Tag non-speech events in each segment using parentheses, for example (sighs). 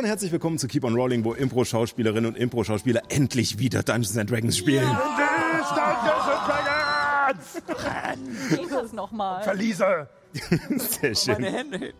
und herzlich willkommen zu Keep on Rolling, wo Impro-Schauspielerinnen und Impro-Schauspieler endlich wieder Dungeons and Dragons spielen. Ja. Dungeons and nochmal? Verliese! (laughs) Sehr schön. Meine Hände.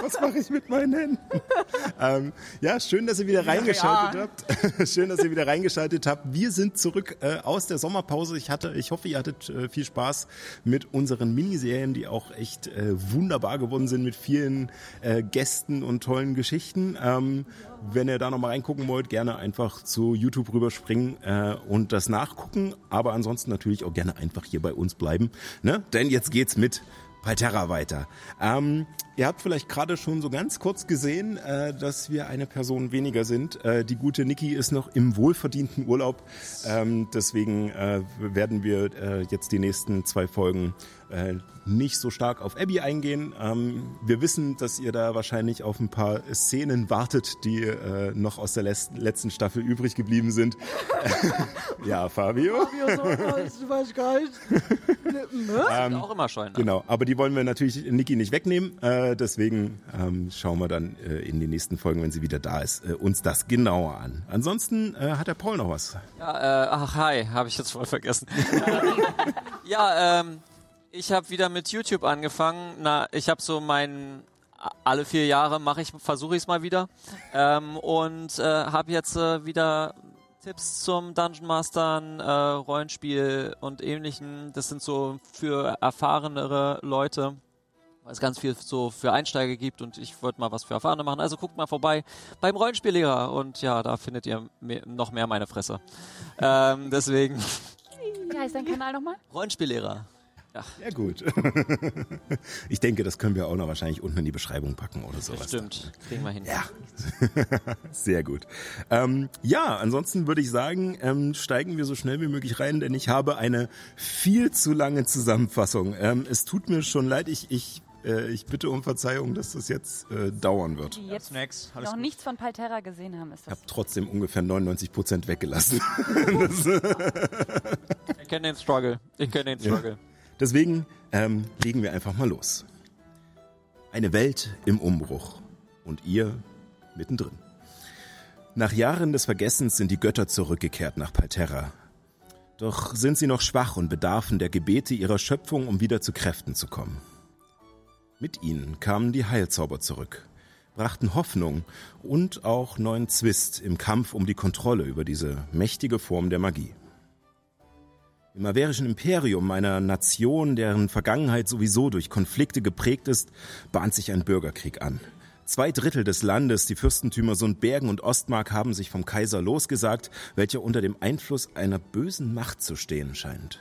Was mache ich mit meinen Händen? (laughs) ähm, ja, schön, dass ihr wieder reingeschaltet habt. (laughs) schön, dass ihr wieder reingeschaltet habt. Wir sind zurück äh, aus der Sommerpause. Ich hatte, ich hoffe, ihr hattet äh, viel Spaß mit unseren Miniserien, die auch echt äh, wunderbar geworden sind mit vielen äh, Gästen und tollen Geschichten. Ähm, wenn ihr da nochmal reingucken wollt, gerne einfach zu YouTube rüberspringen äh, und das nachgucken. Aber ansonsten natürlich auch gerne einfach hier bei uns bleiben. Ne? Denn jetzt geht's mit Palterra weiter. Ähm, ihr habt vielleicht gerade schon so ganz kurz gesehen, äh, dass wir eine Person weniger sind. Äh, die gute Niki ist noch im wohlverdienten Urlaub. Ähm, deswegen äh, werden wir äh, jetzt die nächsten zwei Folgen äh, nicht so stark auf Abby eingehen. Ähm, wir wissen, dass ihr da wahrscheinlich auf ein paar Szenen wartet, die äh, noch aus der letzten, Staffel übrig geblieben sind. (laughs) ja, Fabio. Fabio, so, du weißt gar nicht. (laughs) Ähm, auch immer scheuen. Genau, aber die wollen wir natürlich Niki nicht wegnehmen. Äh, deswegen ähm, schauen wir dann äh, in den nächsten Folgen, wenn sie wieder da ist, äh, uns das genauer an. Ansonsten äh, hat der Paul noch was. Ja, äh, ach hi, habe ich jetzt voll vergessen. (laughs) ja, ähm, ich habe wieder mit YouTube angefangen. Na, ich habe so meinen alle vier Jahre mache ich, versuche ich es mal wieder ähm, und äh, habe jetzt äh, wieder Tipps zum Dungeon Mastern, äh, Rollenspiel und ähnlichen. Das sind so für erfahrenere Leute, weil es ganz viel so für Einsteiger gibt und ich wollte mal was für Erfahrene machen. Also guckt mal vorbei beim Rollenspiellehrer und ja, da findet ihr mehr, noch mehr meine Fresse. ähm, deswegen Wie heißt dein Kanal nochmal? Rollenspiellehrer. Ja gut. (laughs) ich denke, das können wir auch noch wahrscheinlich unten in die Beschreibung packen oder sowas. Stimmt, kriegen wir hin. Ja, (laughs) sehr gut. Ähm, ja, ansonsten würde ich sagen, ähm, steigen wir so schnell wie möglich rein, denn ich habe eine viel zu lange Zusammenfassung. Ähm, es tut mir schon leid, ich, ich, äh, ich bitte um Verzeihung, dass das jetzt äh, dauern wird. Die jetzt Snacks, alles noch gut. nichts von Palterra gesehen haben, ist Ich habe trotzdem ungefähr 99 Prozent weggelassen. (laughs) Ich kenne den Struggle. Ich kenne den Struggle. Deswegen ähm, legen wir einfach mal los. Eine Welt im Umbruch und ihr mittendrin. Nach Jahren des Vergessens sind die Götter zurückgekehrt nach Palterra. Doch sind sie noch schwach und bedarfen der Gebete ihrer Schöpfung, um wieder zu Kräften zu kommen. Mit ihnen kamen die Heilzauber zurück, brachten Hoffnung und auch neuen Zwist im Kampf um die Kontrolle über diese mächtige Form der Magie. Im averischen Imperium, einer Nation, deren Vergangenheit sowieso durch Konflikte geprägt ist, bahnt sich ein Bürgerkrieg an. Zwei Drittel des Landes, die Fürstentümer Sundbergen und Ostmark, haben sich vom Kaiser losgesagt, welcher unter dem Einfluss einer bösen Macht zu stehen scheint.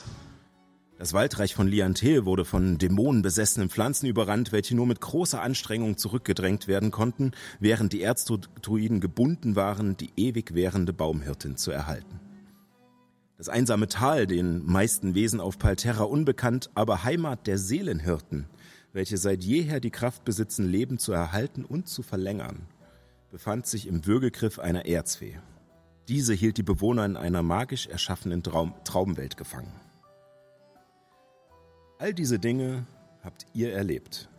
Das Waldreich von Liantel wurde von dämonenbesessenen Pflanzen überrannt, welche nur mit großer Anstrengung zurückgedrängt werden konnten, während die Erzdruiden gebunden waren, die ewig währende Baumhirtin zu erhalten. Das einsame Tal, den meisten Wesen auf Palterra unbekannt, aber Heimat der Seelenhirten, welche seit jeher die Kraft besitzen, Leben zu erhalten und zu verlängern, befand sich im Würgegriff einer Erzfee. Diese hielt die Bewohner in einer magisch erschaffenen Traum Traumwelt gefangen. All diese Dinge habt ihr erlebt.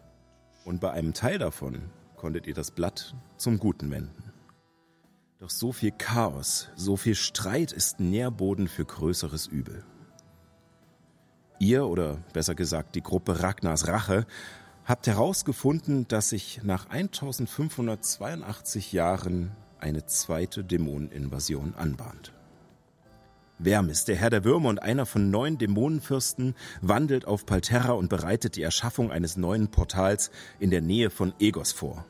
Und bei einem Teil davon konntet ihr das Blatt zum Guten wenden. Doch so viel Chaos, so viel Streit ist Nährboden für größeres Übel. Ihr, oder besser gesagt die Gruppe Ragnars Rache, habt herausgefunden, dass sich nach 1582 Jahren eine zweite Dämoneninvasion anbahnt. Vermis, der Herr der Würmer und einer von neun Dämonenfürsten, wandelt auf Palterra und bereitet die Erschaffung eines neuen Portals in der Nähe von Egos vor.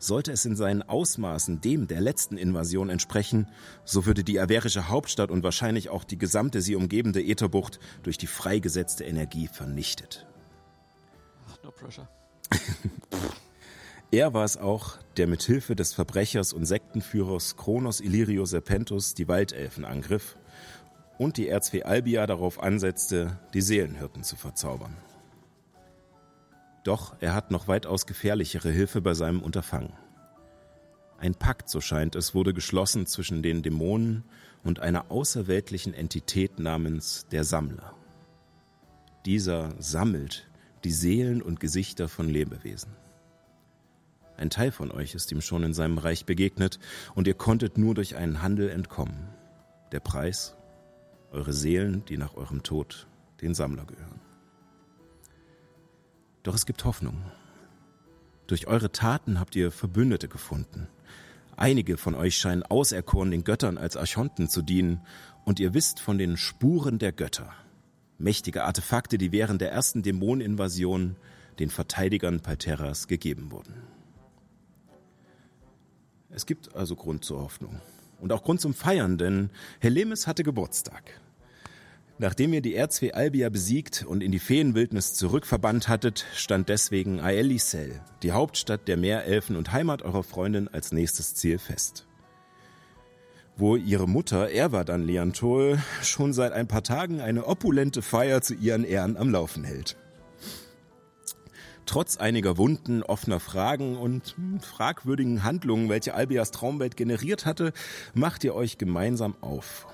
Sollte es in seinen Ausmaßen dem der letzten Invasion entsprechen, so würde die averische Hauptstadt und wahrscheinlich auch die gesamte sie umgebende Ätherbucht durch die freigesetzte Energie vernichtet. No pressure. (laughs) Er war es auch, der mit Hilfe des Verbrechers und Sektenführers Kronos Illyrio Serpentus die Waldelfen angriff und die Erzfee Albia darauf ansetzte, die Seelenhirten zu verzaubern. Doch er hat noch weitaus gefährlichere Hilfe bei seinem Unterfangen. Ein Pakt, so scheint es, wurde geschlossen zwischen den Dämonen und einer außerweltlichen Entität namens der Sammler. Dieser sammelt die Seelen und Gesichter von Lebewesen. Ein Teil von euch ist ihm schon in seinem Reich begegnet und ihr konntet nur durch einen Handel entkommen. Der Preis? Eure Seelen, die nach eurem Tod den Sammler gehören. Doch es gibt Hoffnung. Durch eure Taten habt ihr Verbündete gefunden. Einige von euch scheinen auserkoren, den Göttern als Archonten zu dienen, und ihr wisst von den Spuren der Götter. Mächtige Artefakte, die während der ersten Dämoneninvasion den Verteidigern Palterras gegeben wurden. Es gibt also Grund zur Hoffnung. Und auch Grund zum Feiern, denn Helemis hatte Geburtstag. Nachdem ihr die Erzfee Albia besiegt und in die Feenwildnis zurückverbannt hattet, stand deswegen Aelisel, die Hauptstadt der Meerelfen und Heimat eurer Freundin, als nächstes Ziel fest. Wo ihre Mutter Erwadan Liantol schon seit ein paar Tagen eine opulente Feier zu ihren Ehren am Laufen hält. Trotz einiger Wunden, offener Fragen und fragwürdigen Handlungen, welche Albias Traumwelt generiert hatte, macht ihr euch gemeinsam auf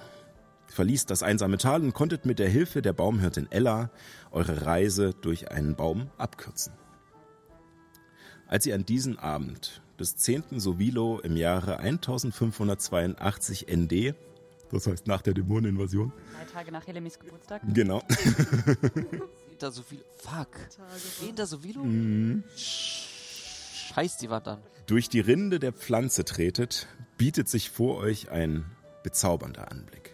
verließt das einsame Tal und konntet mit der Hilfe der Baumhirtin Ella eure Reise durch einen Baum abkürzen. Als ihr an diesem Abend des 10. Sovilo im Jahre 1582 ND, das heißt nach der Dämoneninvasion. Drei Tage nach Helemis Geburtstag. Genau. (laughs) da so viel. Fuck. Geht da so viel? Scheiß die Wand an. Durch die Rinde der Pflanze tretet, bietet sich vor euch ein bezaubernder Anblick.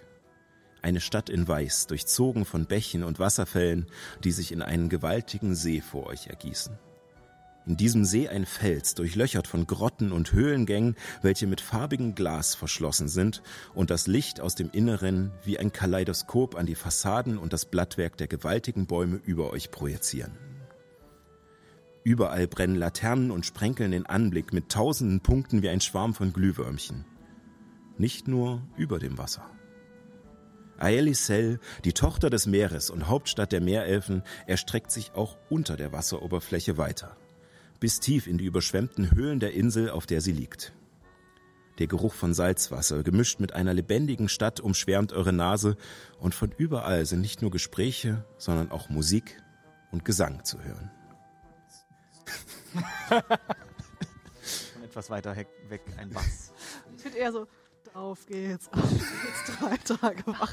Eine Stadt in Weiß, durchzogen von Bächen und Wasserfällen, die sich in einen gewaltigen See vor euch ergießen. In diesem See ein Fels, durchlöchert von Grotten und Höhlengängen, welche mit farbigem Glas verschlossen sind und das Licht aus dem Inneren wie ein Kaleidoskop an die Fassaden und das Blattwerk der gewaltigen Bäume über euch projizieren. Überall brennen Laternen und sprenkeln den Anblick mit tausenden Punkten wie ein Schwarm von Glühwürmchen. Nicht nur über dem Wasser. Aelisel, die Tochter des Meeres und Hauptstadt der Meerelfen, erstreckt sich auch unter der Wasseroberfläche weiter, bis tief in die überschwemmten Höhlen der Insel, auf der sie liegt. Der Geruch von Salzwasser, gemischt mit einer lebendigen Stadt, umschwärmt eure Nase, und von überall sind nicht nur Gespräche, sondern auch Musik und Gesang zu hören. Und etwas weiter weg ein Bass. Ich finde eher so, auf geht's, auf geht's, drei Tage wach.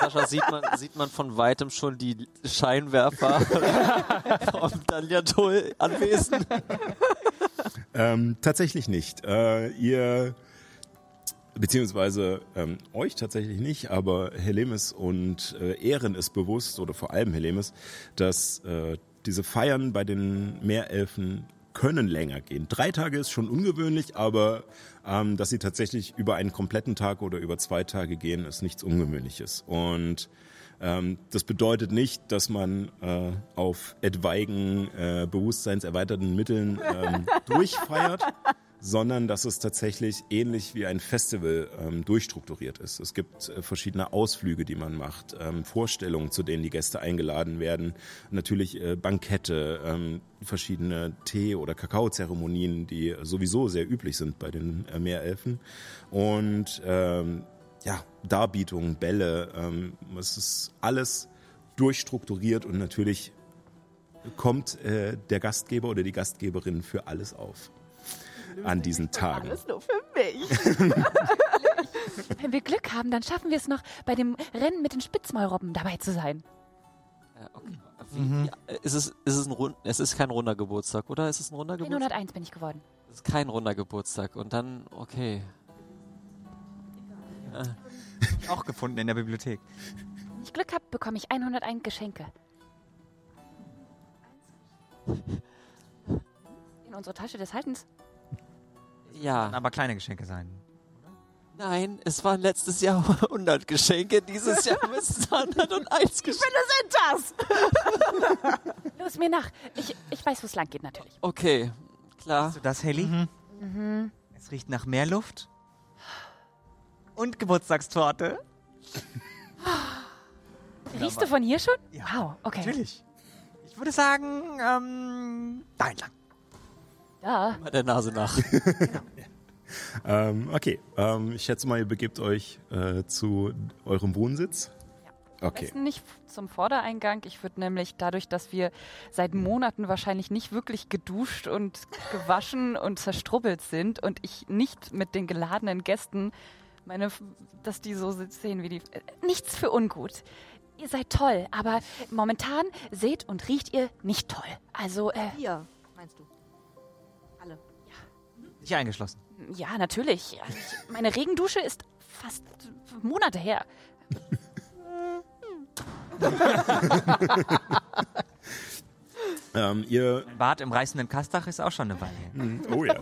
Sascha, sieht man, sieht man von weitem schon die Scheinwerfer (laughs) vom Daliatol anwesend? Ähm, tatsächlich nicht. Äh, ihr, beziehungsweise ähm, euch tatsächlich nicht, aber Helemis und äh, Ehren ist bewusst, oder vor allem Helemis, dass äh, diese Feiern bei den Meerelfen können länger gehen. Drei Tage ist schon ungewöhnlich, aber ähm, dass sie tatsächlich über einen kompletten Tag oder über zwei Tage gehen, ist nichts Ungewöhnliches. Und ähm, das bedeutet nicht, dass man äh, auf etwaigen äh, bewusstseinserweiterten Mitteln ähm, (laughs) durchfeiert, sondern dass es tatsächlich ähnlich wie ein Festival ähm, durchstrukturiert ist. Es gibt äh, verschiedene Ausflüge, die man macht, ähm, Vorstellungen, zu denen die Gäste eingeladen werden, natürlich äh, Bankette, ähm, verschiedene Tee- oder Kakaozeremonien, die sowieso sehr üblich sind bei den äh, Meerelfen. Und ähm, ja, Darbietungen, Bälle, ähm, es ist alles durchstrukturiert und natürlich kommt äh, der Gastgeber oder die Gastgeberin für alles auf an diesen Tagen. Alles nur für mich. (laughs) Wenn wir Glück haben, dann schaffen wir es noch, bei dem Rennen mit den Spitzmaulrobben dabei zu sein. Ja, okay. Wie, ja, ist, es, ist es ein Rund, es ist kein runder Geburtstag, oder? Ist es ein runder Geburtstag? 101 bin ich geworden. Es ist kein runder Geburtstag. Und dann, okay. Auch gefunden in der Bibliothek. Wenn ich Glück habe, bekomme ich 101 Geschenke. (laughs) In unsere Tasche des Haltens. Ja. Kann aber kleine Geschenke sein. Nein, es waren letztes Jahr (laughs) 100 Geschenke, dieses Jahr müssen es 101 Geschenke. das? (laughs) Los, mir nach. Ich, ich weiß, wo es lang geht, natürlich. Okay, klar. Hast du das, Helly? Mhm. Es riecht nach Meerluft. Und Geburtstagstorte. (laughs) Riechst du von hier schon? Ja, Wow, okay. Natürlich. Ich würde sagen, ähm, da entlang. Da. Mal der Nase nach. (laughs) Ähm, okay, ähm, ich schätze mal, ihr begebt euch äh, zu eurem Wohnsitz. Am Okay. besten nicht zum Vordereingang. Ich würde nämlich dadurch, dass wir seit Monaten wahrscheinlich nicht wirklich geduscht und gewaschen und zerstrubbelt sind und ich nicht mit den geladenen Gästen meine, dass die so sehen wie die. Äh, nichts für ungut. Ihr seid toll, aber momentan seht und riecht ihr nicht toll. Also, äh, Hier, meinst du? Nicht eingeschlossen. ja, natürlich. Also ich, meine Regendusche ist fast Monate her. Ähm, ihr. Ein Bad im reißenden Kastach ist auch schon eine Weile her. Oh ja.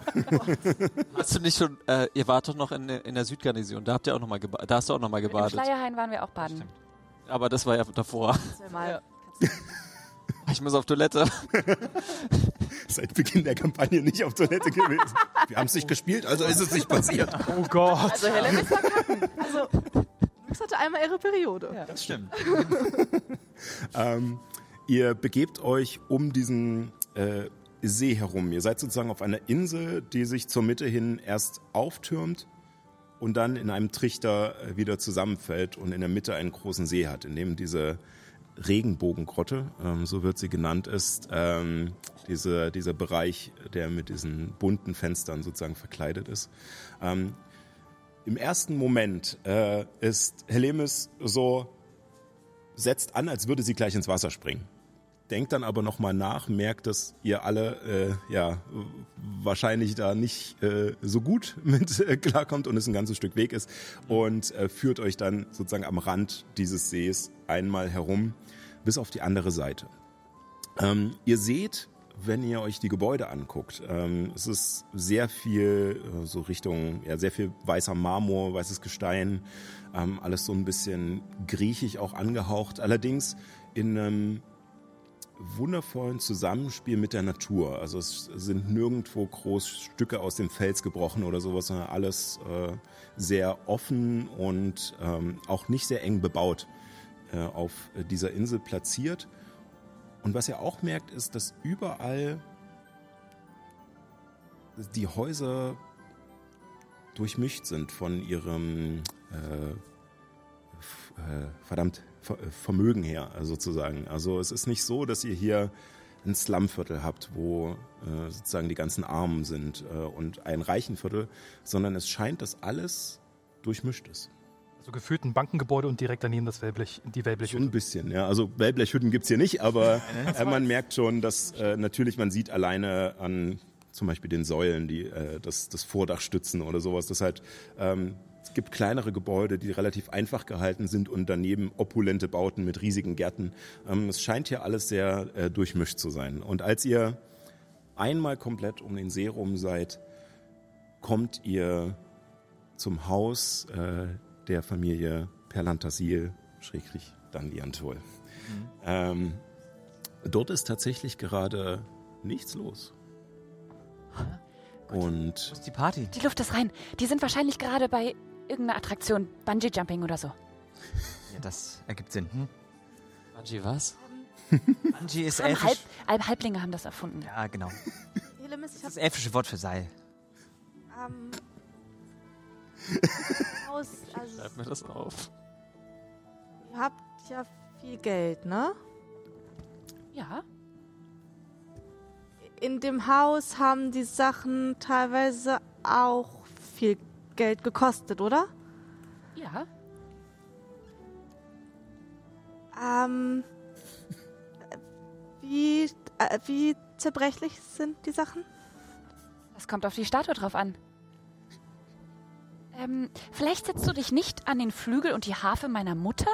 (laughs) Hast du nicht schon, äh, ihr wart doch noch in, in der Südgarnison, da habt ihr auch noch mal geba- da hast du auch noch mal Im gebadet. Schleierhain waren wir auch baden. Aber das war ja davor. Ja. Ich muss auf Toilette. (laughs) (laughs) Seit Beginn der Kampagne nicht auf Toilette gewesen. (laughs) Wir haben es nicht gespielt, also ist es nicht passiert. (laughs) Oh Gott. Also Helen ist verkacken. Also, Lux hatte einmal ihre Periode. Ja. Das stimmt. Ähm, ihr begebt euch um diesen äh, See herum. Ihr seid sozusagen auf einer Insel, die sich zur Mitte hin erst auftürmt und dann in einem Trichter äh, wieder zusammenfällt und in der Mitte einen großen See hat, in dem diese Regenbogengrotte, ähm, so wird sie genannt, ist. Ähm, diese, dieser Bereich, der mit diesen bunten Fenstern sozusagen verkleidet ist. Ähm, Im ersten Moment äh, ist Helemis so, setzt an, als würde sie gleich ins Wasser springen. Denkt dann aber nochmal nach, merkt, dass ihr alle äh, ja wahrscheinlich da nicht äh, so gut (laughs) mit äh, klarkommt und es ein ganzes Stück Weg ist und äh, führt euch dann sozusagen am Rand dieses Sees einmal herum bis auf die andere Seite. Ähm, ihr seht, wenn ihr euch die Gebäude anguckt, ähm, es ist sehr viel äh, so Richtung, ja, sehr viel weißer Marmor, weißes Gestein, ähm, alles so ein bisschen griechisch auch angehaucht, allerdings in einem wundervollen Zusammenspiel mit der Natur. Also es sind nirgendwo groß Stücke aus dem Fels gebrochen oder sowas, sondern alles äh, sehr offen und ähm, auch nicht sehr eng bebaut auf äh, dieser Insel platziert. Und was ihr auch merkt, ist, dass überall die Häuser durchmischt sind von ihrem äh, äh, verdammt Ver äh, Vermögen her, äh, sozusagen. Also es ist nicht so, dass ihr hier ein Slumviertel habt, wo äh, sozusagen die ganzen Armen sind äh, und ein reichen Viertel, sondern es scheint, dass alles durchmischt ist. So gefühlt ein Bankengebäude und direkt daneben das Wellblech, die So Wellblechhütte. ein bisschen, ja. Also Wellblechhütten gibt's hier nicht, aber (laughs) äh, man merkt schon, dass äh, natürlich man sieht alleine an zum Beispiel den Säulen, die äh, das, das Vordach stützen oder sowas, dass halt ähm, es gibt kleinere Gebäude, die relativ einfach gehalten sind und daneben opulente Bauten mit riesigen Gärten. Ähm, es scheint hier alles sehr äh, durchmischt zu sein. Und als ihr einmal komplett um den See rum seid, kommt ihr zum Haus äh, der Familie Perlantasil, Schrägstrich Danliantol. Ähm, dort ist tatsächlich gerade nichts los. Und Wo ist die Party? Die Luft ist rein. Die sind wahrscheinlich gerade bei irgendeiner Attraktion, Bungee Jumping oder so. (laughs) Ja, das ergibt Sinn. Hm? Angie, was? (laughs) Angie ist Haben elfisch. Halb, Halb, Halblinge haben das erfunden. Ja, genau. Das hab, elfische Wort für Seil. ähm, Haus, also, Schreib mir das auf. ihr habt ja viel Geld, ne? Ja. In dem Haus haben die Sachen teilweise auch viel Geld gekostet, oder? Ja. Ähm, wie, äh, wie zerbrechlich sind die Sachen? Das kommt auf die Statue drauf an. Ähm, vielleicht setzt du dich nicht an den Flügel und die Harfe meiner Mutter?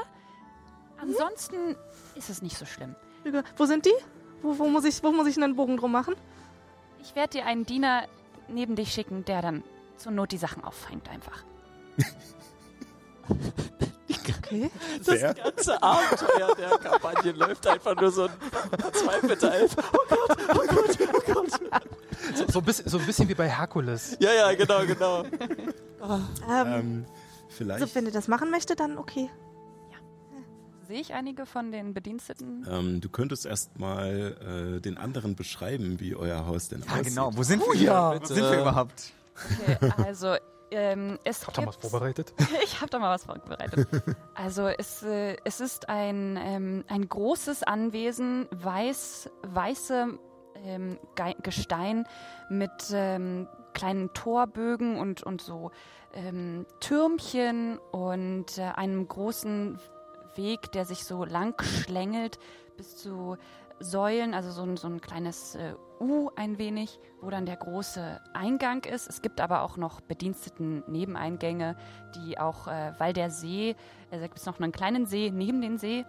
Ansonsten ist es nicht so schlimm. Lüge. Wo sind die? Wo, wo, muss ich, wo muss ich einen Bogen drum machen? Ich werde dir einen Diener neben dich schicken, der dann zur Not die Sachen auffängt einfach. (laughs) Okay. (laughs) sehr, ganze Abenteuer der Kampagne läuft einfach nur so ein verzweifelter Elf. So, so, ein bisschen, so ein bisschen wie bei Herkules. Ja, ja, genau, genau. Ähm, ähm, also, vielleicht, wenn ihr das machen möchte, dann okay. Sehe ich einige von den Bediensteten? ähm, du könntest erst mal äh, den anderen beschreiben, wie euer Haus denn Ja, aussieht. genau. Wo sind wir? ja. Wo sind wir überhaupt? Okay, also Ähm, es Habt ihr was vorbereitet? (laughs) Ich habe da mal was vorbereitet. Also es, äh, es ist ein, ähm, ein großes Anwesen, weiß, weiße ähm, Gestein mit ähm, kleinen Torbögen und, und so ähm, Türmchen und äh, einem großen Weg, der sich so lang schlängelt bis zu Säulen, also so ein, so ein kleines äh, U ein wenig, wo dann der große Eingang ist. Es gibt aber auch noch bediensteten Nebeneingänge, die auch, äh, weil der See, da gibt es noch einen kleinen See neben den See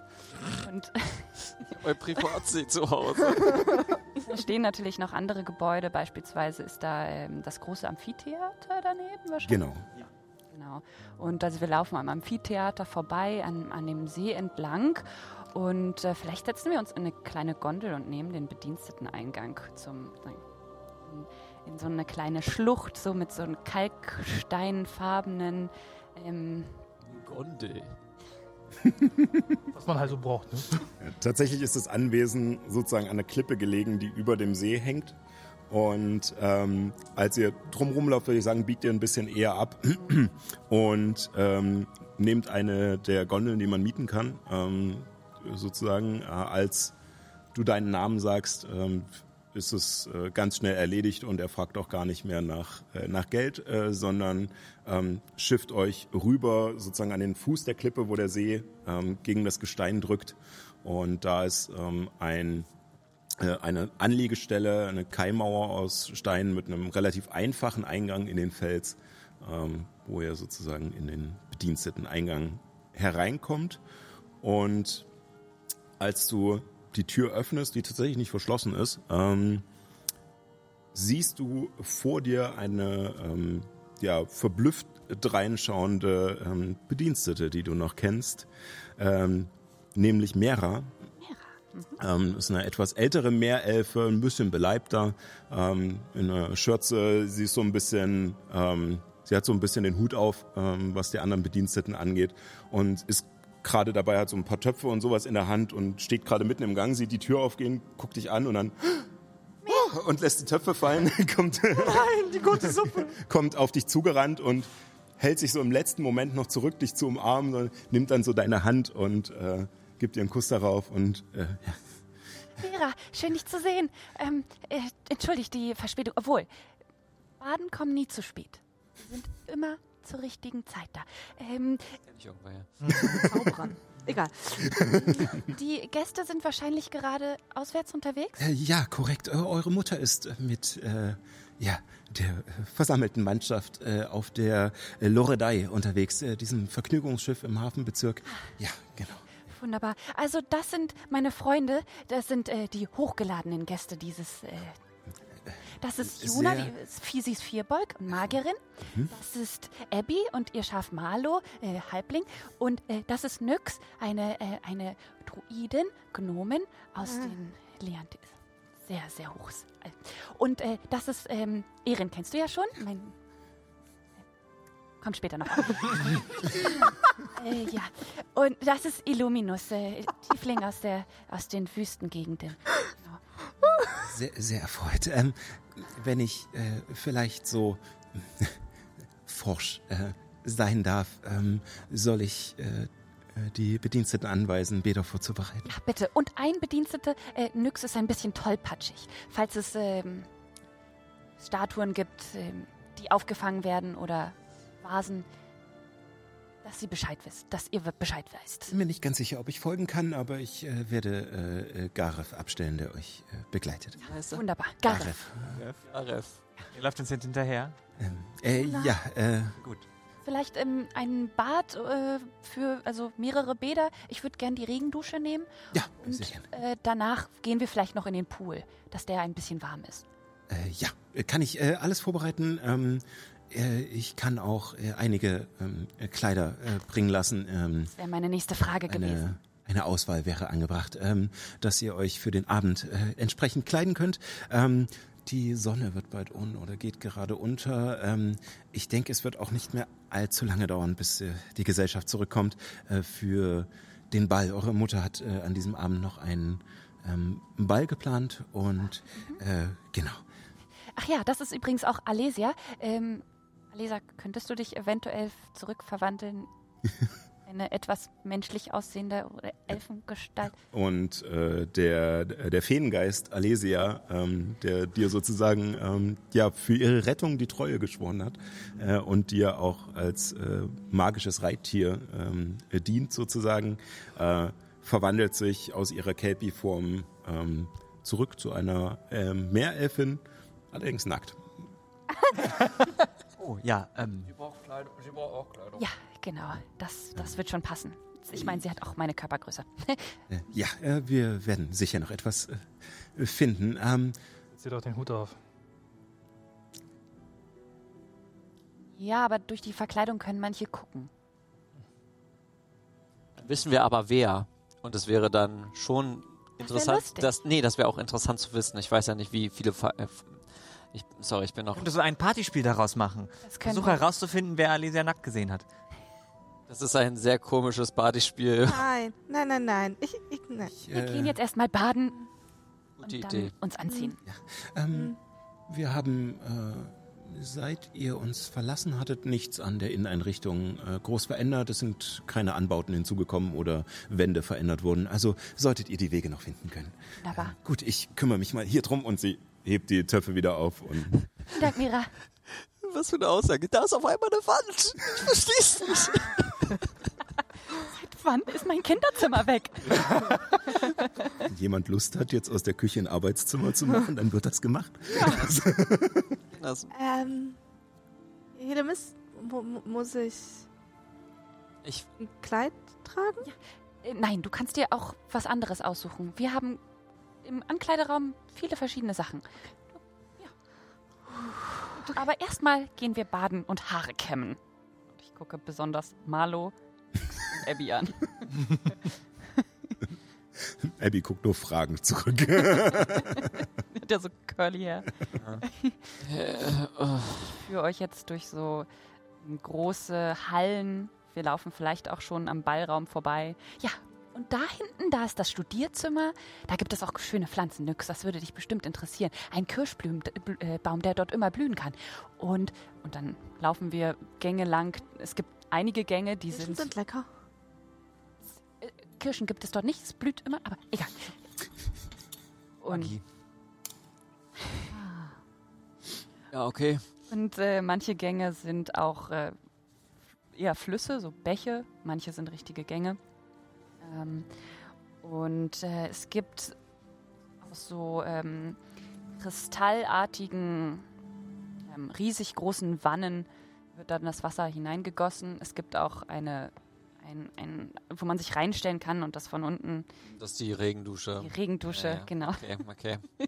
und (laughs) Bei Privatsee zu Hause. (laughs) da stehen natürlich noch andere Gebäude, beispielsweise ist da ähm, das große Amphitheater daneben wahrscheinlich. Genau. Genau. Und also wir laufen am Amphitheater vorbei, an, an dem See entlang. Und äh, vielleicht setzen wir uns in eine kleine Gondel und nehmen den bediensteten Eingang zum, in, in so eine kleine Schlucht, so mit so einem kalksteinfarbenen. Ähm, Gondel. (laughs) Was man halt so braucht. Ne? Ja, tatsächlich ist das Anwesen sozusagen an der Klippe gelegen, die über dem See hängt. Und ähm, als ihr drumherum lauft, würde ich sagen, biegt ihr ein bisschen eher ab (clears throat) und ähm, nehmt eine der Gondeln, die man mieten kann. Ähm, sozusagen, äh, als du deinen Namen sagst, ähm, ist es äh, ganz schnell erledigt und er fragt auch gar nicht mehr nach, äh, nach Geld, sondern ähm, schifft euch rüber sozusagen an den Fuß der Klippe, wo der See ähm, gegen das Gestein drückt. Und da ist ein, eine Anliegestelle, eine Kaimauer aus Steinen mit einem relativ einfachen Eingang in den Fels, wo ihr sozusagen in den bediensteten Eingang hereinkommt. Und als du die Tür öffnest, die tatsächlich nicht verschlossen ist, ähm, siehst du vor dir eine ähm, ja, verblüfft dreinschauende ähm, Bedienstete, die du noch kennst, ähm, nämlich Mera. Ähm, ist eine etwas ältere Meerelfe, ein bisschen beleibter, ähm, in einer Schürze. Sie ist so ein bisschen, sie hat so ein bisschen den Hut auf, was die anderen Bediensteten angeht und ist gerade dabei, hat so ein paar Töpfe und sowas in der Hand und steht gerade mitten im Gang, sieht die Tür aufgehen, guckt dich an und dann (gasps) und lässt die Töpfe fallen, (laughs) kommt, Nein, die gute Suppe. (laughs) kommt auf dich zugerannt und hält sich so im letzten Moment noch zurück, dich zu umarmen, nimmt dann so deine Hand und äh, gibt dir einen Kuss darauf und äh, ja. Vera, schön dich zu sehen. Ähm, äh, entschuldigt die Verspätung. Obwohl, Baden kommen nie zu spät. Sie sind immer zur richtigen Zeit da. Ähm, ich irgendwoher. Zauberern. (laughs) Egal. die Gäste sind wahrscheinlich gerade auswärts unterwegs. Äh, ja, korrekt. Äh, eure Mutter ist äh, mit äh, ja, der äh, versammelten Mannschaft äh, auf der äh, Loredei unterwegs, äh, diesem Vergnügungsschiff im Hafenbezirk. Ja, genau. Wunderbar. Also das sind meine Freunde. Das sind äh, die hochgeladenen Gäste dieses. Das ist Juna, die ist Fisis Vierbolg und Magierin. Das ist Abby und ihr Schaf Marlo, äh, Halbling. Und äh, das ist Nyx, eine, äh, eine Druidin, Gnomin aus den Leantis. Sehr, sehr hoch. Und äh, das ist ähm, Erin, kennst du ja schon. Mein, kommt später noch. (laughs) äh, ja. Und das ist Illuminus, äh, Tiefling aus, der, aus den Wüstengegenden. Sehr, sehr erfreut. Ähm, wenn ich äh, vielleicht so (laughs) forsch äh, sein darf, ähm, soll ich äh, äh, die Bediensteten anweisen, Bäder vorzubereiten. Ja, bitte. Und ein Bedienstete, äh, Nyx ist ein bisschen tollpatschig. Falls es ähm, Statuen gibt, ähm, die aufgefangen werden oder Vasen, dass sie Bescheid wisst, dass ihr Bescheid weißt. Bin mir nicht ganz sicher, ob ich folgen kann, aber ich äh, werde äh, äh, Gareth abstellen, der euch äh, begleitet. Er? Wunderbar. Gareth. Aref. Ihr läuft uns jetzt hinterher. Ähm, äh, ja, äh, Gut. Vielleicht ähm, ein Bad äh, für also mehrere Bäder. Ich würde gern die Regendusche nehmen. ja, Und sehr gerne. äh, danach gehen wir vielleicht noch in den Pool, dass der ein bisschen warm ist. Äh, ja, kann ich äh, alles vorbereiten. Ähm, äh, ich kann auch äh, einige ähm, äh, Kleider äh, bringen lassen. Ähm, Das wäre meine nächste Frage gewesen. eine, eine Auswahl wäre angebracht, ähm, dass ihr euch für den Abend äh, entsprechend kleiden könnt. Die Sonne wird bald un oder geht gerade unter. Ich denke, es wird auch nicht mehr allzu lange dauern, bis äh, die Gesellschaft zurückkommt äh, für den Ball. Eure Mutter hat äh, an diesem Abend noch einen Ball geplant und äh, genau. Ach ja, das ist übrigens auch Alesia. Ähm, Alisa, könntest du dich eventuell zurückverwandeln? (laughs) Eine etwas menschlich aussehende Elfengestalt. Und äh, der, der Feengeist Alesia, ähm, der dir sozusagen ähm, ja für ihre Rettung die Treue geschworen hat äh, und dir auch als äh, magisches Reittier ähm, dient sozusagen, äh, verwandelt sich aus ihrer Kelpie-Form ähm, zurück zu einer ähm, Meerelfin, allerdings nackt. (laughs) Oh, ja, ähm, Sie braucht Kleidung. Sie braucht auch Kleidung. Ja, genau. Das, das wird schon passen. Ich meine, sie hat auch meine Körpergröße. (laughs) Äh, ja, äh, wir werden sicher noch etwas äh, finden. Ähm, Zieh doch den Hut auf. ja, aber durch die Verkleidung können manche gucken. Dann wissen wir aber wer. Und es wäre dann schon interessant. lustig. Das, nee, das wäre auch interessant zu wissen. Ich weiß ja nicht, wie viele. Äh, f- ich, sorry, ich bin noch. könntest du ein Partyspiel daraus machen? Das können Versuch herauszufinden, wer Alesia nackt gesehen hat. Das ist ein sehr komisches Partyspiel. Nein, nein, nein, nein. Ich, ich, nein. wir gehen jetzt erstmal baden Gute und dann Idee. uns anziehen. Ähm, wir haben, äh, seit ihr uns verlassen hattet, nichts an der Inneneinrichtung äh, groß verändert. Es sind keine Anbauten hinzugekommen oder Wände verändert worden. Also solltet ihr die Wege noch finden können. Wunderbar. Gut, ich kümmere mich mal hier drum und sie hebt die Töpfe wieder auf und Vielen (laughs) Dank, Mira. Was für eine Aussage. Da ist auf einmal eine Wand. Ich versteh's nicht. Wann ist mein Kinderzimmer weg? wenn jemand Lust hat, jetzt aus der Küche ein Arbeitszimmer zu machen, dann wird das gemacht. Das, (laughs) Ähm, Helemis, mu mu muss ich ich, ein Kleid tragen? Äh, Nein, du kannst dir auch was anderes aussuchen. Wir haben im Ankleideraum viele verschiedene Sachen. Ja. Aber erstmal gehen wir baden und Haare kämmen. Ich gucke besonders Marlo und Abby an. (laughs) Abby guckt nur Fragen zurück. (laughs) Mit der so curly Hair. Ich führe euch jetzt durch so große Hallen. Wir laufen vielleicht auch schon am Ballraum vorbei. Ja, und da hinten, da ist das Studierzimmer. Da gibt es auch schöne Pflanzen. Nix, das würde dich bestimmt interessieren. Ein Kirschblütenbaum, der dort immer blühen kann. Und, und dann laufen wir Gänge lang. Es gibt einige Gänge, die Die sind. sind lecker. Kirschen gibt es dort nicht. Es blüht immer, aber egal. Und Magie. ja, okay. Und äh, manche Gänge sind auch äh, eher Flüsse, so Bäche. Manche sind richtige Gänge. Ähm, und äh, es gibt aus so ähm, kristallartigen, ähm, riesig großen Wannen wird dann das Wasser hineingegossen. Es gibt auch eine, ein, ein, wo man sich reinstellen kann und das von unten Das ist die Regendusche. die Regendusche, Ja, ja. genau. Okay, okay. (laughs)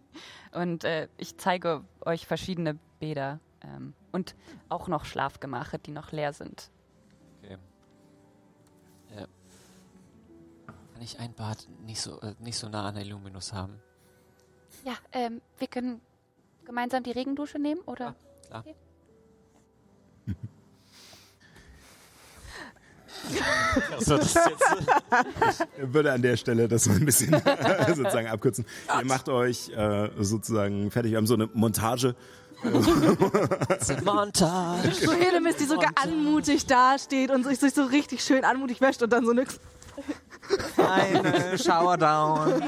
Und äh, ich zeige euch verschiedene Bäder ähm, und auch noch Schlafgemache, die noch leer sind. Kann ich ein Bad nicht so, äh, nicht so nah an der Illuminus haben? Ja, ähm, wir können gemeinsam die Regendusche nehmen, oder? Klar. Okay. Also, das jetzt, Ich würde an der Stelle das so ein bisschen (laughs) sozusagen abkürzen. Ihr macht euch äh, sozusagen fertig. Wir haben so eine Montage. (laughs) Montage. So Helemis, die sogar anmutig dasteht und sich so richtig schön anmutig wäscht und dann so nix. Eine Showerdown.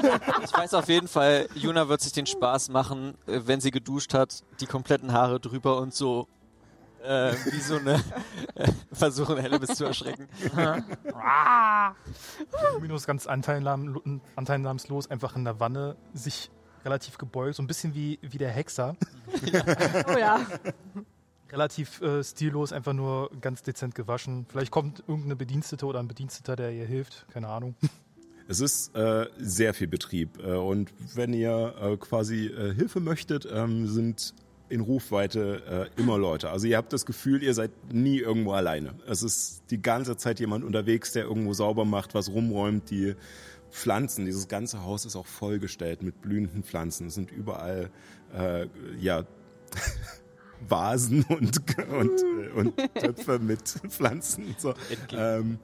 Ich weiß auf jeden Fall, Juna wird sich den Spaß machen, äh, wenn sie geduscht hat, die kompletten Haare drüber und so äh, wie so eine äh, (laughs) versuchen, Hellemis zu erschrecken. (laughs) Minus ganz anteilnahmslos einfach in der Wanne sich relativ gebeugt, so ein bisschen wie, wie der Hexer. (laughs) Oh ja. Relativ äh, stillos, einfach nur ganz dezent gewaschen. Vielleicht kommt irgendeine Bedienstete oder ein Bediensteter, der ihr hilft. Keine Ahnung. (laughs) Es ist äh, sehr viel Betrieb. Äh, und wenn ihr äh, quasi äh, Hilfe möchtet, ähm, sind in Rufweite äh, immer Leute. Also ihr habt das Gefühl, ihr seid nie irgendwo alleine. Es ist die ganze Zeit jemand unterwegs, der irgendwo sauber macht, was rumräumt, die Pflanzen. Dieses ganze Haus ist auch vollgestellt mit blühenden Pflanzen. Es sind überall ja (laughs) Vasen und und, und Töpfe mit Pflanzen. Und so. Ähm,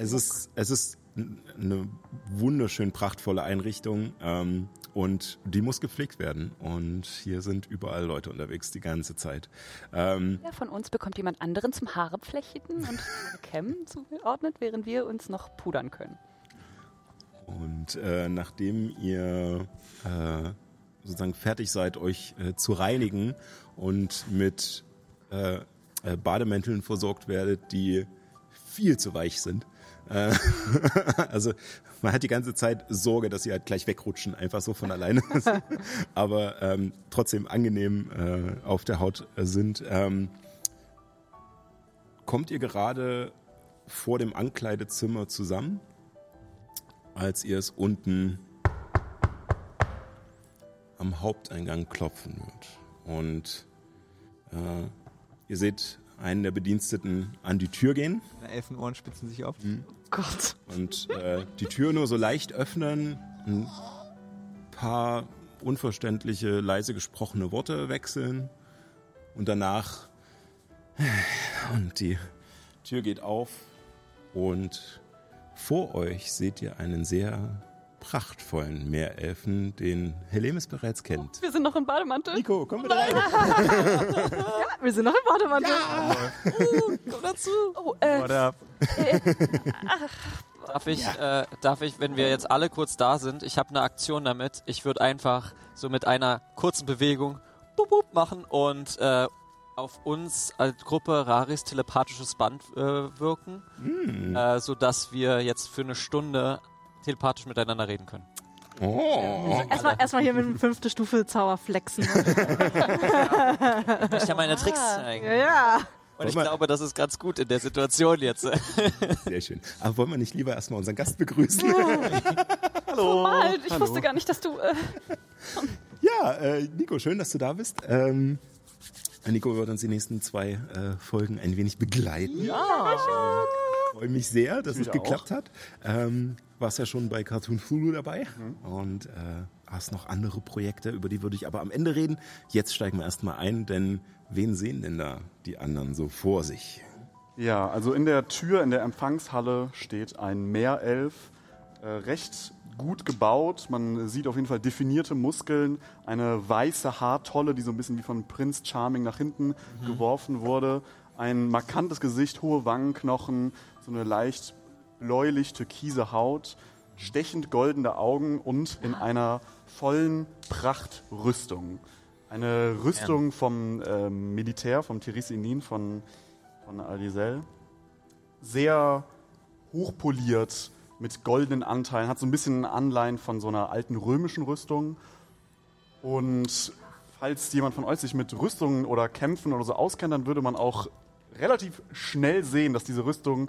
es ist es ist eine wunderschön prachtvolle Einrichtung ähm, und die muss gepflegt werden. Und hier sind überall Leute unterwegs die ganze Zeit. Ähm, Ja, von uns bekommt jemand anderen zum Haare flechten und Kämmen zugeordnet, während wir uns noch pudern können. Und äh, nachdem ihr äh, sozusagen fertig seid, euch äh, zu reinigen und mit äh, äh, Bademänteln versorgt werdet, die viel zu weich sind. Äh, (laughs) also man hat die ganze Zeit Sorge, dass sie halt gleich wegrutschen, einfach so von alleine. (laughs) Aber ähm, trotzdem angenehm äh, auf der Haut äh, sind. Ähm, kommt ihr gerade vor dem Ankleidezimmer zusammen? als ihr es unten am Haupteingang klopfen wird. Und äh, ihr seht einen der Bediensteten an die Tür gehen Meine Elfenohren spitzen sich auf. Gott. und äh, die Tür nur so leicht öffnen, ein paar unverständliche, leise gesprochene Worte wechseln und danach (sighs) und die Tür geht auf und vor euch seht ihr einen sehr prachtvollen Meerelfen, den Helemis bereits kennt. Wir sind noch im Bademantel. Nico, komm bitte rein. Wir sind noch im Bademantel. Komm dazu. Oh, äh, Oder Darf ich, äh, darf ich, wenn wir jetzt alle kurz da sind, ich habe eine Aktion damit. Ich würde einfach so mit einer kurzen Bewegung boop, boop machen und äh, auf uns als Gruppe Raris telepathisches Band äh, wirken, äh, sodass wir jetzt für eine Stunde telepathisch miteinander reden können. Oh. Erstmal, erstmal hier mit dem fünfte Stufe Zauber flexen. (laughs) Ich möchte ja meine Tricks zeigen. ja, ja. Und ich glaube, das ist ganz gut in der Situation jetzt. Sehr schön. Aber wollen wir nicht lieber erstmal unseren Gast begrüßen? (laughs) Mal, ich wusste gar nicht, dass du. Äh, Ja, äh, Nico, schön, dass du da bist. Ähm, Nico wird uns die nächsten zwei äh, Folgen ein wenig begleiten. Ja. Ich freue mich sehr, dass es Ich geklappt hat. Ähm, warst ja schon bei Cartoon Fulu dabei Mhm. und äh, hast noch andere Projekte, über die würde ich aber am Ende reden. Jetzt steigen wir erstmal ein, denn wen sehen denn da die anderen so vor sich? Ja, also in der Tür, in der Empfangshalle steht ein Meerelf, äh, recht gut gebaut. Man sieht auf jeden Fall definierte Muskeln, eine weiße Haartolle, die so ein bisschen wie von Prince Charming nach hinten geworfen wurde, ein markantes Gesicht, hohe Wangenknochen, so eine leicht bläulich-türkise Haut, stechend goldene Augen und in einer vollen Prachtrüstung. Eine Rüstung vom ähm, Militär, vom Tirisinin, von von Alisel. Sehr hochpoliert, mit goldenen Anteilen, hat so ein bisschen Anleihen von so einer alten römischen Rüstung. Und falls jemand von euch sich mit Rüstungen oder Kämpfen oder so auskennt, dann würde man auch relativ schnell sehen, dass diese Rüstung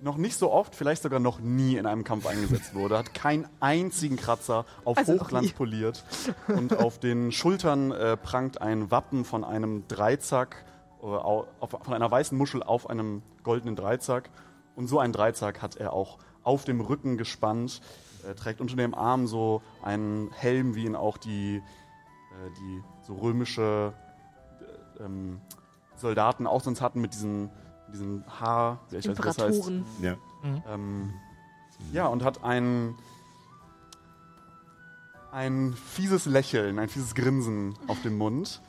noch nicht so oft, vielleicht sogar noch nie in einem Kampf eingesetzt wurde. Hat keinen einzigen Kratzer auf Also Hochglanz poliert. Und auf den Schultern äh, prangt ein Wappen von einem Dreizack, äh, au- auf, von einer weißen Muschel auf einem goldenen Dreizack. Und so einen Dreizack hat er auch auf dem Rücken gespannt. Er trägt unter dem Arm so einen Helm, wie ihn auch die, äh, die so römische äh, ähm, Soldaten auch sonst hatten mit diesen, diesen Haar, ich weiß, das heißt. Ja. Ähm, ja, und hat ein, ein fieses Lächeln, ein fieses Grinsen auf dem Mund.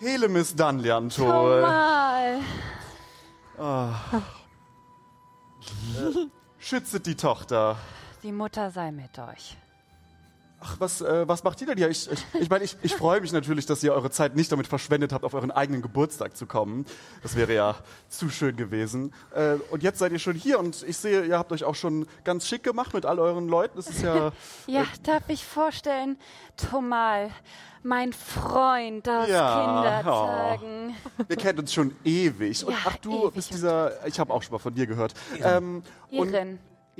Helemis Danliantol. mal. Schützet die Tochter. Die Mutter sei mit euch. Ach, was, äh, was macht ihr denn hier? Ich, ich, ich meine, ich, ich freue mich natürlich, dass ihr eure Zeit nicht damit verschwendet habt, auf euren eigenen Geburtstag zu kommen. Das wäre ja zu schön gewesen. Äh, und jetzt seid ihr schon hier und ich sehe, ihr habt euch auch schon ganz schick gemacht mit all euren Leuten. Das ist ja. (laughs) Ja, darf ich vorstellen, Tomal, mein Freund aus Ja, Kindertagen. Wir kennen uns schon ewig. Und Ja, ach, du bist dieser. Ich habe auch schon mal von dir gehört. Ähm, und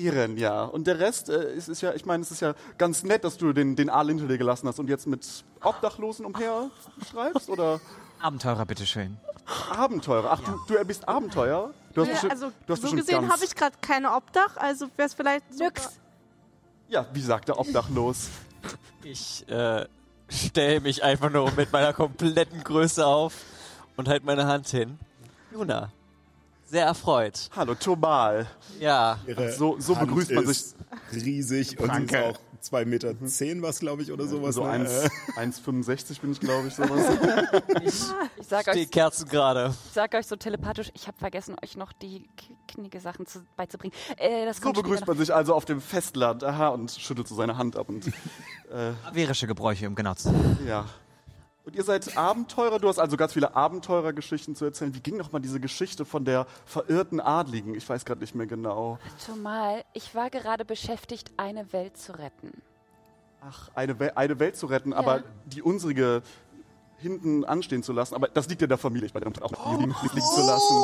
Iren. Iren, ja. Und der Rest äh, ist, ist ja, ich meine, es ist ja ganz nett, dass du den, den Aal hinter dir gelassen hast und jetzt mit Obdachlosen umher schreibst oder Abenteurer, bitteschön. Abenteurer. Ach, du, du bist Abenteuer? Du hast Ja, bestimmt, also du hast so gesehen habe ich gerade keine Obdach, also wäre es vielleicht Nix. Ja, wie sagt der Obdachlos? Ich äh, stelle mich einfach nur mit meiner kompletten Größe auf und halte meine Hand hin. Luna, sehr erfreut. Hallo, Tomal. Ja, Ihre So- so Hand begrüßt man ist Riesig und sie ist Danke. auch 2 Meter zehn was, glaube ich, oder sowas. so ne? 1 1,65 (laughs) bin ich, glaube ich, sowas. (laughs) Ich sag Die euch, Kerzen gerade. ich sag euch so telepathisch, ich habe vergessen, euch noch die k- kniege Sachen zu, beizubringen. Äh, das So begrüßt man sich also auf dem Festland. Aha, und schüttelt so seine Hand ab und (laughs) Averische Gebräuche, um genau zu sein. ja. Und ihr seid Abenteurer, du hast also ganz viele Abenteurergeschichten zu erzählen. Wie ging noch mal diese Geschichte von der verirrten Adligen? Ich weiß gerade nicht mehr genau. Zumal, ich war gerade beschäftigt, eine Welt zu retten. Ach, eine, Wel eine Welt zu retten, aber die unsere hinten anstehen zu lassen. Aber das liegt ja der Familie, ich meine, auch die liegen, liegen zu lassen.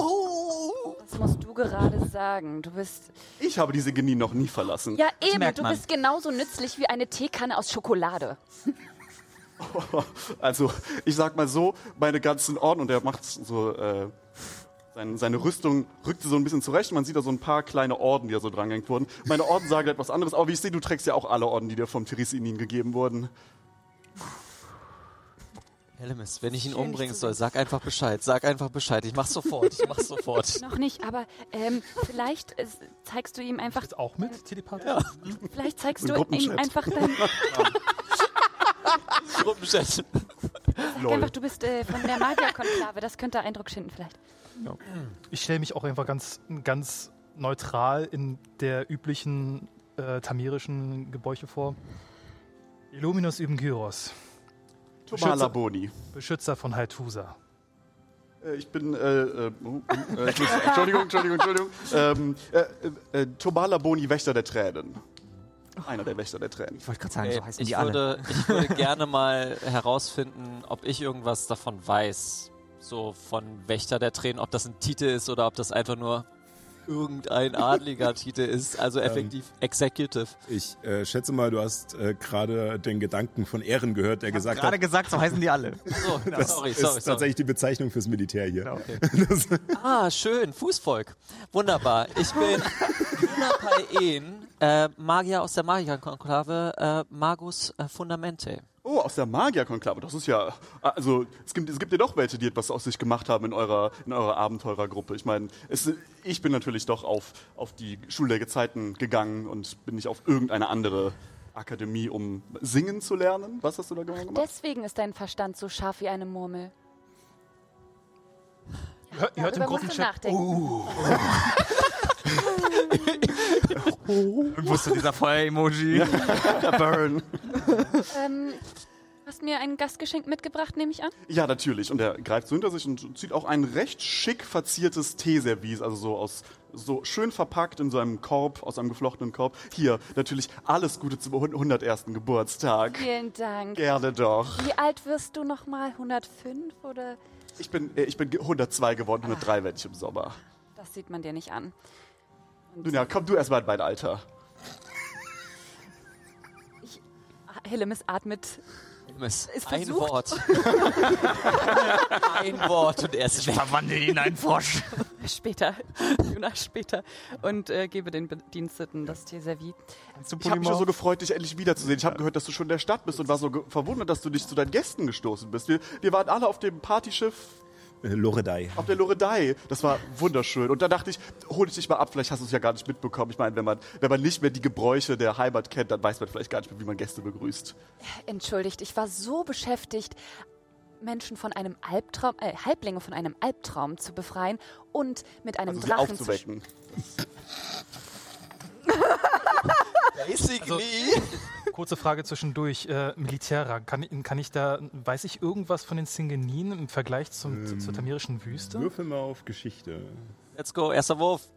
Das musst du gerade sagen. Du bist. Ich habe diese Genie noch nie verlassen. Ja, eben, du man. bist genauso nützlich wie eine Teekanne aus Schokolade. (laughs) (laughs) Also, ich sag mal so, meine ganzen Orden, und er macht so, äh, seine, seine Rüstung rückt sie so ein bisschen zurecht. Man sieht da so ein paar kleine Orden, die da so drangehängt wurden. Meine Orden sagen etwas anderes, aber wie ich sehe, du trägst ja auch alle Orden, die dir vom Tirisinin gegeben wurden. Hellemis, wenn ich ihn umbringen soll, sag einfach Bescheid. Sag einfach Bescheid. Ich mach's sofort. Ich mach's sofort. (laughs) Noch nicht, aber ähm, vielleicht äh, zeigst du ihm einfach. Jetzt auch mit telepathisch? Vielleicht zeigst Ein du ihm Gruppenchat. einfach (laughs) dein. (laughs) Gruppenchat. Einfach, du bist äh, von der Magierkonklave. Das könnte Eindruck schinden, vielleicht. Ich stelle mich auch einfach ganz, ganz neutral in der üblichen äh, tamirischen Gebräuche vor. Illuminus Ibn Gyros, Tomala Boni. Beschützer von Haithusa. Äh, Ich bin, äh, äh, oh, äh, Entschuldigung, Entschuldigung, Entschuldigung. Ähm, äh, äh, Tomala Boni, Wächter der Tränen. Einer der Wächter der Tränen. Ich wollte gerade sagen, Ey, so heißen ich, die alle. würde, ich würde (laughs) gerne mal herausfinden, ob ich irgendwas davon weiß. So von Wächter der Tränen, ob das ein Titel ist oder ob das einfach nur irgendein adliger (laughs) Titel ist. Also effektiv Executive. Ich äh, schätze mal, du hast äh, gerade den Gedanken von Ehren gehört, der gesagt Gerade hat, gesagt, so heißen die alle. (laughs) So, das sorry, ist sorry, sorry. tatsächlich die Bezeichnung fürs Militär hier. Das, Ah, schön, Fußvolk. Wunderbar. Ich bin Luna Paen, äh, Magier aus der Magierkonklave, äh, Magus äh, Fundamente. Oh, aus der Magierkonklave. Das ist ja. Also, es gibt, es gibt ja doch welche, die etwas aus sich gemacht haben in eurer, in eurer Abenteurergruppe. Ich meine, es- ich bin natürlich doch auf, auf die Schule der Gezeiten gegangen und bin nicht auf irgendeine andere Akademie, um singen zu lernen. Was hast du da genau gemacht? Deswegen ist dein Verstand so scharf wie eine Murmel. Hört, ihr hört im Gruppenchat, nachdenken. (laughs) Irgendwo ist so dieser Feuer-Emoji. (laughs) Burn. Ähm, hast mir ein Gastgeschenk mitgebracht, nehme ich an? Ja, natürlich. Und er greift so hinter sich und zieht auch ein recht schick verziertes Teeservice, also so aus so schön verpackt in so einem Korb, aus einem geflochtenen Korb. Hier, natürlich alles Gute zum 101. Geburtstag. Vielen Dank. Gerne doch. Wie alt wirst du nochmal? 105 oder? Ich bin, äh, ich bin ge- 102 geworden, 103 werde ich im Sommer. Das sieht man dir nicht an. Nun ja, komm du erstmal in mein Alter. Hillemis atmet. Hellemis, Ist ein versucht. Wort. (laughs) ein Wort und er ist weg. Verwandle ihn in einen Frosch. Später, Juna später. Und äh, gebe den Bediensteten das du Ich habe mich schon so gefreut, dich endlich wiederzusehen. Ich habe gehört, dass du schon in der Stadt bist und war so verwundert, dass du dich zu deinen Gästen gestoßen bist. Wir, wir waren alle auf dem Partyschiff Loredei. auf der Loredei. Das war wunderschön. Und da dachte ich, hol ich dich mal ab, vielleicht hast du es ja gar nicht mitbekommen. Ich meine, wenn man, wenn man nicht mehr die Gebräuche der Heimat kennt, dann weiß man vielleicht gar nicht mehr, wie man Gäste begrüßt. Entschuldigt, ich war so beschäftigt, Menschen von einem Albtraum, äh, Halblinge von einem Albtraum zu befreien und mit einem Also sie Drachen zu (laughs) aufzuwecken. (laughs) Basically. kurze Frage zwischendurch. Äh, Militärrang, kann, ich- kann ich da, weiß ich irgendwas von den Singeninen im Vergleich zum, zu- zur tamirischen Wüste? Würfel mal auf Geschichte. Let's go, erster Wurf.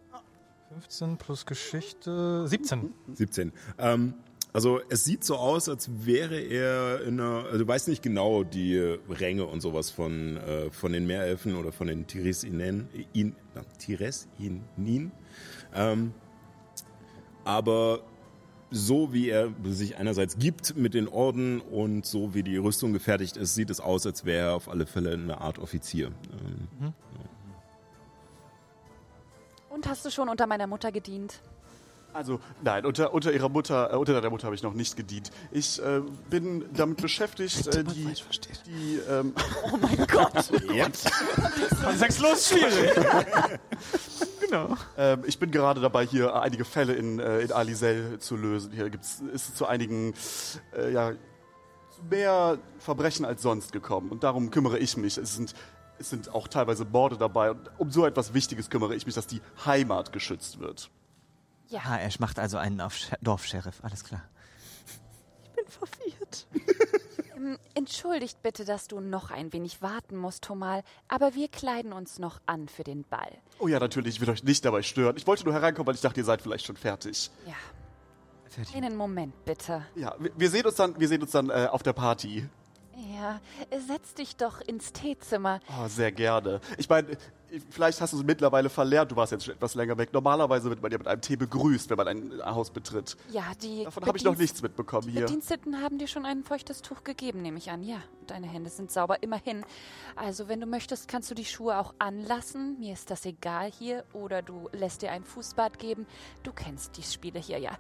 15 plus Geschichte, 17. 17. Ähm, also es sieht so aus, als wäre er in einer, also du weißt nicht genau die Ränge und sowas von, äh, von den Meerelfen oder von den Tiresinen, in, na, Tiresinin. Ähm, aber so wie er sich einerseits gibt mit den Orden und so wie die Rüstung gefertigt ist, sieht es aus, als wäre er auf alle Fälle eine Art Offizier. Ähm, Und hast du schon unter meiner Mutter gedient? Also, nein, unter, unter ihrer Mutter, äh, unter deiner Mutter habe ich noch nicht gedient. Ich äh, bin damit beschäftigt, äh, die, die, ähm, jetzt? Kontextlos (laughs) (laughs) schwierig. (laughs) Genau. Ähm, ich bin gerade dabei, hier einige Fälle in, äh, in Alisel zu lösen. Hier gibt's, ist es zu einigen, äh, ja, zu mehr Verbrechen als sonst gekommen. Und darum kümmere ich mich. Es sind, es sind auch teilweise Morde dabei. Und um so etwas Wichtiges kümmere ich mich, dass die Heimat geschützt wird. Ah, er macht also einen auf Sch- Dorfsheriff, alles klar. Ich bin verwirrt. (laughs) Ähm, Entschuldigt bitte, dass du noch ein wenig warten musst, Tomal, aber wir kleiden uns noch an für den Ball. Oh ja, natürlich, ich will euch nicht dabei stören. Ich wollte nur hereinkommen, weil ich dachte, ihr seid vielleicht schon fertig. Ja, Fertig. einen Moment bitte. Ja, wir, wir sehen uns dann, wir sehen uns dann äh, auf der Party. Ja, setz dich doch ins Teezimmer. Oh, sehr gerne. Ich meine, vielleicht hast du es mittlerweile verlernt, du warst jetzt schon etwas länger weg. Normalerweise wird man ja mit einem Tee begrüßt, wenn man ein Haus betritt. Ja, die Davon habe ich noch nichts mitbekommen Die hier. Bediensteten haben dir schon ein feuchtes Tuch gegeben, nehme ich an. Ja, deine Hände sind sauber, immerhin. Also, wenn du möchtest, kannst du die Schuhe auch anlassen. Mir ist das egal hier. Oder du lässt dir ein Fußbad geben. Du kennst die Spiele hier, ja.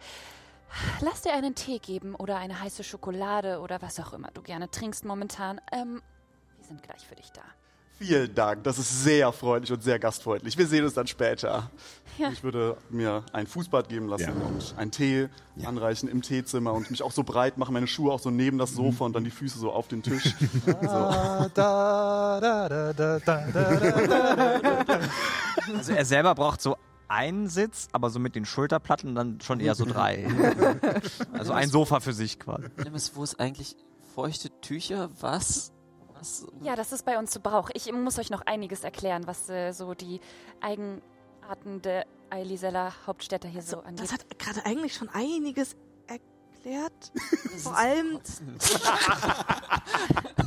Lass dir einen Tee geben oder eine heiße Schokolade oder was auch immer du gerne trinkst momentan. Ähm, wir sind gleich für dich da. Vielen Dank, das ist sehr freundlich und sehr gastfreundlich. Wir sehen uns dann später. Ja. Ich würde mir ein Fußbad geben lassen Ja. und einen Tee anreichen im Teezimmer und mich auch so breit machen, meine Schuhe auch so neben das Sofa und dann die Füße so auf den Tisch. so. Also er selber braucht so einen Sitz, aber so mit den Schulterplatten dann schon eher so drei. Also ein Sofa für sich quasi. Wo ist eigentlich feuchte Tücher? Was? Was? Ja, das ist bei uns zu Brauch. Ich muss euch noch einiges erklären, was äh, so die Eigenarten der Eiliseller Hauptstädte hier so So, angeht. das hat gerade eigentlich schon einiges erklärt. (laughs) Vor allem, (laughs)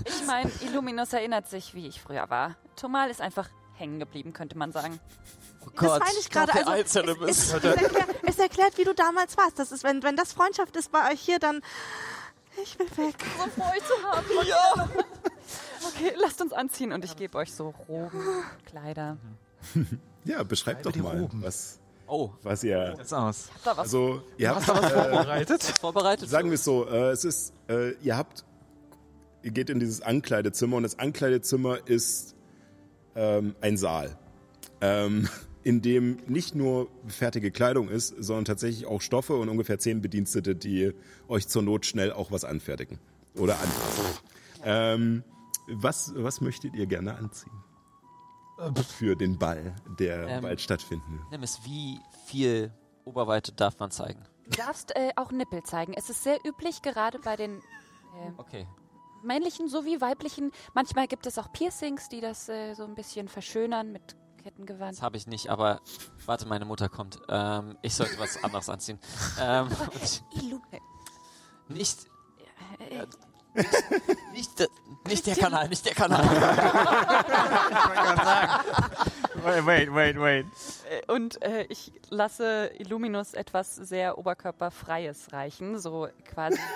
Ich meine, Illuminus erinnert sich, wie ich früher war. Tomal ist einfach hängen geblieben, könnte man sagen. Oh das meine ich gerade. Also, es, es, es, erklärt, es erklärt, wie du damals warst. Das ist, wenn, wenn das Freundschaft ist bei euch hier, dann. Ich will weg. So froh, euch zu haben. Ja. (laughs) Okay, lasst uns anziehen und ich gebe euch so Roben, (laughs) Kleider. (laughs) Ja, beschreibt doch mal, Roben. was, Oh, was ihr. Jetzt aus. Da was Also, ihr habt, (laughs) Vorbereitet? vorbereitet? sagen wir es so, äh, es ist, äh, ihr habt, ihr geht in dieses Ankleidezimmer und das Ankleidezimmer ist ähm, ein Saal, ähm, in dem nicht nur fertige Kleidung ist, sondern tatsächlich auch Stoffe und ungefähr zehn Bedienstete, die euch zur Not schnell auch was anfertigen oder anpassen. Ähm, was, was möchtet ihr gerne anziehen? Für den Ball, der Ähm, bald stattfinden wird. Nimbus, wie viel Oberweite darf man zeigen? Du darfst äh, auch Nippel zeigen. Es ist sehr üblich, gerade bei den äh, Okay. männlichen sowie weiblichen. Manchmal gibt es auch Piercings, die das äh, so ein bisschen verschönern mit Kettengewand. Das habe ich nicht, aber warte, meine Mutter kommt. Ähm, ich sollte was anderes anziehen. Ähm, (laughs) nicht, äh, nicht, der- nicht der Kanal, nicht der Kanal. (laughs) Wait, wait, wait, wait. Äh, Und äh, ich lasse Illuminus etwas sehr Oberkörperfreies reichen, so quasi. (laughs)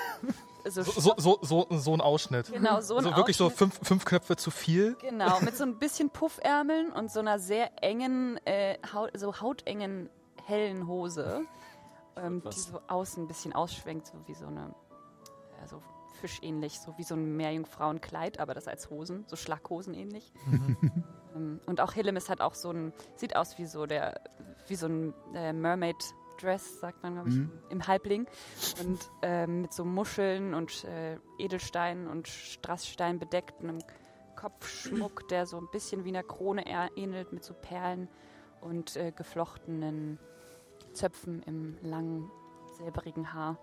So, So, so, so, so ein Ausschnitt. Genau, so ein Also wirklich so Ausschnitt. fünf, fünf Knöpfe zu viel. Genau, mit so ein bisschen Puffärmeln und so einer sehr engen, äh, Haut, so hautengen, hellen Hose, ähm, die so außen ein bisschen ausschwenkt, so wie so eine, äh, so fischähnlich, so wie so ein Meerjungfrauenkleid, aber das als Hosen, so Schlaghosen ähnlich. ähm, und auch Hillemis hat auch so ein, sieht aus wie so der, wie so ein äh, Mermaid Dress, sagt man, glaube ich, im Halbling. Und ähm, mit so Muscheln und äh, Edelsteinen und Strassstein bedeckt, einem Kopfschmuck, der so ein bisschen wie einer Krone ähnelt, mit so Perlen und äh, geflochtenen Zöpfen im langen, silberigen Haar.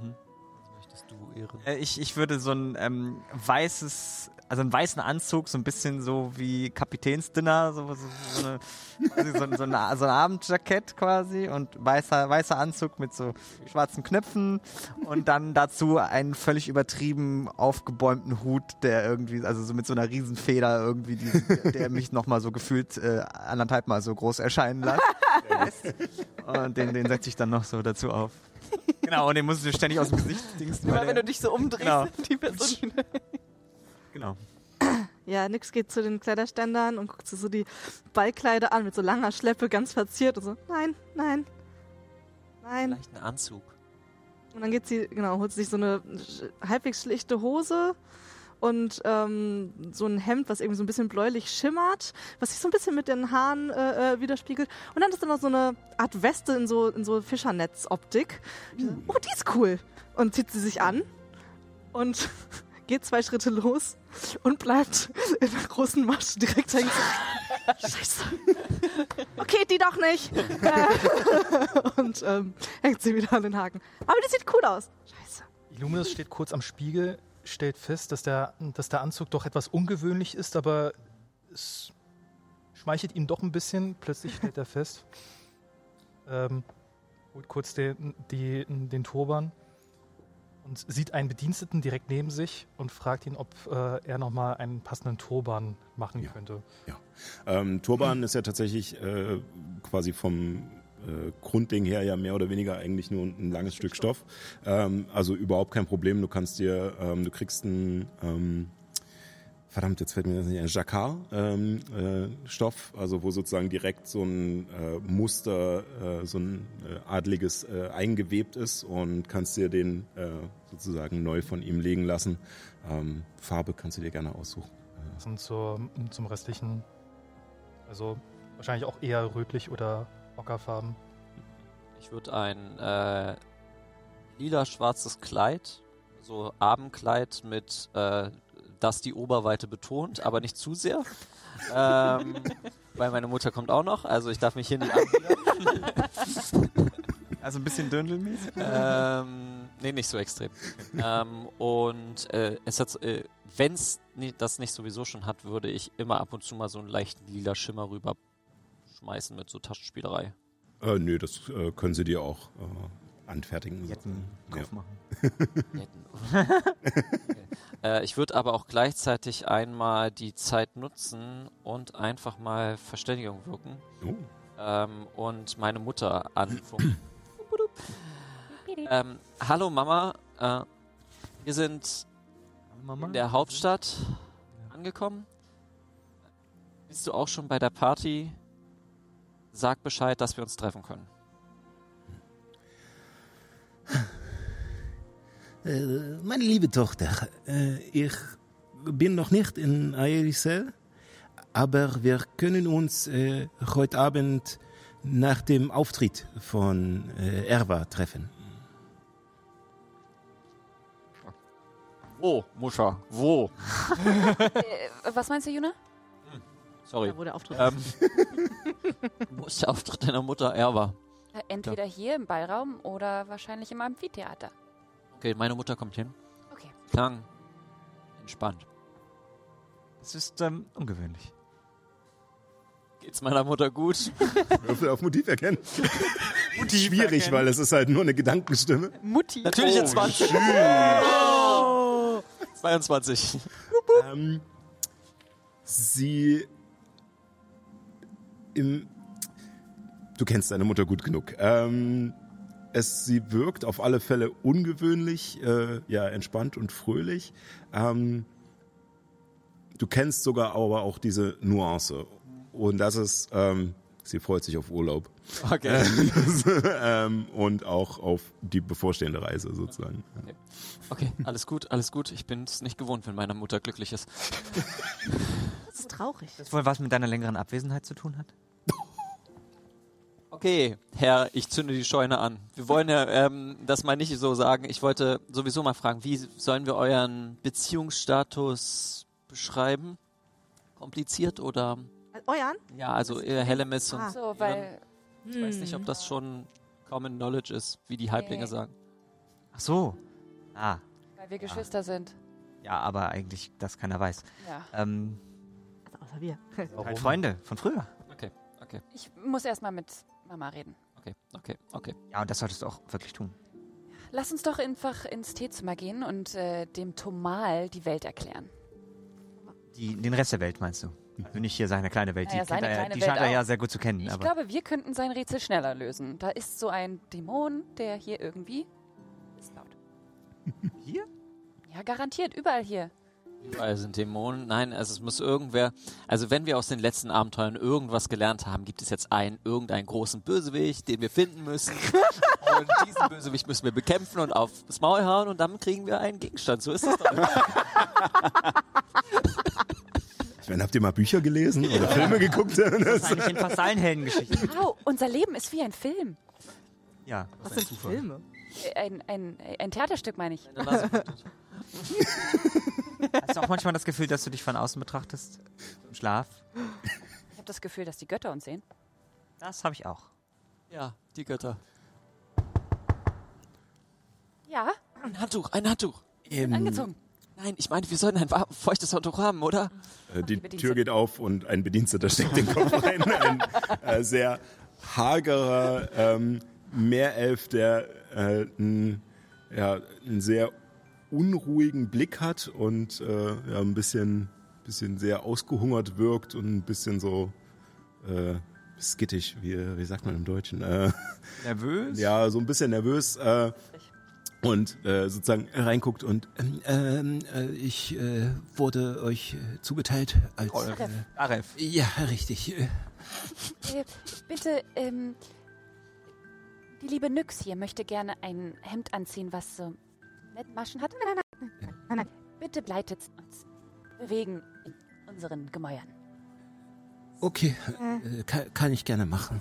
Was möchtest du, Ehren? Äh, Ich, ich würde so ein ähm, weißes, also einen weißen Anzug, so ein bisschen so wie Kapitänsdinner, so, so, so, eine, so, ein- so, ein, so ein Abendjackett quasi und weißer, weißer Anzug mit so schwarzen Knöpfen und dann dazu einen völlig übertrieben aufgebäumten Hut, der irgendwie, also so mit so einer Riesenfeder irgendwie, die, der mich nochmal so gefühlt äh, anderthalb Mal so groß erscheinen lässt. Und den, den setze ich dann noch so dazu auf. Genau, und den musst du ständig aus dem Gesicht dingsten. weil Immer wenn du dich so umdrehst, Genau. die Person. (laughs) Genau. Ja, Nix geht zu den Kleiderständern und guckt sich so die Ballkleider an mit so langer Schleppe, ganz verziert und so, nein, nein, nein. Vielleicht einen Anzug. Und dann geht sie, genau, holt sich so eine halbwegs schlichte Hose und ähm, so ein Hemd, was irgendwie so ein bisschen bläulich schimmert, was sich so ein bisschen mit den Haaren äh, äh, widerspiegelt. Und dann ist da noch so eine Art Weste in so, in so Fischernetz-Optik. Oh, die ist cool. Und zieht sie sich an und geht zwei Schritte los und bleibt in der großen Masche direkt hängen. Scheiße. Okay, die doch nicht. (laughs) Und ähm, hängt sie wieder an den Haken. Aber die sieht cool aus. Scheiße. Illuminus steht kurz am Spiegel, stellt fest, dass der, dass der Anzug doch etwas ungewöhnlich ist, aber es schmeichelt ihm doch ein bisschen. Plötzlich stellt er fest, (laughs) ähm, holt kurz den, die, den Turban und sieht einen Bediensteten direkt neben sich und fragt ihn, ob äh, er nochmal einen passenden Turban machen Ja. könnte. Ähm, Turban ist ja tatsächlich äh, quasi vom äh, Grundding her ja mehr oder weniger eigentlich nur ein langes Stück Stoff. Ähm, also überhaupt kein Problem. Du kannst dir, ähm, du kriegst einen, ähm, verdammt, jetzt fällt mir das nicht ein, Jacquard ähm, äh, also wo sozusagen direkt so ein äh, Muster, äh, so ein äh, adliges äh, eingewebt ist und kannst dir den äh, sozusagen neu von ihm legen lassen. Ähm, Farbe kannst du dir gerne aussuchen. Und zur, zum restlichen, also wahrscheinlich auch eher rötlich oder ockerfarben. Ich würde ein äh, lila-schwarzes Kleid, so Abendkleid mit, äh, das die Oberweite betont, aber nicht zu sehr. ähm, (laughs) weil meine Mutter kommt auch noch, also ich darf mich hier nicht. (laughs) Also ein bisschen dündelmäßig. ähm, nee, nicht so extrem. ähm, und äh, es hat, äh, wenn es das nicht sowieso schon hat, würde ich immer ab und zu mal so einen leichten lila Schimmer rüber schmeißen mit so Taschenspielerei. Äh, nö, das äh, können sie dir auch äh, anfertigen. Jetten Ja. Kopf machen. (laughs) Netten. okay. (laughs) äh, ich würde aber auch gleichzeitig einmal die Zeit nutzen und einfach mal Verständigung wirken Oh. ähm, und meine Mutter anfunken. (clears throat) ähm, hallo Mama, äh, wir sind Mama? in der Hauptstadt angekommen. Bist du auch schon bei der Party? Sag Bescheid, dass wir uns treffen können. (laughs) Äh, meine liebe Tochter, äh, ich bin noch nicht in Aerisel, aber wir können uns äh, heute Abend nach dem Auftritt von Erwa treffen. Wo, Muscha? Wo? (laughs) Was meinst du, Juna? Sorry. Da, wo der Auftritt Ähm, (laughs) wo ist der Auftritt deiner Mutter? Erwa. Äh, Entweder hier im Ballraum oder wahrscheinlich im Amphitheater. Okay, meine Mutter kommt hin. Okay. Klang entspannt. Das ist ähm, ungewöhnlich. Geht's meiner Mutter gut? (laughs) Würfel auf Motiv erkennen. (laughs) Schwierig, weil es ist halt nur eine Gedankenstimme. Mutti. Natürlich jetzt 20. 22. Ähm, sie im Du kennst deine Mutter gut genug. Ähm, es, sie wirkt auf alle Fälle ungewöhnlich, äh, ja, entspannt und fröhlich. Ähm, du kennst sogar aber auch diese Nuance. Und das ist, ähm, sie freut sich auf Urlaub. Okay. (laughs) ähm, und auch auf die bevorstehende Reise sozusagen. Okay, alles gut, alles gut. Ich bin es nicht gewohnt, wenn meine Mutter glücklich ist. (laughs) Das ist traurig. Das wohl was mit deiner längeren Abwesenheit zu tun hat? Okay, Herr, ich zünde die Scheune an. Wir wollen ja ähm, das mal nicht so sagen. Ich wollte sowieso mal fragen, wie sollen wir euren Beziehungsstatus beschreiben? Kompliziert oder? Euren? Ja, also äh, Hellemis und Ah. So, weil ich weiß nicht, ob das schon Common Knowledge ist, wie die Halblinge Nee. sagen. Ach so. Ah, weil wir Geschwister sind. ja, aber eigentlich, dass keiner weiß. Ja. Ähm, Also außer wir. halt Freunde von früher. Okay, okay, Ich muss erstmal mit Mama reden. okay, okay, okay. Ja, und das solltest du auch wirklich tun. Lass uns doch einfach ins Teezimmer gehen und äh, dem Tomal die Welt erklären. Die, den Rest der Welt meinst du? Also nicht hier seine kleine Welt. Naja, die seine er, kleine die Welt scheint er ja sehr gut zu kennen. Ich aber glaube, wir könnten sein Rätsel schneller lösen. Da ist so ein Dämon, der hier irgendwie ist laut. hier? Ja, garantiert, überall hier. Überall sind Dämonen. Nein, also es muss irgendwer. Also wenn wir aus den letzten Abenteuern irgendwas gelernt haben, gibt es jetzt einen, irgendeinen großen Bösewicht, den wir finden müssen. und diesen Bösewicht müssen wir bekämpfen und aufs Maul hauen und dann kriegen wir einen Gegenstand. So ist es doch. Ich meine, habt ihr mal Bücher gelesen oder Filme geguckt? Das ist eigentlich in fast allen Heldengeschichten. Wow, unser Leben ist wie ein Film. Ja. Was sind Filme? Ein, ein, ein Theaterstück, meine ich. (laughs) Hast du auch manchmal das Gefühl, dass du dich von außen betrachtest? Im Schlaf? Ich habe das Gefühl, dass die Götter uns sehen. Das habe ich auch. ja, die Götter. Ja, Ein Handtuch, ein Handtuch. Ähm, angezogen. Nein, ich meine, wir sollten ein feuchtes Handtuch haben, oder? Äh, die Bedienstete. Tür geht auf und ein Bediensteter steckt den Kopf rein. (laughs) Ein äh, sehr hagerer ähm, Meerelf, der äh, einen, ja, einen sehr unruhigen Blick hat und äh, ja, ein bisschen, bisschen sehr ausgehungert wirkt und ein bisschen so äh, skittisch, wie, wie sagt man im Deutschen? Äh, Nervös? ja, so ein bisschen nervös äh, und äh, sozusagen reinguckt und ähm, äh, ich äh, wurde euch äh, zugeteilt als äh, Aref. ja richtig bitte, ähm, die liebe Nyx hier möchte gerne ein Hemd anziehen, was so nett Maschen hat. Nein, nein, nein. nein, nein. Bitte bleitet uns bewegen in unseren Gemäuern. Okay, äh, kann, kann ich gerne machen.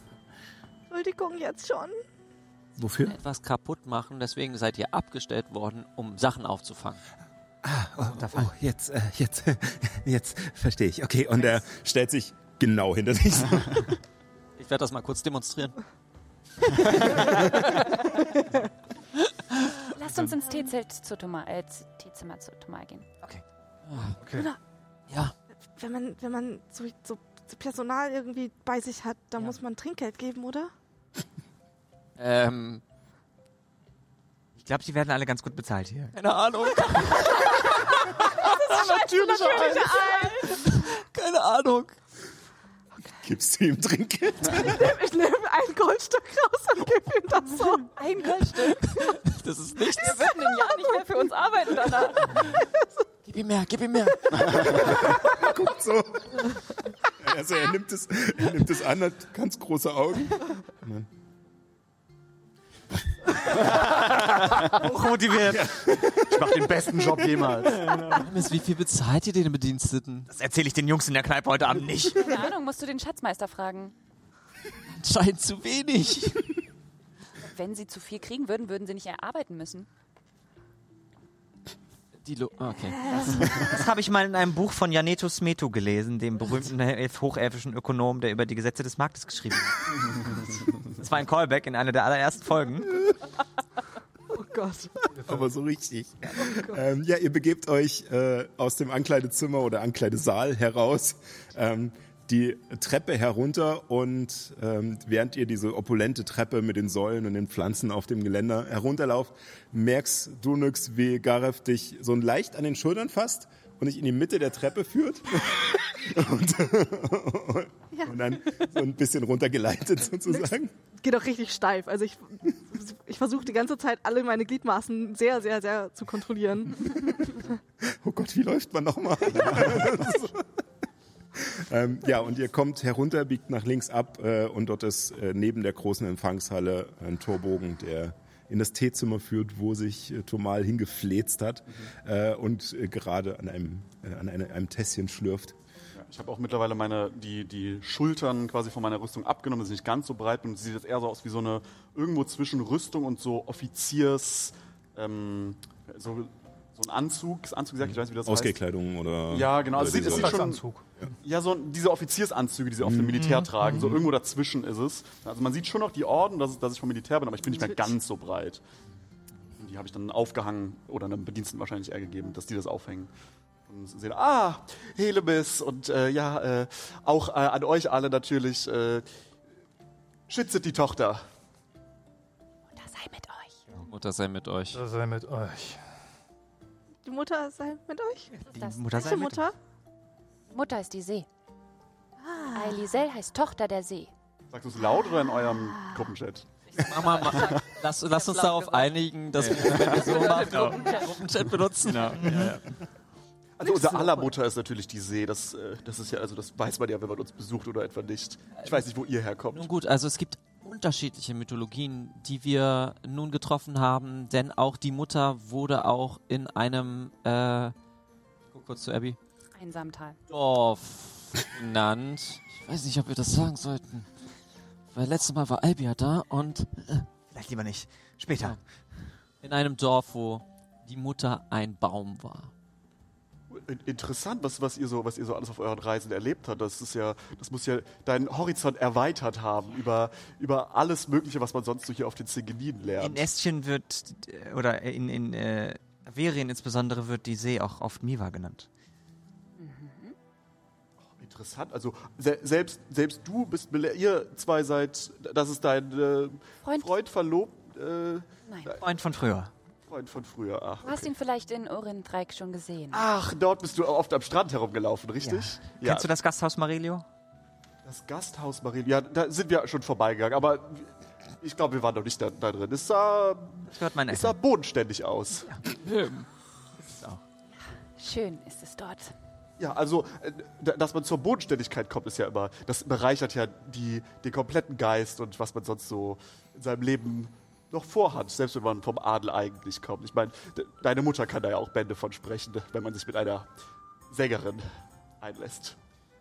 Entschuldigung, jetzt schon. wofür? Etwas kaputt machen, deswegen seid ihr abgestellt worden, um Sachen aufzufangen. Ah, oh, oh, jetzt, äh, jetzt, (laughs) jetzt verstehe ich. Okay, und er Stellt sich genau hinter dich. (laughs) Ich werde das mal kurz demonstrieren. (laughs) Lasst uns ins Teezelt zu Thomas, äh, Teezimmer zu Thomas gehen. Ja, Wenn man, wenn man so, so so Personal irgendwie bei sich hat, dann muss man Trinkgeld geben, oder? (laughs) ähm, Ich glaube, die werden alle ganz gut bezahlt hier. keine Ahnung. (laughs) Natürlich Keine Ahnung. Gibst du ihm Trinkgeld? Ich nehme ein Goldstück raus und gebe ihm das so. Ein Goldstück. Das ist nichts. Wir würden ein Jahr nicht mehr für uns arbeiten danach. (laughs) Gib ihm mehr, gib ihm mehr. (laughs) Guckt so. Also er nimmt es, er nimmt es an, hat ganz große Augen. (laughs) Hochmotiviert. Ich mache den besten Job jemals. Wie viel bezahlt ihr den Bediensteten? Das erzähle ich den Jungs in der Kneipe heute Abend nicht. Keine Ahnung, musst du den Schatzmeister fragen. Anscheinend zu wenig. Wenn sie zu viel kriegen würden, würden sie nicht erarbeiten müssen. Die Lo okay. Das habe ich mal in einem Buch von Janeto Smeto gelesen, dem berühmten elf- hochelfischen Ökonom, der über die Gesetze des Marktes geschrieben hat. Das war ein Callback in einer der allerersten Folgen. Oh Gott. Aber so richtig. ähm, ja, ihr begebt euch äh, aus dem Ankleidezimmer oder Ankleidesaal heraus. Ähm, die Treppe herunter und ähm, während ihr diese opulente Treppe mit den Säulen und den Pflanzen auf dem Geländer herunterlauft, merkst du nix, wie Gareth dich so leicht an den Schultern fasst und dich in die Mitte der Treppe führt (laughs) und, und dann so ein bisschen runtergeleitet sozusagen. Geht doch richtig steif. Also ich, ich versuche die ganze Zeit alle meine Gliedmaßen sehr, sehr, sehr zu kontrollieren. (laughs) Oh Gott, wie läuft man nochmal? (laughs) (laughs) ähm, ja, und ihr kommt herunter, biegt nach links ab äh, und dort ist äh, neben der großen Empfangshalle ein Torbogen, der in das Teezimmer führt, wo sich äh, Tomal hingefläzt hat äh, und äh, gerade an einem, äh, an eine, einem Tässchen schlürft. Ja, ich habe auch mittlerweile meine, die, die Schultern quasi von meiner Rüstung abgenommen, dass ich nicht ganz so breit bin. Und sieht jetzt eher so aus wie so eine, irgendwo zwischen Rüstung und so Offiziers, ähm, so, so ein Anzug, Anzug gesagt, ich weiß nicht, wie das heißt. Ausgekleidung oder. Ja, genau. Also es sieht, sieht schon, Anzug. Ja, so diese Offiziersanzüge, die sie auf dem Militär tragen, so irgendwo dazwischen ist es. Also man sieht schon noch die Orden, dass, dass ich vom Militär bin, aber ich bin nicht mehr ganz so breit. Und die habe ich dann aufgehangen oder einem Bediensteten wahrscheinlich eher gegeben, dass die das aufhängen. Und sehen, ah, Helebis und äh, ja, äh, auch äh, an euch alle natürlich. Äh, schützet die Tochter. Da sei mit euch. Mutter sei mit euch. Das sei mit euch. Die Mutter sei mit euch? Was ist das? Mutter sei Welche mit. Mutter? Mutter ist die See. Ailisel heißt Tochter der See. Sagst du es laut oder in eurem Gruppenchat? Mach mal, mach, lass, lass uns darauf einigen, dass wir, wenn wir so (laughs) machen, Gruppenchat benutzen. Also unser aller Mutter ist natürlich die See. Das, äh, das ist ja, also das weiß man ja, wenn man uns besucht oder etwa nicht. Ich weiß nicht, wo ihr herkommt. Nun gut, also es gibt unterschiedliche Mythologien, die wir nun getroffen haben, denn auch die Mutter wurde auch in einem, äh, guck kurz zu Abby, Einsamtal. Dorf genannt. Ich weiß nicht, ob wir das sagen sollten. Weil letztes Mal war Albia da und äh, Vielleicht lieber nicht. Später. in einem Dorf, wo die Mutter ein Baum war. In- Interessant, was, was, ihr so, was ihr so alles auf euren Reisen erlebt habt. Das ist ja, das muss ja deinen Horizont erweitert haben über, über alles Mögliche, was man sonst so hier auf den Zingeniden In lernt. Estchen wird, äh, oder in, in äh, Averien insbesondere wird die See auch oft Miva genannt. Interessant. Also se selbst, selbst du bist, ihr zwei seid, das ist dein äh, Freund? Freund, verlobt, äh, Nein. Freund von früher. Freund von früher. Ach, Du hast ihn vielleicht in Orendreik schon gesehen. Ach, dort bist du oft am Strand herumgelaufen, richtig? Ja. Kennst du das Gasthaus Marelio? Das Gasthaus Marie. Ja, da sind wir schon vorbeigegangen, aber ich glaube, wir waren noch nicht da, da drin. Es sah, es sah bodenständig aus. Schön ist es dort. Ja, also, äh, dass man zur Bodenständigkeit kommt, ist ja immer, das bereichert ja die, den kompletten Geist und was man sonst so in seinem Leben noch vorhat, selbst wenn man vom Adel eigentlich kommt. Ich meine, de- deine Mutter kann da ja auch Bände von sprechen, wenn man sich mit einer Sängerin einlässt.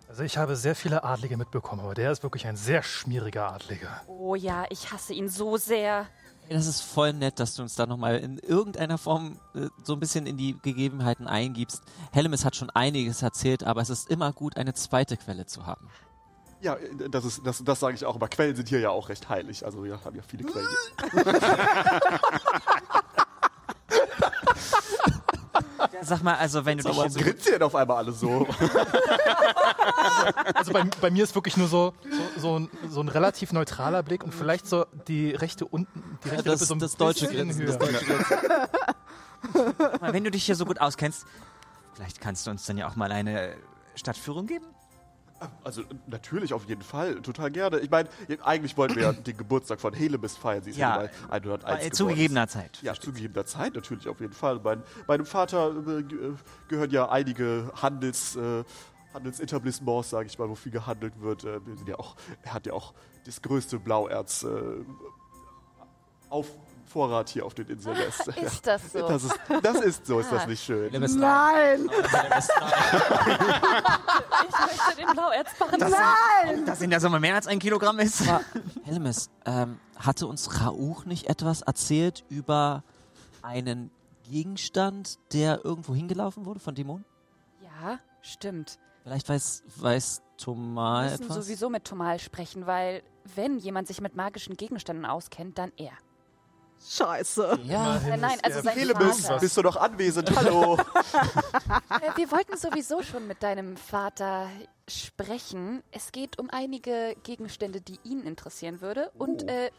Also ich habe sehr viele Adlige mitbekommen, aber der ist wirklich ein sehr schmieriger Adliger. Oh ja, ich hasse ihn so sehr. Hey, das ist voll nett, dass du uns da nochmal in irgendeiner Form äh, so ein bisschen in die Gegebenheiten eingibst. Hellemis hat schon einiges erzählt, aber es ist immer gut, eine zweite Quelle zu haben. Ja, äh, das, ist, das, das sage ich auch, aber Quellen sind hier ja auch recht heilig. Also wir haben ja viele Quellen. (laughs) Sag mal, also wenn du dich Warum hier so grinst ihr denn auf einmal alle so? (laughs) Also bei, bei mir ist wirklich nur so, so, so, ein, so ein relativ neutraler Blick und vielleicht so die rechte unten, die rechte das- Lippe so das deutsche Grinsen, das Mal, wenn du dich hier so gut auskennst, vielleicht kannst du uns dann ja auch mal eine Stadtführung geben? Also natürlich, auf jeden Fall, total gerne. Ich meine, eigentlich wollten wir ja den Geburtstag von Helemis feiern. Sie ist Ja, 101 Bei, geworden. zu gegebener Zeit. Ja, zu gegebener Zeit natürlich, auf jeden Fall. Mein, meinem Vater äh, äh, gehören ja einige Handels, äh, Handelsetablissements, sage ich mal, wo viel gehandelt wird. Äh, wir sind ja auch, er hat ja auch das größte Blauerz äh, auf Vorrat hier auf den Inseln. Das, (laughs) Ist das so? das, ist, das ist so, ist das Ah. nicht schön. Nein! (laughs) Ich möchte den Blauerzbarren. Dass in der Summe mehr als ein Kilogramm ist? Aber, Hellemis, ähm, hatte uns Rauch nicht etwas erzählt über einen Gegenstand, der irgendwo hingelaufen wurde von Dämonen? Ja, stimmt. Vielleicht weiß, weiß Wir Thomas müssen etwas? sowieso mit Tomal sprechen, weil wenn jemand sich mit magischen Gegenständen auskennt, dann er. Scheiße. Ja, Äh, nein, also sein Helemis, Vater. bist du noch anwesend? (laughs) Hallo. Äh, wir wollten sowieso schon mit deinem Vater sprechen. Es geht um einige Gegenstände, die ihn interessieren würde. Und äh,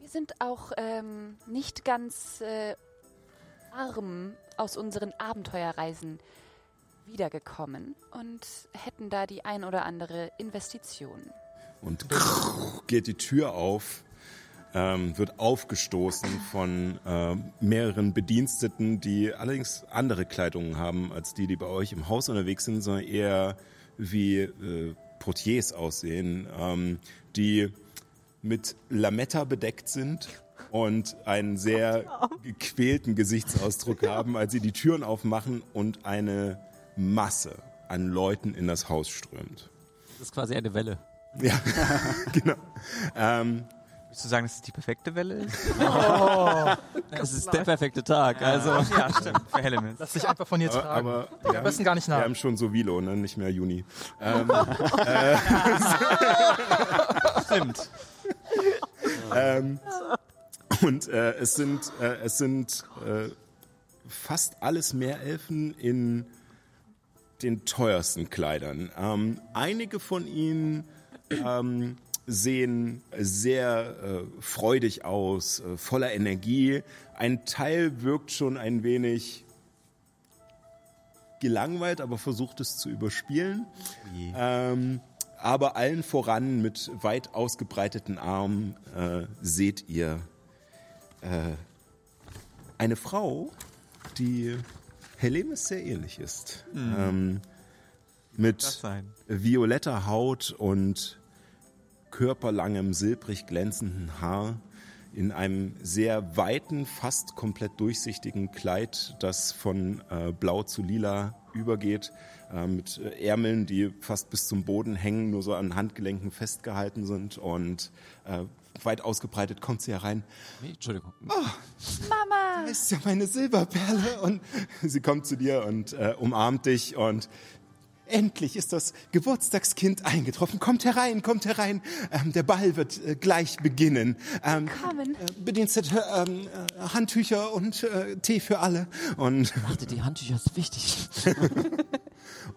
wir sind auch ähm, nicht ganz äh, arm aus unseren Abenteuerreisen wiedergekommen und hätten da die ein oder andere Investition. Und geht die Tür auf, ähm, wird aufgestoßen von ähm, mehreren Bediensteten, die allerdings andere Kleidungen haben als die, die bei euch im Haus unterwegs sind, sondern eher wie äh, Portiers aussehen, ähm, die mit Lametta bedeckt sind und einen sehr gequälten Gesichtsausdruck (laughs) haben, als sie die Türen aufmachen und eine Masse an Leuten in das Haus strömt. das ist quasi eine Welle. Ja, (laughs) genau. Ähm, Willst du sagen, dass es die perfekte Welle ist? (laughs) Es ist der perfekte Tag. Also, ja, stimmt. (laughs) Für Hellemis. Lass dich einfach von hier aber tragen. aber Denk wir am besten haben, gar nicht wir nach. haben schon so Vilo, ne? nicht mehr Juni. (laughs) Ähm, Stimmt. ähm, und äh, es sind, äh, es sind äh, fast alles Meerelfen in den teuersten Kleidern. Ähm, einige von ihnen ähm, sehen sehr äh, freudig aus, äh, voller Energie. Ein Teil wirkt schon ein wenig gelangweilt, aber versucht es zu überspielen. Ähm, aber allen voran mit weit ausgebreiteten Armen äh, seht ihr äh, eine Frau, die Helemis sehr ähnlich ist. Ähm, mit violetter Haut und körperlangem, silbrig glänzenden Haar in einem sehr weiten, fast komplett durchsichtigen Kleid, das von äh, blau zu lila übergeht, äh, mit äh, Ärmeln, die fast bis zum Boden hängen, nur so an Handgelenken festgehalten sind und äh, weit ausgebreitet kommt sie herein. Nee, Entschuldigung. Mama! Das ist ja meine Silberperle. Und (laughs) sie kommt zu dir und äh, umarmt dich und endlich ist das Geburtstagskind eingetroffen. Kommt herein, kommt herein. Ähm, der Ball wird äh, gleich beginnen. Ähm, Kommen. äh, Bedienstete, ähm, äh, Handtücher und äh, Tee für alle. Und Dachte, die Handtücher ist wichtig. (laughs)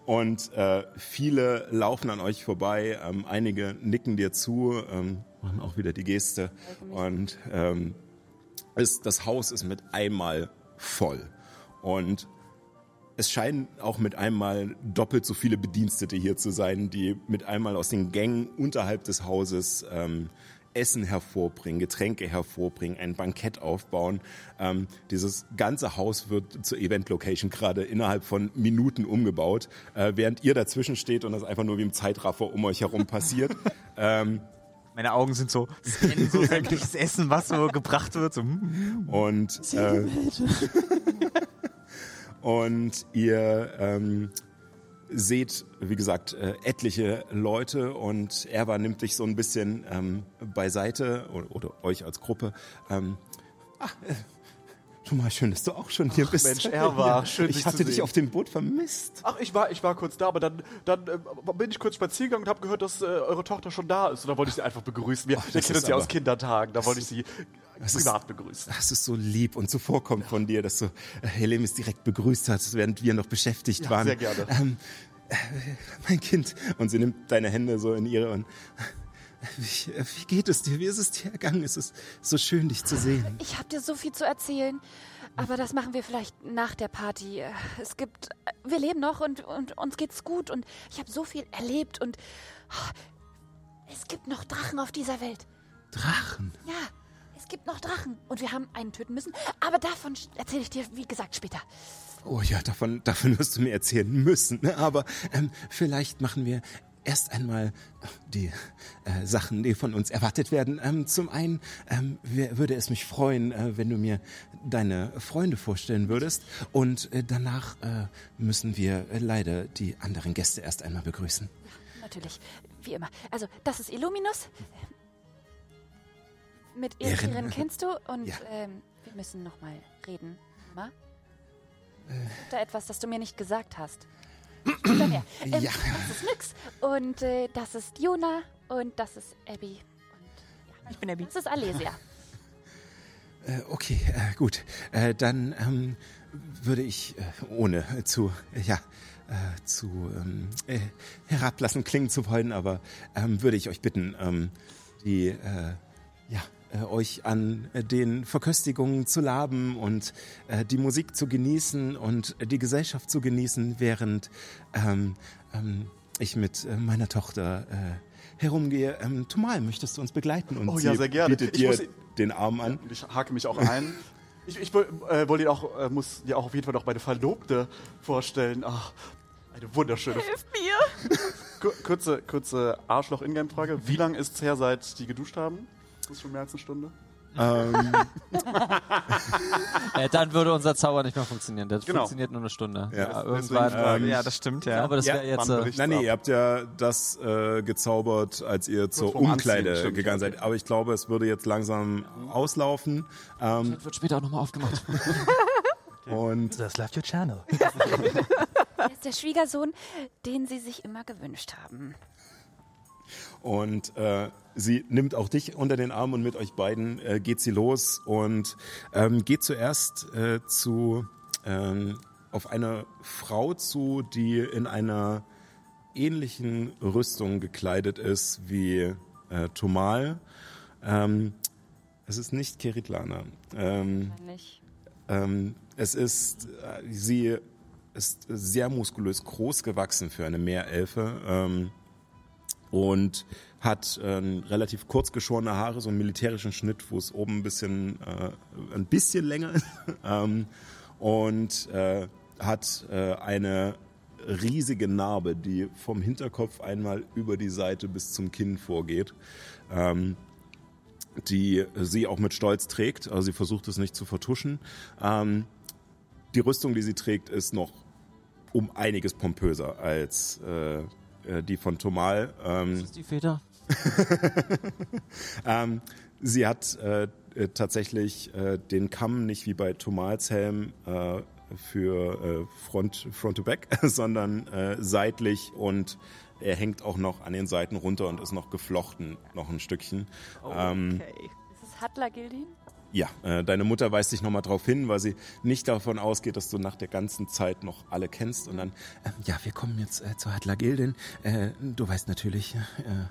Und äh, viele laufen an euch vorbei, ähm, einige nicken dir zu, ähm, machen auch wieder die Geste. Und ähm, es, das Haus ist mit einmal voll. Und es scheinen auch mit einmal doppelt so viele Bedienstete hier zu sein, die mit einmal aus den Gängen unterhalb des Hauses ähm, Essen hervorbringen, Getränke hervorbringen, ein Bankett aufbauen. Ähm, dieses ganze Haus wird zur Event-Location gerade innerhalb von Minuten umgebaut, äh, während ihr dazwischen steht und das einfach nur wie im Zeitraffer um euch herum passiert. (laughs) ähm, Meine Augen sind so, (laughs) scannen so sämtliches Essen, was so gebracht wird. So, hm. Und, äh, (laughs) und ihr ähm, seht, wie gesagt, äh, etliche Leute und Erwa nimmt dich so ein bisschen ähm, beiseite oder, oder euch als Gruppe. Ähm, ach, äh, schon mal schön, dass du auch schon hier bist. Mensch, Erwa, schön, Ich dich hatte dich sehen. auf dem Boot vermisst. Ach, ich war, ich war kurz da, aber dann, dann äh, bin ich kurz spazieren gegangen und habe gehört, dass äh, eure Tochter schon da ist. Und da wollte ich sie einfach begrüßen. Wir, wir das kennen ist uns ja aus Kindertagen. Da wollte ich sie ist- privat begrüßen. Das ist so lieb und zuvorkommt von dir, dass du äh, Helemis direkt begrüßt hast, während wir noch beschäftigt Ja, waren. sehr gerne. Ähm, äh, mein Kind. Und sie nimmt deine Hände so in ihre und wie, wie geht es dir? Wie ist es dir ergangen? Es ist so schön, dich zu sehen. Ich habe dir so viel zu erzählen, aber das machen wir vielleicht nach der Party. Es gibt, wir leben noch und, und uns geht's gut und ich habe so viel erlebt und oh, es gibt noch Drachen auf dieser Welt. Drachen. Ja, es gibt noch Drachen und wir haben einen töten müssen, aber davon erzähle ich dir, wie gesagt, später. Oh ja, davon, davon wirst du mir erzählen müssen. ne? Aber ähm, vielleicht machen wir erst einmal die äh, Sachen, die von uns erwartet werden. Ähm, zum einen ähm, würde es mich freuen, äh, wenn du mir deine Freunde vorstellen würdest. Und äh, danach äh, müssen wir äh, leider die anderen Gäste erst einmal begrüßen. Natürlich, wie immer. Also, das ist Illuminus. Mit Erin. Erin kennst du und Ja. ähm, wir müssen noch mal reden. Mama? Gibt da etwas, das du mir nicht gesagt hast? Mehr. (clears throat) Ähm, Ja. Das ist Nyx und äh, das ist Jona und das ist Abby. Ich bin Abby. Das ist Alesia. (laughs) Äh, okay, äh, gut. Äh, dann ähm, würde ich, äh, ohne zu, äh, ja, äh, zu ähm, äh, herablassen klingen zu wollen, aber ähm, würde ich euch bitten, ähm, die, äh, euch an äh, den Verköstigungen zu laben und äh, die Musik zu genießen und äh, die Gesellschaft zu genießen, während ähm, ähm, ich mit äh, meiner Tochter äh, herumgehe. Ähm, Tumal, möchtest du uns begleiten? Und Oh ja, sehr gerne. bietet Ich dir muss- den Arm an. Und ich hake mich auch ein. (laughs) Ich, ich äh, wollte dir auch, äh, muss dir auch auf jeden Fall noch meine Verlobte vorstellen. Ach, eine wunderschöne. Hilf mir! Kur- Kurze, kurze Arschloch-Ingame-Frage. Wie lange ist es her, seit die geduscht haben? Das ist schon mehr als eine Stunde. Ähm, (laughs) äh, dann würde unser Zauber nicht mehr funktionieren. Der Genau. funktioniert nur eine Stunde. Ja, irgendwann. deswegen, ähm, Ja, das stimmt, ja. aber das Ja, wäre jetzt. Äh, Nein, nee, ihr habt ja das äh, gezaubert, als ihr zur Umkleide Anziehen, stimmt. gegangen seid. Aber ich glaube, es würde jetzt langsam auslaufen. Ähm, wird später auch nochmal aufgemacht. (laughs) und Das left your channel. Er (laughs) ist der Schwiegersohn, den sie sich immer gewünscht haben. Und äh, sie nimmt auch dich unter den Arm und mit euch beiden äh, geht sie los und ähm, geht zuerst äh, zu ähm, auf eine Frau zu, die in einer ähnlichen Rüstung gekleidet ist wie äh, Tomal. Ähm, es ist nicht Keritlana. Ähm, Wahrscheinlich. Ähm, es ist, äh, sie ist sehr muskulös groß gewachsen für eine Meerelfe ähm, und hat ähm, relativ kurz geschorene Haare, so einen militärischen Schnitt, wo es oben ein bisschen, äh, ein bisschen länger ist. (laughs) ähm, und äh, hat äh, eine riesige Narbe, die vom Hinterkopf einmal über die Seite bis zum Kinn vorgeht. Ähm, die sie auch mit Stolz trägt. Also sie versucht es nicht zu vertuschen. Ähm, die Rüstung, die sie trägt, ist noch um einiges pompöser als äh, äh, die von Tomal. Ähm, Das ist die Feder. (laughs) ähm, sie hat äh, äh, tatsächlich äh, den Kamm nicht wie bei Tomals Helm äh, für äh, Front, Front to Back, (laughs) sondern seitlich und er hängt auch noch an den Seiten runter und ist noch geflochten, noch ein Stückchen. Ähm, Okay. Ist es Hattler Gildin? Ja, äh, deine Mutter weist dich nochmal darauf hin, weil sie nicht davon ausgeht, dass du nach der ganzen Zeit noch alle kennst. Und dann, ähm, ja, wir kommen jetzt äh, zur Hadla Gildin. Äh, du weißt natürlich, äh,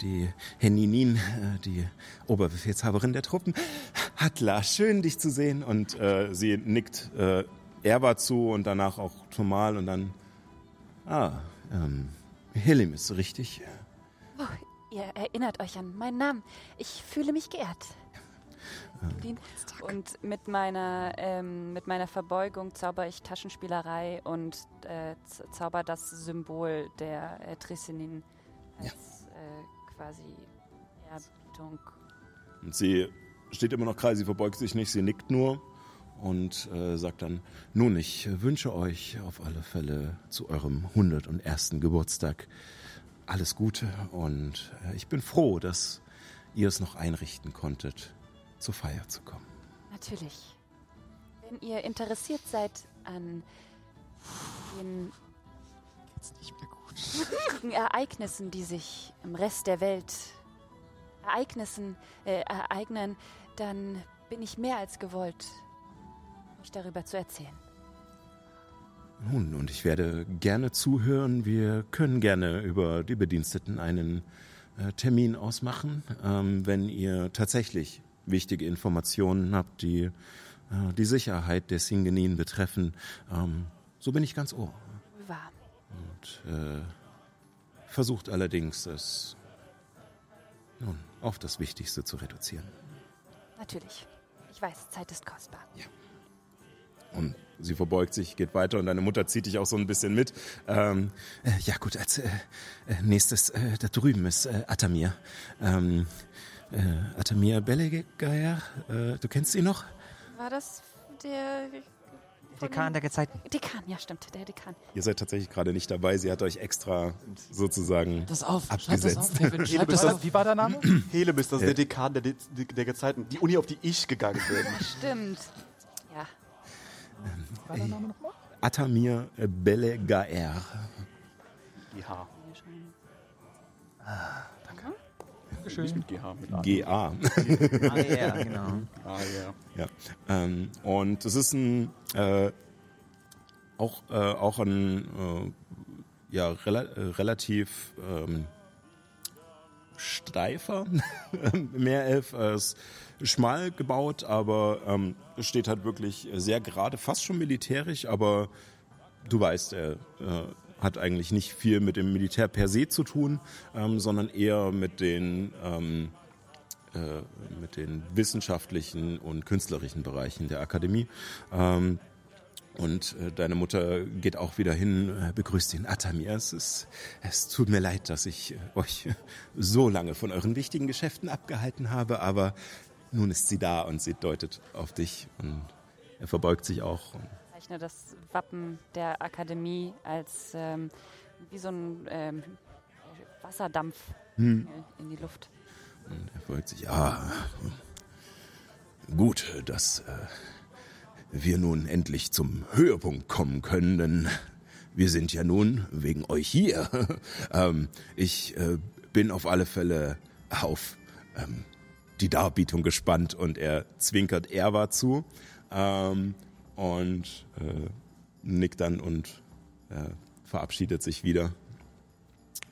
die Heninin, äh, die Oberbefehlshaberin der Truppen. Hadla, schön dich zu sehen. Und äh, sie nickt äh, Erwa zu und danach auch Tomal und dann, ah, ähm, Helim ist richtig. Oh, ihr erinnert euch an meinen Namen. Ich fühle mich geehrt. Gildin. Und mit meiner, ähm, mit meiner Verbeugung zauber ich Taschenspielerei und äh, zauber das Symbol der äh, Trissinin als äh, quasi Erbietung. Und sie steht immer noch gerade, sie verbeugt sich nicht, sie nickt nur und äh, sagt dann, nun, ich wünsche euch auf alle Fälle zu eurem 101. Geburtstag alles Gute und äh, ich bin froh, dass ihr es noch einrichten konntet, zur Feier zu kommen. Natürlich. Wenn ihr interessiert seid an den wichtigen (laughs) Ereignissen, die sich im Rest der Welt Ereignissen äh, ereignen, dann bin ich mehr als gewollt, euch darüber zu erzählen. Nun, und ich werde gerne zuhören. Wir können gerne über die Bediensteten einen äh, Termin ausmachen, ähm, wenn ihr tatsächlich wichtige Informationen habt, die äh, die Sicherheit der Singenin betreffen. Ähm, so bin ich ganz ohr. Wahr. Und äh, versucht allerdings, es nun auf das Wichtigste zu reduzieren. Natürlich. Ich weiß, Zeit ist kostbar. Und sie verbeugt sich, geht weiter und deine Mutter zieht dich auch so ein bisschen mit. Ähm, äh, ja gut, als äh, äh, nächstes äh, da drüben ist äh, Atamir. Ähm, äh, Atamir Belegeier, äh, du kennst ihn noch? War das der Dekan der Gezeiten. Dekan? Ja, stimmt, der Dekan. Ihr seid tatsächlich gerade nicht dabei. Sie hat euch extra sozusagen Das auf. Schreib das abgesetzt. auf. Schreib Wie das war auf. Wie war der Name? (clears throat) Helem ist das Ja. der Dekan der, De der Gezeiten. Die Uni, auf die ich gegangen bin. (laughs) Stimmt. Ja. war der Name nochmal? Atamir Belegaer. GH. Dankeschön. Nicht mit GH, mit A. GA. Ah, ja, genau. Ah, ja. Ja. Ähm, und es ist ein äh, auch, äh, auch ein äh, ja, rela äh, relativ ähm, steifer (laughs) Meerelf. Er ist schmal gebaut, aber ähm, steht halt wirklich sehr gerade, fast schon militärisch, aber du weißt, er äh, hat eigentlich nicht viel mit dem Militär per se zu tun, ähm, sondern eher mit den ähm, äh, mit den wissenschaftlichen und künstlerischen Bereichen der Akademie. Ähm, und äh, deine Mutter geht auch wieder hin, äh, begrüßt den Atamir. Es, ist, es tut mir leid, dass ich äh, euch (laughs) so lange von euren wichtigen Geschäften abgehalten habe, aber nun ist sie da und sie deutet auf dich und er verbeugt sich auch. Ich zeichne das Wappen der Akademie als ähm, wie so ein ähm, Wasserdampf Hm. in die Luft. Und er folgt sich, ja, gut, dass äh, wir nun endlich zum Höhepunkt kommen können, denn wir sind ja nun wegen euch hier. (laughs) ähm, ich äh, bin auf alle Fälle auf ähm, die Darbietung gespannt und er zwinkert Erwa zu ähm, und äh, nickt dann und äh, verabschiedet sich wieder.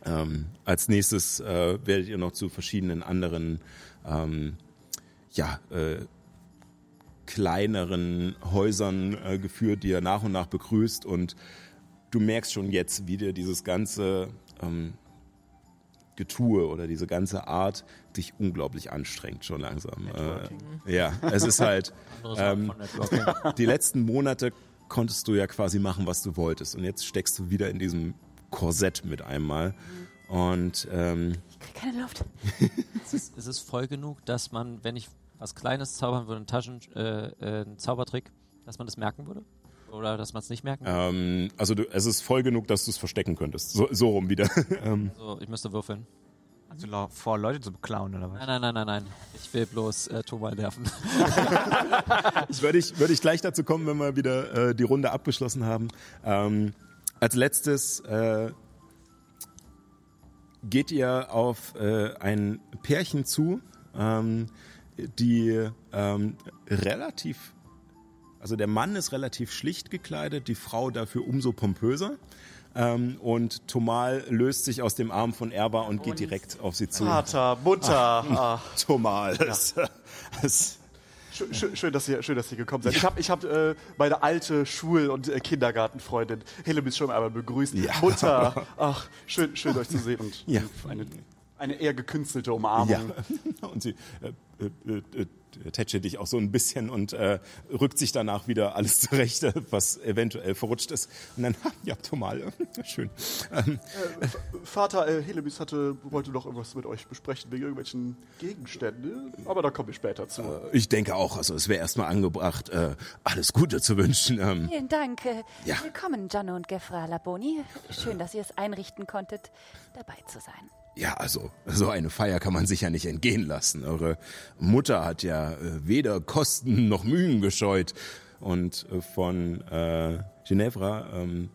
Ähm, als nächstes äh, werdet ihr noch zu verschiedenen anderen, ähm, ja, äh, kleineren Häusern äh, geführt, die ihr nach und nach begrüßt und du merkst schon jetzt, wie dir dieses ganze ähm, Getue oder diese ganze Art dich unglaublich anstrengt schon langsam. Äh, ja, es ist halt (laughs) ähm, die letzten Monate konntest du ja quasi machen, was du wolltest. Und jetzt steckst du wieder in diesem Korsett mit einmal. Und ähm, Ich krieg keine Luft. (laughs) Ist es, ist es voll genug, dass man, wenn ich was Kleines zaubern würde, einen Taschen, äh, äh, einen Zaubertrick, dass man das merken würde? Oder dass man es nicht merken würde? ähm, also du, es ist voll genug, dass du es verstecken könntest. So, so rum wieder. (laughs) ähm, Also ich müsste würfeln. Also lau- vor, Leute zu beklauen, oder was? Nein, nein, nein, nein, nein. Ich will bloß äh, Thomas nerven. (laughs) Ich würde ich, würde ich gleich dazu kommen, wenn wir wieder äh, die Runde abgeschlossen haben. Ähm, als letztes äh, geht ihr auf äh, ein Pärchen zu, ähm, die ähm, relativ, also der Mann ist relativ schlicht gekleidet, die Frau dafür umso pompöser. Ähm, und Tomal löst sich aus dem Arm von Erwa und geht direkt auf sie zu. Vater, Mutter. Ah. Tomal. Schön, schön, schön, dass ihr, schön, dass ihr gekommen seid. Ich habe ich hab, äh, meine alte Schul- und äh, Kindergartenfreundin Hillemis schon einmal begrüßt. Ja. Mutter, (laughs) ach, schön, schön euch zu sehen und Ja. eine, eine eher gekünstelte Umarmung. Ja. (laughs) Und sie äh, äh, äh, tätschelt dich auch so ein bisschen und äh, rückt sich danach wieder alles zurecht, äh, was eventuell verrutscht ist. Und dann, ja, Tomal, äh, (laughs) schön. Ähm, Vater äh, Hillemis hatte, wollte noch irgendwas mit euch besprechen wegen irgendwelchen Gegenständen, aber da kommen wir später zu. ich denke auch, also es wäre erstmal angebracht, äh, alles Gute zu wünschen. Ähm, Vielen Dank. äh, Ja. Willkommen, Gianno und Gefra Laboni. Schön, dass ihr es einrichten konntet, dabei zu sein. Ja, also so eine Feier kann man sich ja nicht entgehen lassen. Eure Mutter hat ja äh, weder Kosten noch Mühen gescheut. Und äh, von äh, Ginevra, ähm,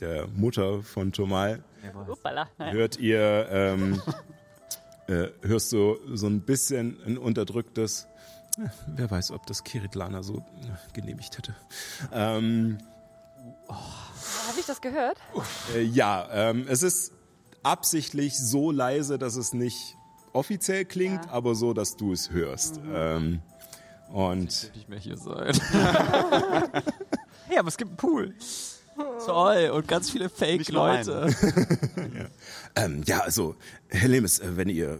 der Mutter von Tomal, hört ihr, ähm, (laughs) äh, hörst du so ein bisschen ein unterdrücktes, äh, wer weiß, ob das Kiritlana so äh, genehmigt hätte. Ähm, Habe ich das gehört? äh, ja, ähm, es ist absichtlich so leise, dass es nicht offiziell klingt, Ja. aber so, dass du es hörst. Ähm, und nicht mehr hier sein. (laughs) Hey, aber es gibt einen Pool. Toll. Und ganz viele Fake-Leute. (laughs) ähm, ja, also, Herr Lemes, äh, wenn ihr äh,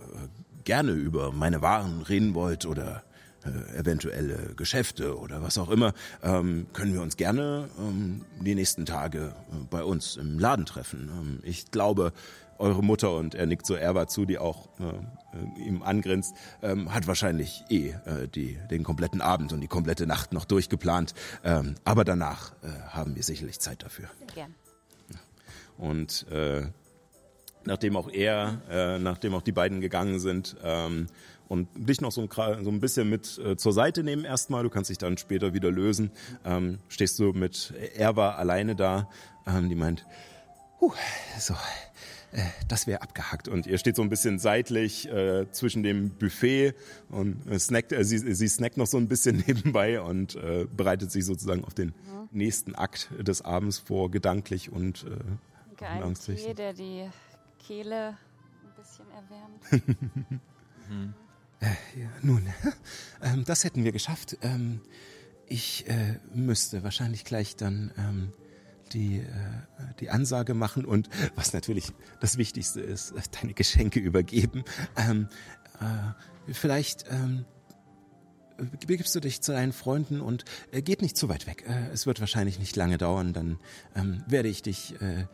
gerne über meine Waren reden wollt oder äh, eventuelle Geschäfte oder was auch immer, ähm, können wir uns gerne ähm, die nächsten Tage äh, bei uns im Laden treffen. Ähm, ich glaube, eure Mutter und er nickt so Erwa zu, die auch äh, ihm angrinst, ähm, hat wahrscheinlich eh äh, die, den kompletten Abend und die komplette Nacht noch durchgeplant. Ähm, aber danach äh, haben wir sicherlich Zeit dafür. Gern. Und äh, nachdem auch er, äh, nachdem auch die beiden gegangen sind ähm, und dich noch so ein, so ein bisschen mit äh, zur Seite nehmen erstmal, du kannst dich dann später wieder lösen, ähm, stehst du mit Erwa alleine da, ähm, die meint, huh, so, das wäre abgehackt. Und ihr steht so ein bisschen seitlich äh, zwischen dem Buffet und äh, snackt, äh, sie, sie snackt noch so ein bisschen (laughs) nebenbei und äh, bereitet sich sozusagen auf den nächsten Akt des Abends vor, gedanklich und äh, Angstlich. Tee, der die Kehle ein bisschen erwärmt. (laughs) Ja, nun, (laughs) ähm, das hätten wir geschafft. Ähm, ich äh, müsste wahrscheinlich gleich dann ähm, die, äh, die Ansage machen und was natürlich das Wichtigste ist, äh, deine Geschenke übergeben. Ähm, äh, vielleicht ähm, begibst du dich zu deinen Freunden und äh, geht nicht zu weit weg. Äh, es wird wahrscheinlich nicht lange dauern, dann ähm, werde ich dich äh,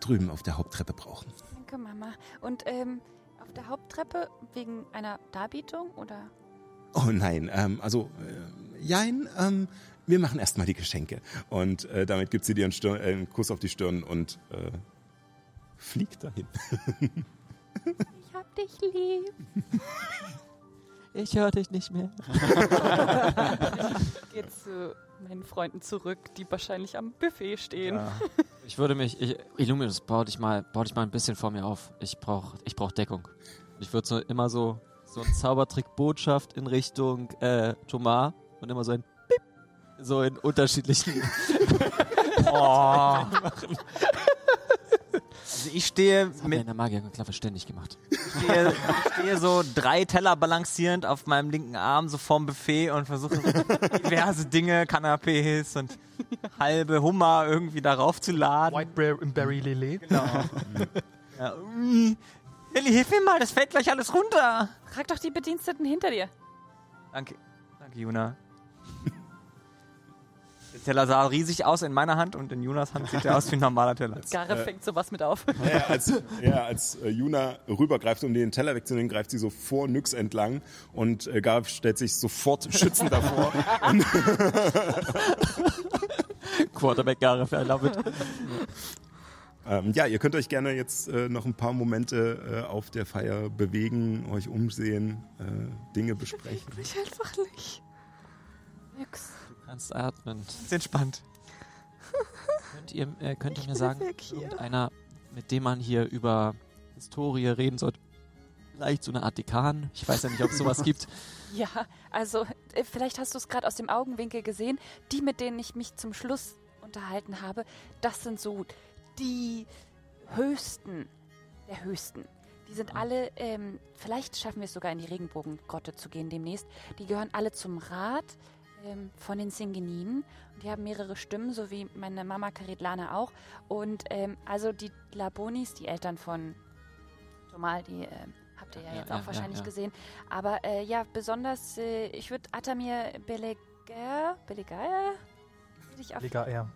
drüben auf der Haupttreppe brauchen. Danke, Mama. Und ähm, auf der Haupttreppe wegen einer Darbietung oder? Oh nein, ähm, also äh, jein, ähm, wir machen erstmal die Geschenke. Und äh, damit gibt sie dir einen, Stirn, äh, einen Kuss auf die Stirn und äh, fliegt dahin. Ich hab dich lieb. Ich höre dich nicht mehr. Geht zu meinen Freunden zurück, die wahrscheinlich am Buffet stehen. Ich würde mich, ich, Illuminus, bau dich mal, bau dich mal ein bisschen vor mir auf. Ich brauch, ich brauch Deckung. Ich würde so immer so, so ein Zaubertrick-Botschaft in Richtung äh, Thomas und immer so ein so in unterschiedlichen. (laughs) Oh. Also ich stehe Das mit in der Magierklappe ständig gemacht. stehe, ich stehe so drei Teller balancierend auf meinem linken Arm so vorm Buffet und versuche diverse Dinge, Canapés und halbe Hummer irgendwie darauf zu laden. White Bear im Berry Lele. Genau. ja. ui. Elli, hilf mir mal, das fällt gleich alles runter. Frag doch die Bediensteten hinter dir. Danke, danke Juna. Der Teller sah riesig aus in meiner Hand und in Jonas Hand sieht er aus wie ein normaler Teller. (laughs) Gareth fängt sowas mit auf. (laughs) Ja, als, ja, als äh, Juna rübergreift, um den Teller wegzunehmen, greift sie so vor Nyx entlang und äh, Gareth stellt sich sofort schützend davor. (laughs) Quarterback Gareth, I love it. Ähm, ja, ihr könnt euch gerne jetzt äh, noch ein paar Momente äh, auf der Feier bewegen, euch umsehen, äh, Dinge besprechen. Mich einfach nicht. Nix. Du kannst atmen. Ist entspannt. Könnt ihr, äh, könnt ihr mir sagen, irgendeiner, mit dem man hier über Historie reden sollte? Vielleicht so eine Art Dekan? Ich weiß ja nicht, ob es sowas (laughs) gibt. Ja, also äh, vielleicht hast du es gerade aus dem Augenwinkel gesehen. Die, mit denen ich mich zum Schluss unterhalten habe, das sind so die höchsten der höchsten. Die sind alle, ähm, vielleicht schaffen wir es sogar in die Regenbogengrotte zu gehen demnächst. Die gehören alle zum Rat von den Singeninen. Und die haben mehrere Stimmen, so wie meine Mama Karitlana auch. Und ähm, also die Labonis, die Eltern von Tomal, die ähm, habt ihr ja, Ja, jetzt ja, auch ja, wahrscheinlich ja. gesehen. Aber äh, ja, besonders, äh, ich würde Atamir Belegaer, Belegaer?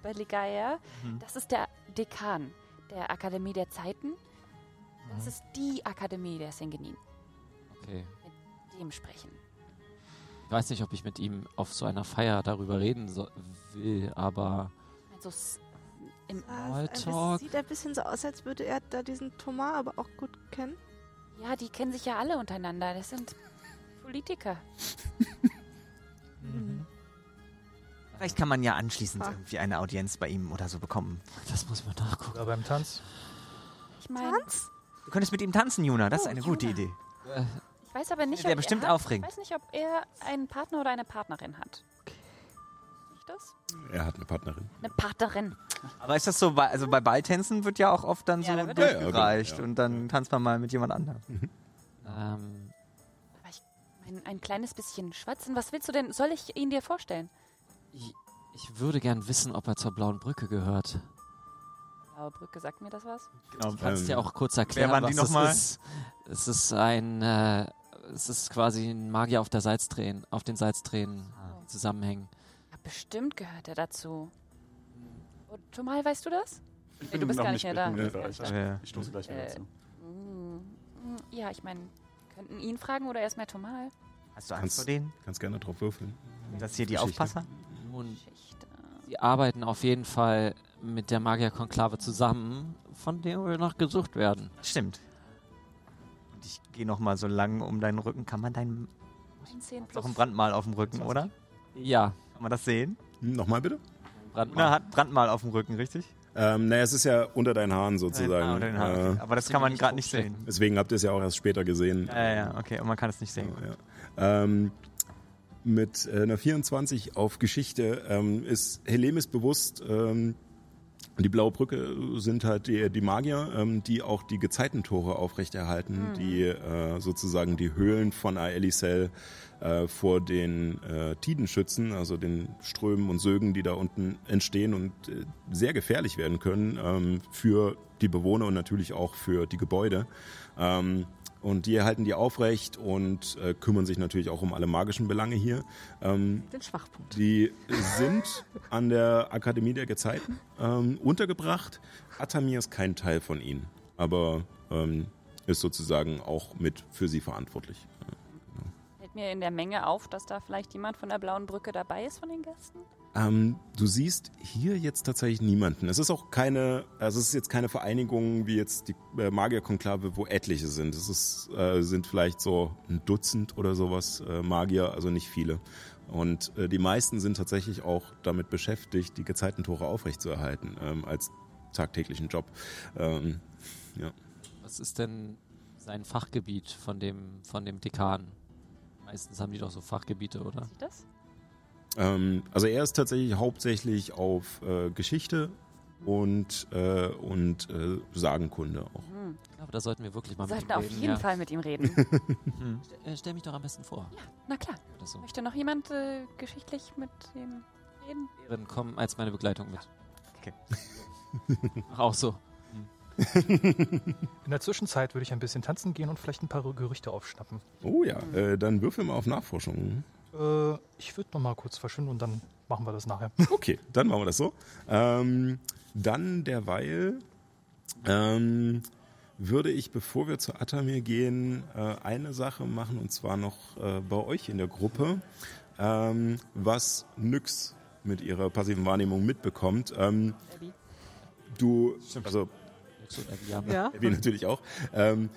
Belegaer. Mhm. Das ist der Dekan der Akademie der Zeiten. Das Mhm. ist die Akademie der Singenin. Okay. Dem sprechen. Ich weiß nicht, ob ich mit ihm auf so einer Feier darüber reden so will, aber Also im, es- Smalltalk. Sieht ein bisschen so aus, als würde er da diesen Thomas aber auch gut kennen. ja, die kennen sich ja alle untereinander. Das sind Politiker. (laughs) Vielleicht kann man ja anschließend Ah. irgendwie eine Audienz bei ihm oder so bekommen. das muss man nachgucken. Oder beim Tanz. Ich meine, Tanz? Du könntest mit ihm tanzen, Juna. Das ist Oh, eine gute Juna. Idee. Äh, weiß aber nicht, Der ob bestimmt er hat, aufregend. Ich weiß nicht, ob er einen Partner oder eine Partnerin hat. Nicht das? Er hat eine Partnerin. Eine Partnerin. Aber ist das so, bei, also bei Balltänzen wird ja auch oft dann Ja, so da wird- Ja, ja, durchgereicht okay, ja. und dann tanzt man mal mit jemand anderem. ähm, Aber ich mein, ein kleines bisschen schwatzen. Was willst du denn? Soll ich ihn dir vorstellen? ich, ich würde gern wissen, ob er zur Blauen Brücke gehört. Blaue Brücke, sagt mir das was? Genau. Du kannst Ähm, ja auch kurz erklären, waren die was das nochmal? ist. Es ist ein, äh, es ist quasi ein Magier auf der Salztränen, auf den Salztränen Oh. zusammenhängen. Ja, bestimmt gehört er dazu. Und Tomal, weißt du das? Ich Nee, du bist gar nicht mehr da. Ich, Ja, ich, stoße gleich wieder Äh, zu. Mm, Ja, ich meine, könnten ihn fragen oder erstmal Tomal? Hast du Angst Kannst- vor denen? Kannst gerne drauf würfeln. Das hier die Geschichte. Aufpasser? Nun, sie arbeiten auf jeden Fall mit der Magierkonklave zusammen, von der wir noch gesucht werden. Stimmt. Ich gehe noch mal so lang um deinen Rücken. Kann man deinen 19 noch plus. ein Brandmal auf dem Rücken, oder? Ja, Kann man das sehen? Hm, Nochmal bitte? Una Brandmal. hat Brandmal auf dem Rücken, richtig? Ähm, naja, es ist ja unter deinen Haaren sozusagen. Ah, unter den Haaren. Äh, Aber das kann man gerade nicht sehen. deswegen habt ihr es ja auch erst später gesehen. Ja, ja, ja, okay. Und man kann es nicht sehen. Ja. Ähm, mit äh, einer 24 auf Geschichte ähm, ist Helemis bewusst, ähm, die Blaue Brücke sind halt die, die Magier, ähm, die auch die Gezeitentore aufrechterhalten, die äh, sozusagen die Höhlen von Aelisel äh, vor den äh, Tiden schützen, also den Strömen und Sögen, die da unten entstehen und äh, sehr gefährlich werden können ähm, für die Bewohner und natürlich auch für die Gebäude. Ähm, und die erhalten die aufrecht und äh, kümmern sich natürlich auch um alle magischen Belange hier. Ähm, Den Schwachpunkt. die sind an der Akademie der Gezeiten ähm, untergebracht. Atamir ist kein Teil von ihnen, aber ähm, ist sozusagen auch mit für sie verantwortlich. Fällt mir in der Menge auf, dass da vielleicht jemand von der Blauen Brücke dabei ist von den Gästen? Ähm, du siehst hier jetzt tatsächlich niemanden. Es ist auch keine, also es ist jetzt keine Vereinigung wie jetzt die äh, Magierkonklave, wo etliche sind. Es ist, äh, sind vielleicht so ein Dutzend oder sowas äh, Magier, also nicht viele. Und äh, die meisten sind tatsächlich auch damit beschäftigt, die Gezeitentore aufrechtzuerhalten ähm, als tagtäglichen Job. Ähm, ja. Was ist denn sein Fachgebiet von dem, von dem Dekan? Meistens haben die doch so Fachgebiete, oder? Sieht das? Ähm, also er ist tatsächlich hauptsächlich auf äh, Geschichte und, äh, und äh, Sagenkunde auch. Hm. Ich glaube, da sollten wir wirklich mal Wir sollten mit ihm auf reden. jeden ja. Fall mit ihm reden. (laughs) Hm. Stell, äh, stell mich doch am besten vor. Na klar. So. Möchte noch jemand äh, geschichtlich mit ihm reden? Ehren, komm als meine Begleitung mit. Okay. Mach (laughs) auch so. In der Zwischenzeit würde ich ein bisschen tanzen gehen und vielleicht ein paar Gerüchte aufschnappen. Oh ja, äh, dann würfel mal auf Nachforschung. Äh, ich würde noch mal kurz verschwinden und dann machen wir das nachher. (laughs) Okay, dann machen wir das so. Ähm, dann derweil ähm, würde ich, bevor wir zu Atamir gehen, äh, eine Sache machen und zwar noch äh, bei euch in der Gruppe, ähm, was Nyx mit ihrer passiven Wahrnehmung mitbekommt. Ähm, Abby. du, also Ja. Abby natürlich auch. Ähm,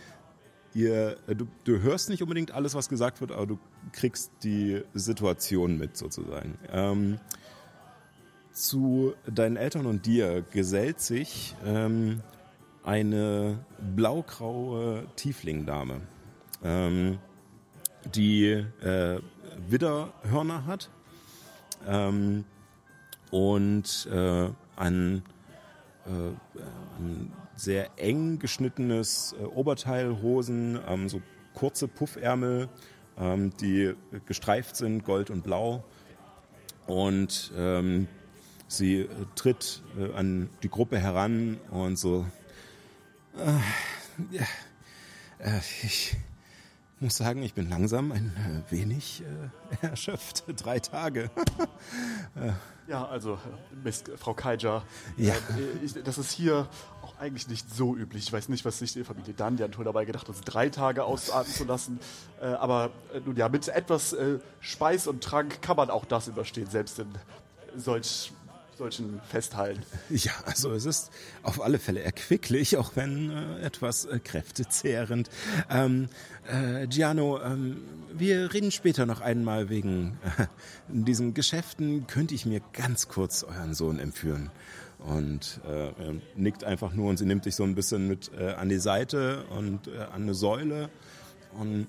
ihr, äh, du, du hörst nicht unbedingt alles, was gesagt wird, aber du kriegst die Situation mit sozusagen. Ähm, zu deinen Eltern und dir gesellt sich ähm, eine blaugraue Tieflingdame, ähm, die äh, Widderhörner hat ähm, und äh, ein, äh, ein sehr eng geschnittenes äh, Oberteil, Hosen, ähm, so kurze Puffärmel, ähm, die gestreift sind, gold und blau. Und ähm, sie äh, tritt äh, an die Gruppe heran und so. Äh, ja, äh, ich muss sagen, ich bin langsam ein äh, wenig äh, (laughs) erschöpft. Drei Tage. Ja, also, äh, Miss, Frau Kaija, Ja. äh, ich, das ist hier auch eigentlich nicht so üblich. Ich weiß nicht, was sich die Familie Dandian wohl dabei gedacht hat, uns drei Tage ausatmen zu lassen. Äh, aber äh, nun ja, mit etwas äh, Speis und Trank kann man auch das überstehen, selbst in solch, solchen Festhallen. Ja, also es ist auf alle Fälle erquicklich, auch wenn äh, etwas äh, kräftezehrend. Ähm, äh, Giano, ähm, wir reden später noch einmal wegen äh, diesen Geschäften. Könnte ich mir ganz kurz euren Sohn entführen? Und äh, nickt einfach nur und sie nimmt dich so ein bisschen mit äh, an die Seite und äh, an eine Säule und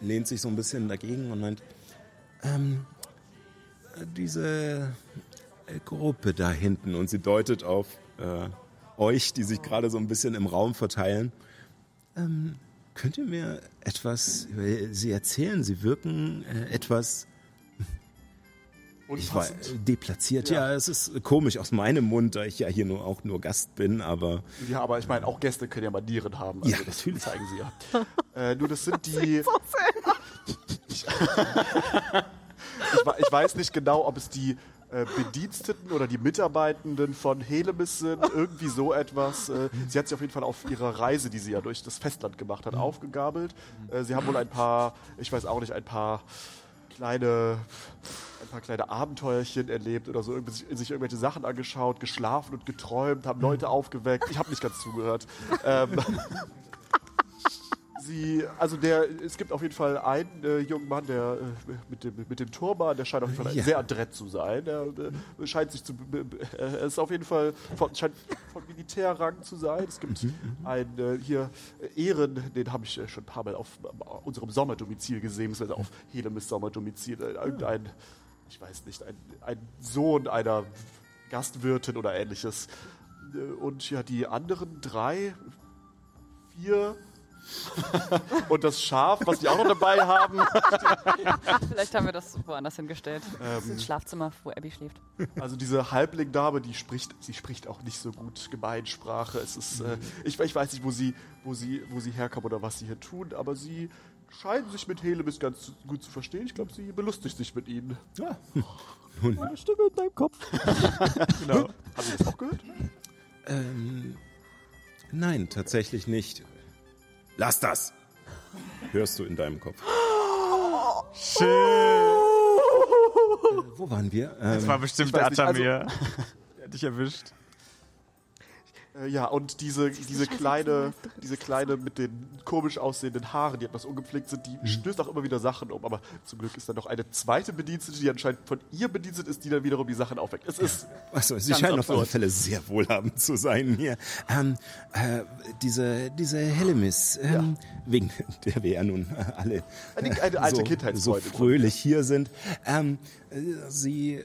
lehnt sich so ein bisschen dagegen und meint, ähm, diese äh, Gruppe da hinten und sie deutet auf äh, euch, die sich gerade so ein bisschen im Raum verteilen. Ähm, könnt ihr mir etwas über sie erzählen? Sie wirken äh, etwas ich war, Unpassend. deplatziert. Ja. es ist komisch aus meinem Mund, da ich ja hier nur auch nur Gast bin, aber Ja, aber ich meine, auch Gäste können ja Manieren haben. Ja, das natürlich. zeigen sie ja. (laughs) äh, nur das sind die. (laughs) ich, ich weiß nicht genau, ob es die äh, Bediensteten oder die Mitarbeitenden von Helemis sind, irgendwie so etwas. Äh, sie hat sich auf jeden Fall auf ihrer Reise, die sie ja durch das Festland gemacht hat, aufgegabelt. Äh, sie haben wohl ein paar, ich weiß auch nicht, ein paar kleine, ein paar kleine Abenteuerchen erlebt oder so, sich, sich irgendwelche Sachen angeschaut, geschlafen und geträumt, haben Leute aufgeweckt. Ich habe nicht ganz zugehört. (laughs) Ähm, sie, also der, es gibt auf jeden Fall einen äh, jungen Mann, der äh, mit dem mit dem Turban, der scheint auf jeden Fall Ja. sehr adrett zu sein. Der äh, scheint sich zu, äh, er ist auf jeden Fall von, scheint von Militärrang zu sein. Es gibt einen äh, hier Ehren, den habe ich äh, schon ein paar Mal auf äh, unserem Sommerdomizil gesehen, beziehungsweise auf Helemis Sommerdomizil. Irgendein, ich weiß nicht, ein, ein Sohn einer Gastwirtin oder ähnliches. Äh, Und ja, die anderen drei, vier (laughs) und das Schaf, was die auch noch dabei haben. (laughs) Vielleicht haben wir das woanders hingestellt. Das ist Ähm. das Schlafzimmer, wo Abby schläft. Also diese Halblingdame, die spricht, sie spricht auch nicht so gut Gemeinsprache. Es ist, äh, ich, ich weiß nicht, wo sie, wo sie, wo sie herkommen oder was sie hier tun, aber sie scheinen sich mit Helemis ganz gut zu verstehen. Ich glaube, sie belustigt sich mit ihnen. ja, (laughs) Eine Stimme in deinem Kopf. Genau. Haben Sie das auch gehört? ähm, nein, tatsächlich nicht. Lass das! Hörst du in deinem Kopf. Schön. Äh, wo waren wir? Das Ähm, war bestimmt ich weiß der nicht, also- Atamir. Der hat dich erwischt. Äh, ja, und diese, diese kleine, diese kleine mit den komisch aussehenden Haaren, die etwas ungepflegt sind, die stößt auch immer wieder Sachen um. Aber zum Glück ist da noch eine zweite Bedienstete, die anscheinend von ihr bedienstet ist, die dann wiederum die Sachen aufweckt. Es ist Achso, sie scheinen auf alle absurd. Fälle sehr wohlhabend zu sein hier. Ähm, äh, diese, diese Helemis, ähm, wegen der wir ja nun äh, alle Eine- eine alte so, Kindheitsfreundin so fröhlich hier sind. Ähm, äh, sie, äh, äh,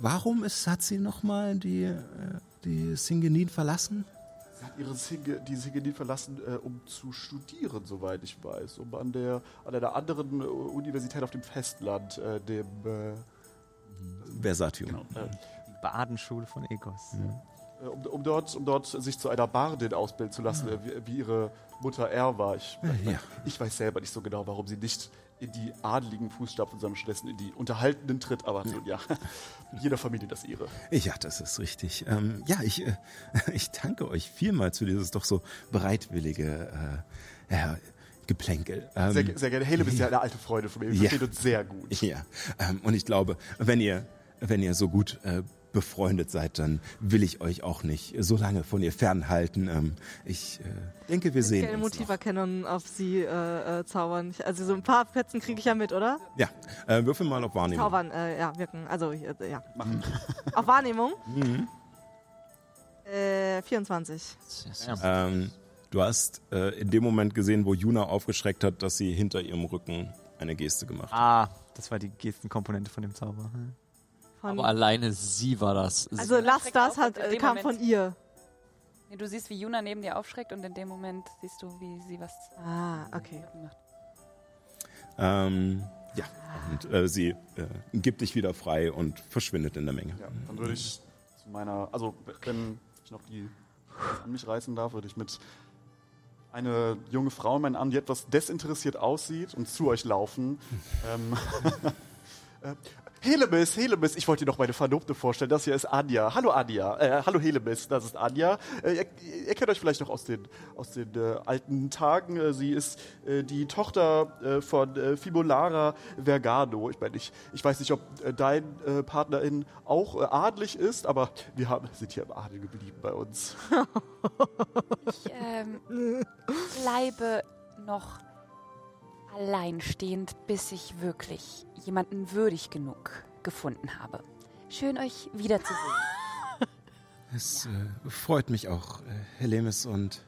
warum ist, hat sie nochmal die, äh, die Singenin verlassen? Sie hat ihre Singe, die Singenin verlassen, äh, um zu studieren, soweit ich weiß. Um an, der, an einer anderen äh, Universität auf dem Festland, äh, dem. Äh, Versatium. äh, Die Badenschule von Egos. äh, um, um, dort, um dort sich zu einer Bardin ausbilden zu lassen, äh, wie, wie ihre Mutter er war. Ich, Ja. ich weiß selber nicht so genau, warum sie nicht in die adeligen Fußstapfen, stattdessen in die unterhaltenden tritt. Aber nun ja, jeder Familie das ihre. Ja, das ist richtig. Ähm, ja, ich, äh, (laughs) ich danke euch vielmals für dieses doch so bereitwillige äh, ja, Geplänkel. Ähm, Sehr, sehr gerne. Haleb ist ja (laughs) eine alte Freundin von mir. Wir Ja. verstehen uns sehr gut. Ja, ähm, und ich glaube, wenn ihr, wenn ihr so gut äh, befreundet seid, dann will ich euch auch nicht so lange von ihr fernhalten. Ähm, ich äh, denke, wir sehen uns noch. Motiverkennung auf sie äh, äh, zaubern. Ich, also so ein paar Fetzen kriege ich ja mit, oder? Ja, äh, würfel mal auf Wahrnehmung. Zaubern, äh, ja, wirken. Also, äh, ja. (laughs) Auf Wahrnehmung? Mhm. Äh, 24. Ähm, du hast äh, in dem Moment gesehen, wo Juna aufgeschreckt hat, dass sie hinter ihrem Rücken eine Geste gemacht hat. Ah, das war die Gestenkomponente von dem Zauber. Hm. Von, Aber alleine sie war das. also lass Schreckt das hat, äh, kam Moment- von ihr. Nee, du siehst, wie Juna neben dir aufschreckt und in dem Moment siehst du, wie sie was Ah, okay. macht. Ähm, ja, und äh, sie äh, gibt dich wieder frei und verschwindet in der Menge. Ja, dann würde ich zu meiner, also wenn ich noch die an mich reißen darf, würde ich mit eine junge Frau in meinen Arm, die etwas desinteressiert aussieht und zu euch laufen. (laughs) ähm, (laughs) äh, Helemis, Helemis, ich wollte dir noch meine Verlobte vorstellen. Das hier ist Anja. Hallo Anja. Äh, hallo Helemis, das ist Anja. Äh, ihr, ihr kennt euch vielleicht noch aus den, aus den äh, alten Tagen. Äh, sie ist äh, die Tochter äh, von Fibolara Vergano. Ich meine, ich, ich weiß nicht, ob dein Partnerin auch adlig ist, aber wir haben, sind hier im Adel geblieben bei uns. (laughs) Ich ähm, bleibe noch alleinstehend, bis ich wirklich jemanden würdig genug gefunden habe. Schön, euch wiederzusehen. (laughs) Es äh, freut mich auch, äh, Helemis, und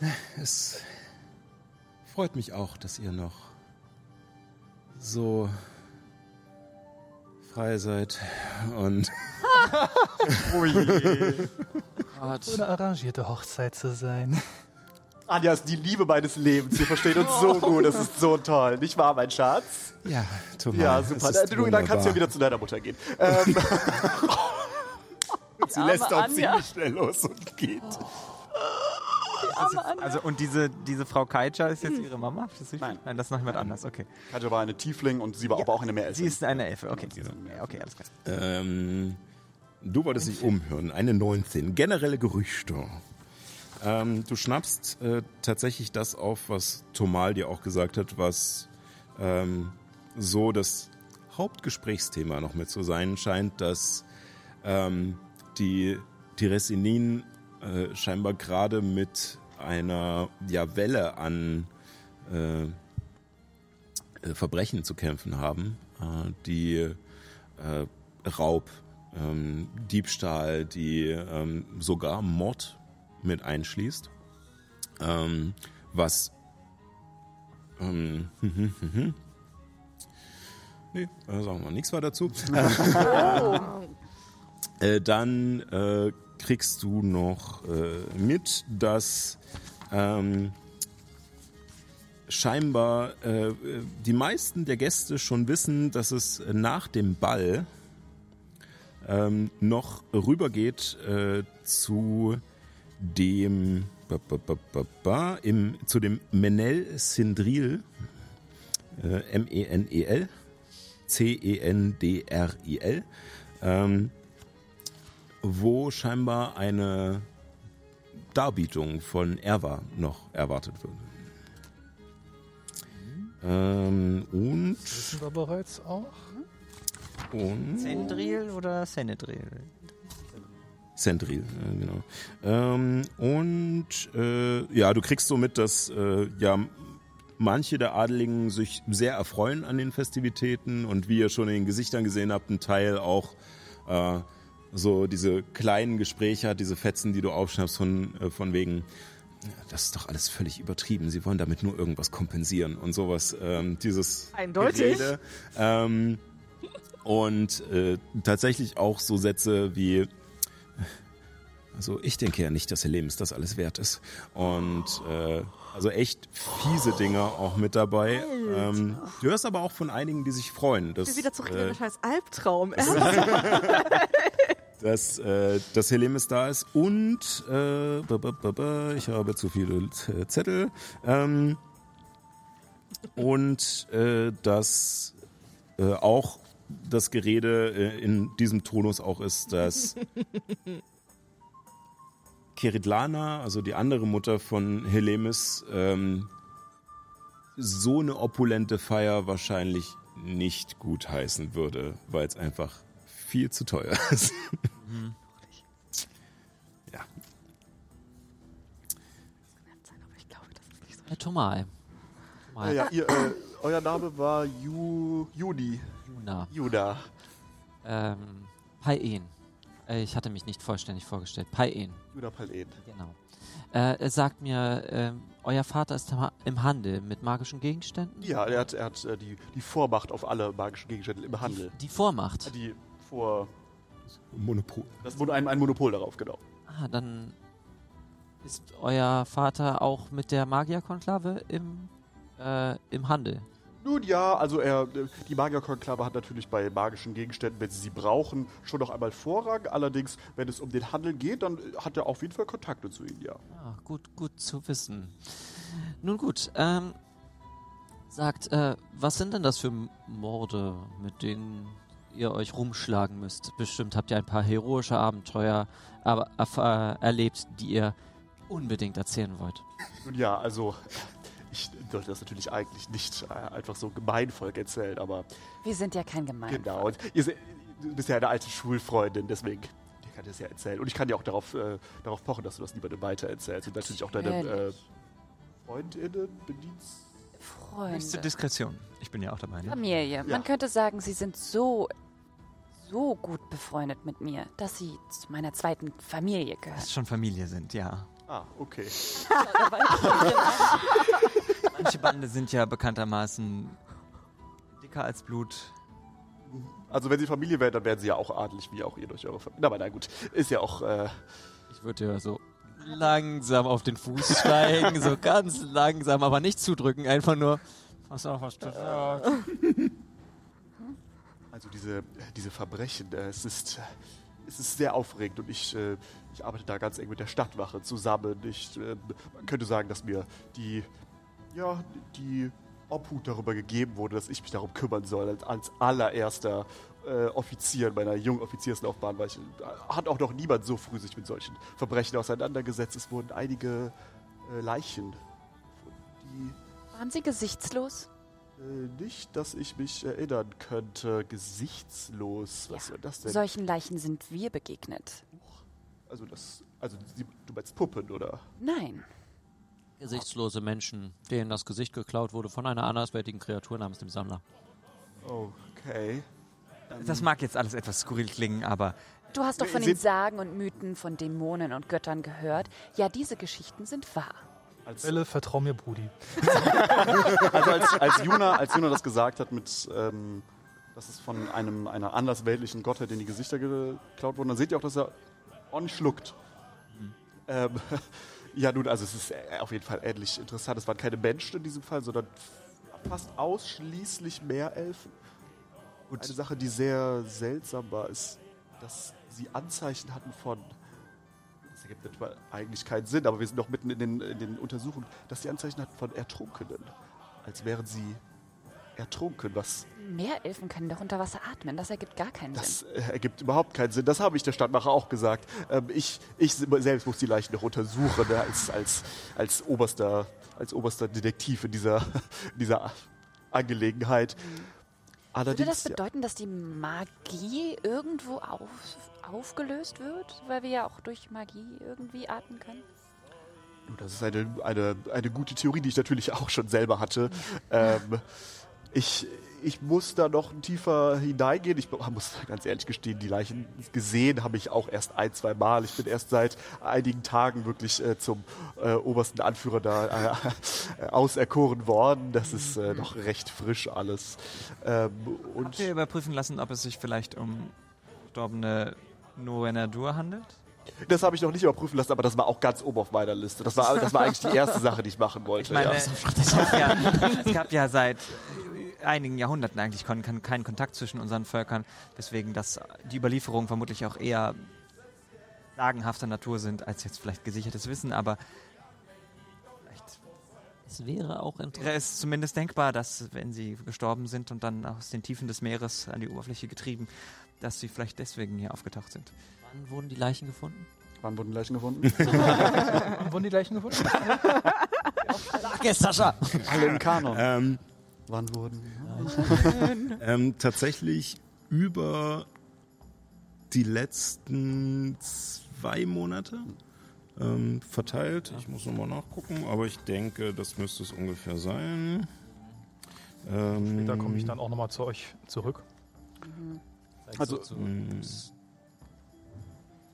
äh, es freut mich auch, dass ihr noch so frei seid und Gott. So eine arrangierte Hochzeit zu sein. Anja ist die Liebe meines Lebens. Wir verstehen uns so (laughs) gut. Das ist so toll. Nicht wahr, mein Schatz? ja, Thomas, Ja, es super. ist Du, dann kannst du ja wieder zu deiner Mutter gehen. Ähm, (laughs) (laughs) Sie lässt auch Anja. ziemlich schnell los und geht. Also und diese, diese Frau Kaija ist jetzt ihre Mama? Das? Nein. Nein, das ist noch jemand anders. Okay. Katja war eine Tiefling und sie war aber auch eine Meerelfe. Sie ist eine Elfe. Okay. Ja, okay, alles klar. Ähm, du wolltest dich umhören. Eine 19. Generelle Gerüchte. Ähm, du schnappst äh, tatsächlich das auf, was Tomal dir auch gesagt hat, was ähm, so das Hauptgesprächsthema noch mit zu sein scheint, dass ähm, die Tiresinin äh, scheinbar gerade mit einer ja, Welle an äh, äh, Verbrechen zu kämpfen haben, äh, die äh, Raub, ähm, Diebstahl, die ähm, sogar Mord mit einschließt. Ähm, was ähm, (laughs) nee, sagen wir nichts weiter dazu. (laughs) äh, dann äh, kriegst du noch äh, mit, dass ähm, scheinbar äh, die meisten der Gäste schon wissen, dass es nach dem Ball ähm, noch rübergeht äh, zu dem ba, ba, ba, ba, ba, im, zu dem Menel Sindril äh, M-E-N-E-L C-E-N-D-R-I-L ähm, wo scheinbar eine Darbietung von Erwa noch erwartet wird. Ähm, und, Wissen wir bereits auch. und Sendril oder Senedril? Sendril, äh, genau. Ähm, und äh, ja, du kriegst so mit, dass äh, ja manche der Adeligen sich sehr erfreuen an den Festivitäten und wie ihr schon in den Gesichtern gesehen habt, ein Teil auch äh, so diese kleinen Gespräche hat, diese Fetzen, die du aufschnappst von, äh, von wegen, das ist doch alles völlig übertrieben. Sie wollen damit nur irgendwas kompensieren und sowas. Ähm, dieses Eindeutig. Gerede. Ähm, und äh, tatsächlich auch so Sätze wie, also ich denke ja nicht, dass ihr Lebens das alles wert ist. Und äh, also echt fiese Dinge auch mit dabei. Ähm, du hörst aber auch von einigen, die sich freuen. Dass, Ich will wieder zurück in äh, den scheiß Albtraum. (laughs) dass, äh, dass Helemis da ist und äh, ich habe zu viele äh, Zettel. Ähm, und äh, dass äh, auch das Gerede äh, in diesem Tonus auch ist, dass (laughs) Keridlana, also die andere Mutter von Helemis, ähm, so eine opulente Feier wahrscheinlich nicht gut heißen würde, weil es einfach viel zu teuer (laughs) ist. ja. Herr Tomai. Ja, ja, ihr, äh, euer Name war Ju, Juni. Juna. Juna. Ähm, Paien. Äh, Ich hatte mich nicht vollständig vorgestellt. Paien, Juna Palen. genau. Äh, er sagt mir, ähm, euer Vater ist im Ha- im Handel mit magischen Gegenständen? Ja, er hat, er hat äh, die, die Vormacht auf alle magischen Gegenstände im Handel. Die Vormacht. Die vor. Monopol. Das wurde ein, ein Monopol darauf, genau. Ah, dann ist euer Vater auch mit der Magierkonklave im, äh, im Handel. Nun ja, also er, äh, die Magierkonklave hat natürlich bei magischen Gegenständen, wenn sie sie brauchen, schon noch einmal Vorrang. Allerdings, wenn es um den Handel geht, dann äh, hat er auf jeden Fall Kontakte zu ihnen, ja. Ah, gut, gut zu wissen. Nun gut, ähm, sagt, äh, was sind denn das für Morde, mit denen ihr euch rumschlagen müsst? Bestimmt habt ihr ein paar heroische Abenteuer aber, äh, erlebt, die ihr unbedingt erzählen wollt. Nun ja, also ich sollte das natürlich eigentlich nicht äh, einfach so gemeinvolk erzählen, aber Wir sind ja kein Gemein. genau. Und ihr du bist ja eine alte Schulfreundin, deswegen dir kann ich das ja erzählen. Und ich kann ja auch darauf, äh, darauf pochen, dass du das niemandem weiter erzählst. Und natürlich auch deine äh. Freundinnen, Bedienst... Freunde. Diskretion. Ich bin ja auch dabei. Ne? Familie. Ja. Man könnte sagen, sie sind so, so gut befreundet mit mir, dass sie zu meiner zweiten Familie gehören. Dass schon Familie sind, ja. Ah, okay. (laughs) Manche Bande sind ja bekanntermaßen dicker als Blut. Also wenn sie Familie wären, dann wären sie ja auch adelig, wie auch ihr durch eure Familie. Aber na gut, ist ja auch... Äh, Ich würde ja so langsam auf den Fuß steigen, so ganz langsam, aber nicht zudrücken, einfach nur. Pass auf, was du sagst. Also diese, diese Verbrechen, äh, es ist, es ist sehr aufregend und ich, äh, ich arbeite da ganz eng mit der Stadtwache zusammen. Ich, äh, man könnte sagen, dass mir die, ja, die Obhut darüber gegeben wurde, dass ich mich darum kümmern soll, als, als allererster äh, Offizier in meiner jungen Offizierslaufbahn, weil ich, äh, hat auch noch niemand so früh sich mit solchen Verbrechen auseinandergesetzt. Es wurden einige äh, Leichen, die Waren sie gesichtslos? äh, nicht, dass ich mich erinnern könnte. Gesichtslos. Was soll das denn? Solchen Leichen sind wir begegnet. Also das. Also du meinst Puppen, oder? Nein. Gesichtslose Menschen, denen das Gesicht geklaut wurde von einer anderswertigen Kreatur namens dem Sammler. Okay. Das mag jetzt alles etwas skurril klingen, aber Du hast doch von Sie- den Sagen und Mythen von Dämonen und Göttern gehört. Ja, diese Geschichten sind wahr. Als, Quelle, vertrau mir, Brudi. (laughs) also als, als, Juna, als Juna das gesagt hat, mit, ähm, dass es von einem, einer andersweltlichen Gottheit in die Gesichter geklaut wurden, dann seht ihr auch, dass er ordentlich schluckt. Ähm, ja, nun, also es ist äh, auf jeden Fall ähnlich interessant. Es waren keine Menschen in diesem Fall, sondern fast ausschließlich Meerelfen. Eine Sache, die sehr seltsam war, ist, dass sie Anzeichen hatten von. Das ergibt eigentlich keinen Sinn, aber wir sind noch mitten in den, in den Untersuchungen, dass sie Anzeichen hatten von Ertrunkenen. Als wären sie ertrunken, was Meerelfen können doch unter Wasser atmen. Das ergibt gar keinen Sinn. das äh, ergibt überhaupt keinen Sinn. Das habe ich der Stadtmacher auch gesagt. Ähm, ich, ich selbst muss die Leichen noch untersuchen, ne, als, als, als, oberster, als oberster Detektiv in dieser, in (laughs) dieser Angelegenheit. Würde Allerdings, das bedeuten, dass die Magie irgendwo auf, aufgelöst wird? Weil wir ja auch durch Magie irgendwie atmen können? das ist eine, eine, eine gute Theorie, die ich natürlich auch schon selber hatte. Ähm, ich, ich muss da noch tiefer hineingehen. Ich muss ganz ehrlich gestehen, die Leichen gesehen habe ich auch erst ein, zwei Mal. Ich bin erst seit einigen Tagen wirklich äh, zum äh, obersten Anführer da äh, auserkoren worden. Das ist äh, noch recht frisch alles. Ähm, und habt ihr überprüfen lassen, ob es sich vielleicht um verstorbene Noenadur handelt? das habe ich noch nicht überprüfen lassen, aber das war auch ganz oben auf meiner Liste. Das war, das war eigentlich die erste Sache, die ich machen wollte. Ich meine, ja. es, gab ja, es gab ja seit einigen Jahrhunderten eigentlich kon kon keinen Kontakt zwischen unseren Völkern, weswegen das die Überlieferungen vermutlich auch eher sagenhafter Natur sind als jetzt vielleicht gesichertes Wissen, aber vielleicht Es wäre auch interessant. wäre es zumindest denkbar, dass wenn sie gestorben sind und dann aus den Tiefen des Meeres an die Oberfläche getrieben, dass sie vielleicht deswegen hier aufgetaucht sind. Wann wurden die Leichen gefunden? Wann wurden die Leichen gefunden? (laughs) Wurden die Leichen gefunden? Danke, Sascha! Alle im Kanon. Ähm, Wann wurden? (laughs) ähm, tatsächlich über die letzten zwei Monate ähm, verteilt. Ich muss nochmal nachgucken, aber ich denke, das müsste es ungefähr sein. Ähm, Später komme ich dann auch nochmal zu euch zurück. Also, mh,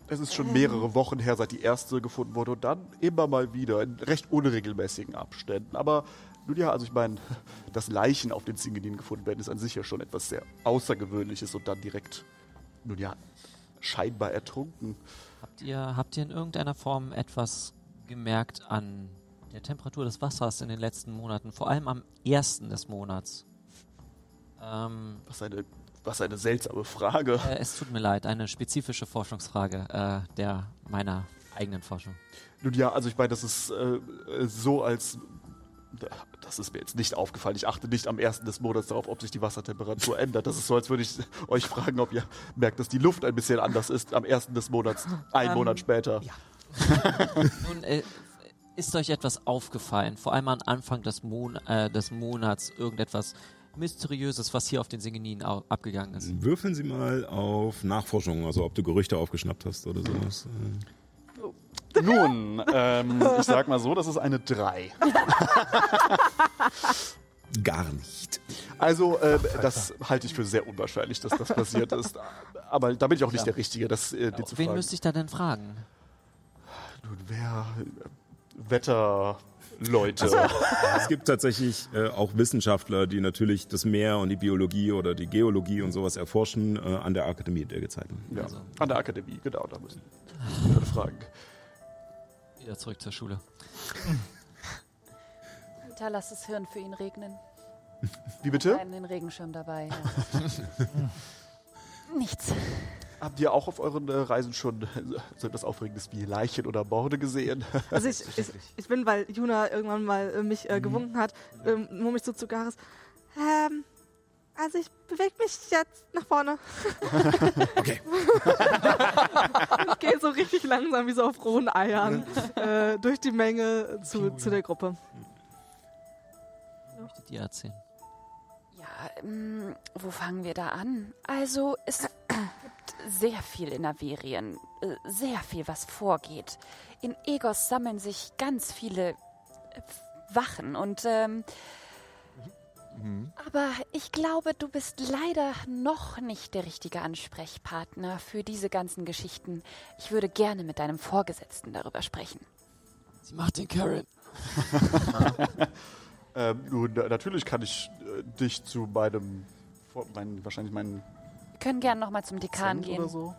es ist schon mehrere Wochen her, seit die erste gefunden wurde und dann immer mal wieder in recht unregelmäßigen Abständen. Aber nun ja, also ich meine, (laughs) dass Leichen auf den Zingelin gefunden werden, ist an sich ja schon etwas sehr Außergewöhnliches und dann direkt, nun ja, scheinbar ertrunken. Habt ihr, habt ihr in irgendeiner Form etwas gemerkt an der Temperatur des Wassers in den letzten Monaten? Vor allem am ersten des Monats. Ähm, Was eine, was eine seltsame Frage. äh, es tut mir leid, eine spezifische Forschungsfrage äh, der meiner eigenen Forschung. Nun ja, also ich meine, das ist äh, so, als. Das ist mir jetzt nicht aufgefallen. Ich achte nicht am ersten des Monats darauf, ob sich die Wassertemperatur ändert. Das ist so, als würde ich euch fragen, ob ihr merkt, dass die Luft ein bisschen anders ist am ersten des Monats, einen Ähm, Monat später. (laughs) Nun, äh, ist euch etwas aufgefallen, vor allem am Anfang des, Mon äh, des Monats, irgendetwas Mysteriöses, was hier auf den Singeninen abgegangen ist? würfeln Sie mal auf Nachforschung, also ob du Gerüchte aufgeschnappt hast oder sowas. Äh, Nun, ähm, ich sag mal so, das ist eine 3. (laughs) Gar nicht. Also, äh, das halte ich für sehr unwahrscheinlich, dass das passiert ist. Aber da bin ich auch nicht der Richtige, das äh, dir zu Wen fragen. müsste ich da denn fragen? Nun, wer? äh, Wetterleute. Es gibt tatsächlich äh, auch Wissenschaftler, die natürlich das Meer und die Biologie oder die Geologie und sowas erforschen äh, an der Akademie der Gezeiten. Ja, Also. an der Akademie, genau, da müssen wir fragen. Wieder zurück zur Schule. Da lass das Hirn für ihn regnen. (laughs) Wie bitte? Einen Regenschirm dabei. Ja. (laughs) Nichts. Habt ihr auch auf euren äh, Reisen schon (laughs) so etwas Aufregendes wie Leichen oder Morde gesehen? Also ich, ich, ich bin, weil Juna irgendwann mal äh, mich äh, gewunken hat, ähm, nur mich so zu Garis. Ähm, also ich bewege mich jetzt nach vorne. (laughs) Okay. (laughs) ich gehe so richtig langsam wie so auf rohen Eiern (laughs) äh, durch die Menge zu, zu der Gruppe. Möchtet ihr erzählen? Ja, ähm, wo fangen wir da an? Also, es gibt sehr viel in Averien. äh, Sehr viel, was vorgeht. In Egos sammeln sich ganz viele äh, Wachen und. Ähm, aber ich glaube, du bist leider noch nicht der richtige Ansprechpartner für diese ganzen Geschichten. Ich würde gerne mit deinem Vorgesetzten darüber sprechen. Sie macht den Karen. (laughs) Ähm, nun, na- natürlich kann ich äh, dich zu meinem, vor- mein, wahrscheinlich meinen Wir können gerne noch mal zum Dekan Dozent gehen. oder so.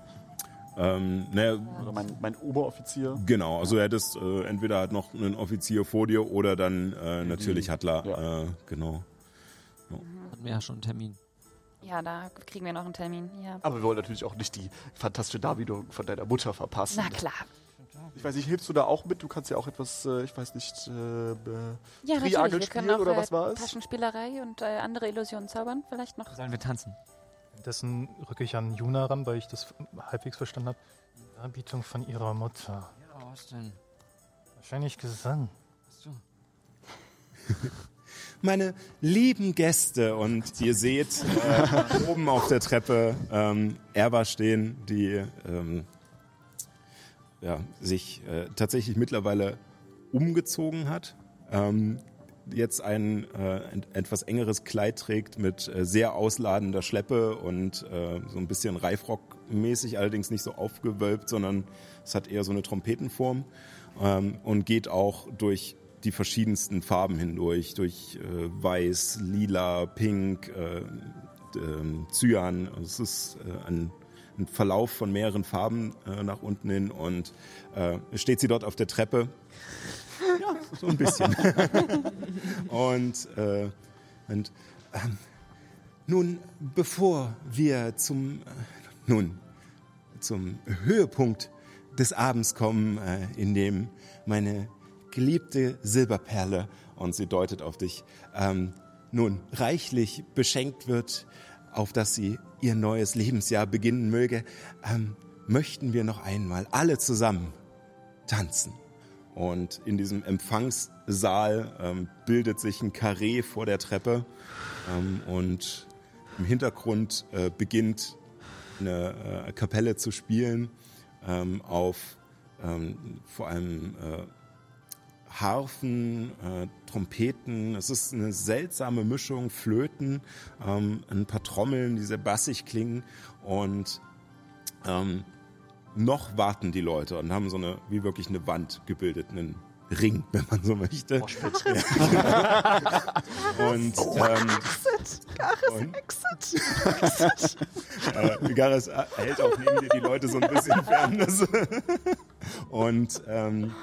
Ähm, naja, Oder mein, mein Oberoffizier. genau, also du hättest äh, entweder halt noch einen Offizier vor dir oder dann äh, natürlich Hattler. Ja. Äh, genau. Hatten wir ja schon einen Termin. Ja, da kriegen wir noch einen Termin. Ja. Aber wir wollen natürlich auch nicht die fantastische Darbietung von deiner Mutter verpassen. Na klar. Ich weiß nicht, hilfst du da auch mit? Du kannst ja auch etwas, äh, ich weiß nicht, äh, Ja, Triangel natürlich. Wir können spielen auch oder äh, was war es? Taschenspielerei und äh, andere Illusionen zaubern. Vielleicht noch. Sollen wir tanzen? Währenddessen rücke ich an Juna ran, weil ich das halbwegs verstanden habe. Darbietung von ihrer Mutter. Ja, was denn? Wahrscheinlich Gesang. Hast du? (laughs) Meine lieben Gäste und ihr seht äh, oben auf der Treppe ähm, Erba stehen, die ähm, ja, sich äh, tatsächlich mittlerweile umgezogen hat. Ähm, jetzt ein äh, etwas engeres Kleid trägt mit äh, sehr ausladender Schleppe und äh, so ein bisschen Reifrock-mäßig, allerdings nicht so aufgewölbt, sondern es hat eher so eine Trompetenform ähm, und geht auch durch die verschiedensten Farben hindurch, durch äh, Weiß, Lila, Pink, äh, ähm, Cyan. Also Es ist äh, ein, ein Verlauf von mehreren Farben äh, nach unten hin und äh, steht sie dort auf der Treppe. (laughs) Ja, so ein bisschen. (laughs) und äh, und ähm, Nun, bevor wir zum, äh, nun, zum Höhepunkt des Abends kommen, äh, in dem meine geliebte Silberperle, und sie deutet auf dich, ähm, nun reichlich beschenkt wird, auf dass sie ihr neues Lebensjahr beginnen möge, ähm, möchten wir noch einmal alle zusammen tanzen. Und in diesem Empfangssaal ähm, bildet sich ein Karree vor der Treppe ähm, und im Hintergrund äh, beginnt eine äh, Kapelle zu spielen ähm, auf ähm, vor allem äh, Harfen, äh, Trompeten. Es ist eine seltsame Mischung, Flöten, ähm, ein paar Trommeln, die sehr bassig klingen und ähm, noch warten die Leute und haben so eine, wie wirklich eine Wand gebildet, einen Ring, (laughs) wenn man so möchte. Ja. (laughs) und, ähm, und Exit. äh, Gares hält auch neben dir die Leute so ein bisschen fern. Das (laughs) und ähm,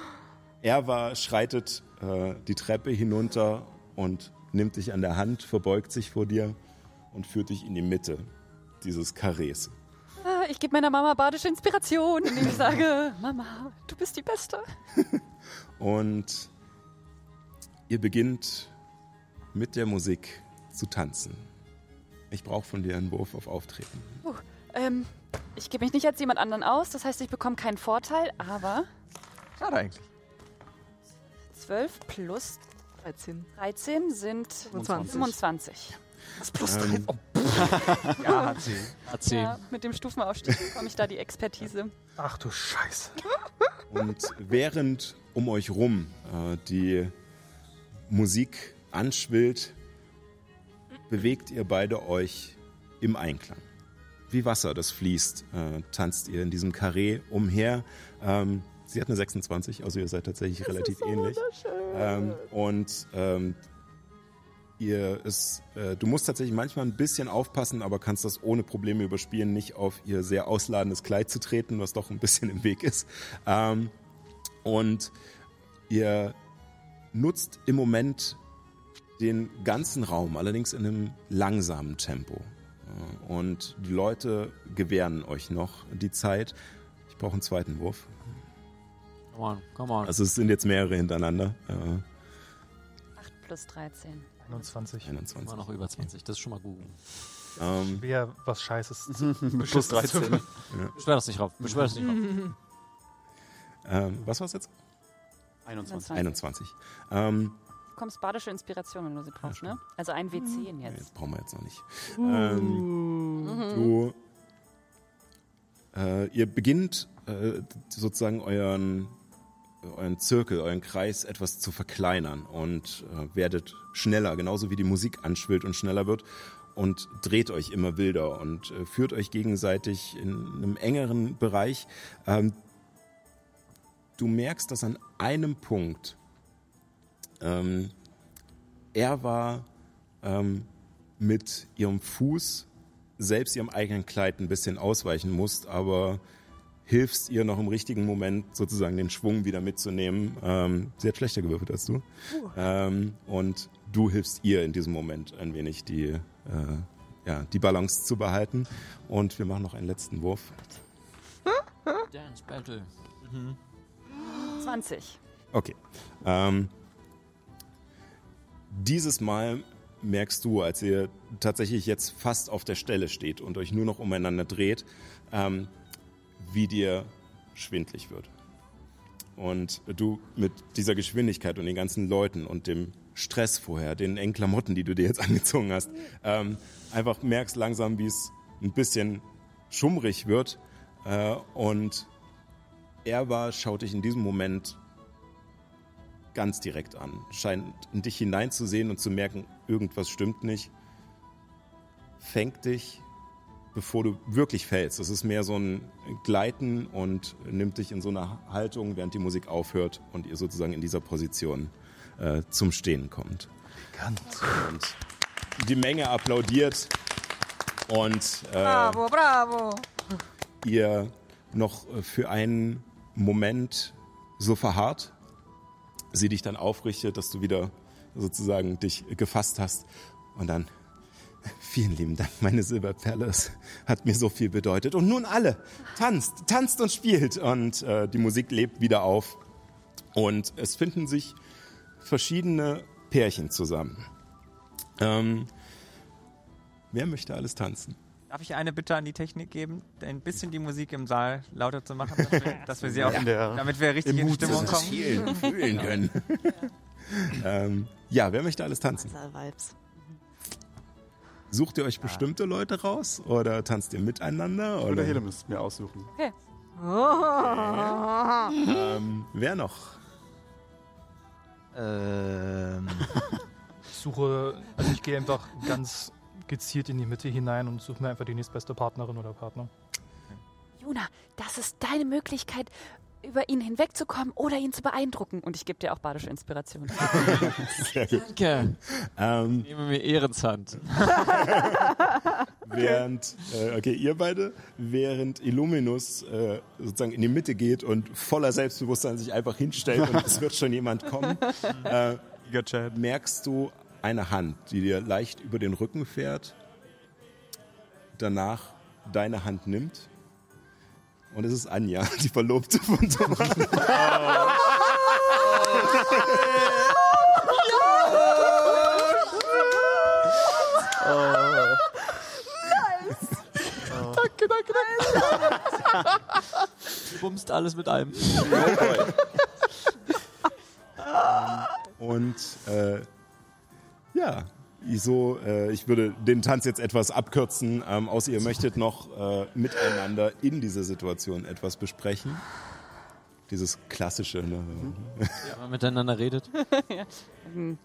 er war, schreitet äh, die Treppe hinunter und nimmt dich an der Hand, verbeugt sich vor dir und führt dich in die Mitte dieses Karrees. Ah, Ich gebe meiner Mama badische Inspiration, indem ich sage, (laughs) Mama, du bist die Beste. (laughs) Und ihr beginnt mit der Musik zu tanzen. Ich brauche von dir einen Wurf auf Auftreten. Ähm, ich gebe mich nicht als jemand anderen aus, das heißt, ich bekomme keinen Vorteil, aber Schade eigentlich. 12 plus 13. 13 sind 25. 25. Ähm, (laughs) Ja, hat sie. Hat sie. Ja, mit dem Stufenaufstieg bekomme ich da die Expertise. Ach du Scheiße. (laughs) Und während um euch rum äh, die Musik anschwillt, bewegt ihr beide euch im Einklang. Wie Wasser, das fließt, äh, tanzt ihr in diesem Karree umher. Ähm, sie hat eine 26, also ihr seid tatsächlich relativ ähnlich. Ähm, und ähm, ihr ist, äh, du musst tatsächlich manchmal ein bisschen aufpassen, aber kannst das ohne Probleme überspielen, nicht auf ihr sehr ausladendes Kleid zu treten, was doch ein bisschen im Weg ist. Ähm, und ihr nutzt im Moment den ganzen Raum, allerdings in einem langsamen Tempo. Äh, Und die Leute gewähren euch noch die Zeit. Ich brauche einen zweiten Wurf. Come on, come on. Also es sind jetzt mehrere hintereinander. Äh, 8 plus 13. 21. 21. Immer noch über 20, das ist schon mal gut. Ähm, Wer was Scheißes. (laughs) Plus 13. Beschwer das nicht drauf. Beschwer das nicht drauf. (laughs) ähm, was war es jetzt? 21. 21. Ähm, Du bekommst badische Inspiration, wenn du sie brauchst, ne? Also ein W10 nee, jetzt. das brauchen wir jetzt noch nicht. Ähm, du, äh, ihr beginnt äh, sozusagen euren, euren Zirkel, euren Kreis etwas zu verkleinern und äh, werdet schneller, genauso wie die Musik anschwillt und schneller wird und dreht euch immer wilder und äh, führt euch gegenseitig in einem engeren Bereich. Ähm, du merkst, dass an einem Punkt ähm, er war ähm, mit ihrem Fuß selbst ihrem eigenen Kleid ein bisschen ausweichen musst, aber hilfst ihr noch im richtigen Moment sozusagen den Schwung wieder mitzunehmen. Ähm, sie hat schlechter gewürfelt als du. Ähm, und du hilfst ihr in diesem Moment ein wenig die, äh, ja, die Balance zu behalten. Und wir machen noch einen letzten Wurf. Dance Battle. 20. Okay. Ähm, dieses Mal merkst du, als ihr tatsächlich jetzt fast auf der Stelle steht und euch nur noch umeinander dreht, ähm, wie dir schwindlig wird. Und du mit dieser Geschwindigkeit und den ganzen Leuten und dem Stress vorher, den engen Klamotten, die du dir jetzt (laughs) angezogen hast, ähm, einfach merkst langsam, wie es ein bisschen schummrig wird. Äh, und er war, schaut dich in diesem Moment ganz direkt an, scheint in dich hineinzusehen und zu merken, irgendwas stimmt nicht, fängt dich, bevor du wirklich fällst. Das ist mehr so ein Gleiten und nimmt dich in so einer Haltung, während die Musik aufhört und ihr sozusagen in dieser Position äh, zum Stehen kommt. Und die Menge applaudiert und äh, Bravo, bravo. ihr noch für einen Moment so verharrt, sie dich dann aufrichtet, dass du wieder sozusagen dich gefasst hast und dann (laughs) Vielen lieben Dank, meine Silberperle. Es hat mir so viel bedeutet. Und nun alle, tanzt, tanzt und spielt. Und äh, die Musik lebt wieder auf. Und es finden sich verschiedene Pärchen zusammen. Ähm, wer möchte alles tanzen? Darf ich eine Bitte an die Technik geben, ein bisschen die Musik im Saal lauter zu machen, dass wir, dass wir sie auch, der- damit wir richtig in Mut Stimmung kommen? Fühlen, fühlen können. (laughs) ähm, ja, wer möchte alles tanzen? Vibes. Sucht ihr euch bestimmte Leute raus oder tanzt ihr miteinander? Oder Oder, Helemis mir aussuchen. (laughs) ähm, wer noch? Ähm, (laughs) Ich suche, also ich gehe einfach ganz gezielt in die Mitte hinein und suche mir einfach die nächstbeste Partnerin oder Partner. Juna, das ist deine Möglichkeit, über ihn hinwegzukommen oder ihn zu beeindrucken. Und ich gebe dir auch badische Inspiration. (laughs) Danke. Ähm, Nehme mir Ehrenzhand. (laughs) Während, äh, okay, ihr beide, während Illuminus äh, sozusagen in die Mitte geht und voller Selbstbewusstsein sich einfach hinstellt und es wird schon jemand kommen, (laughs) äh, merkst du eine Hand, die dir leicht über den Rücken fährt, danach deine Hand nimmt und es ist Anja, (laughs) die Verlobte von Thomas. (laughs) Du bummst alles mit einem. Und äh, ja, ich so, äh, ich würde den Tanz jetzt etwas abkürzen, ähm, außer ihr möchtet noch äh, miteinander in dieser Situation etwas besprechen. Dieses klassische, ne? Ja, man miteinander redet. (laughs) Hm.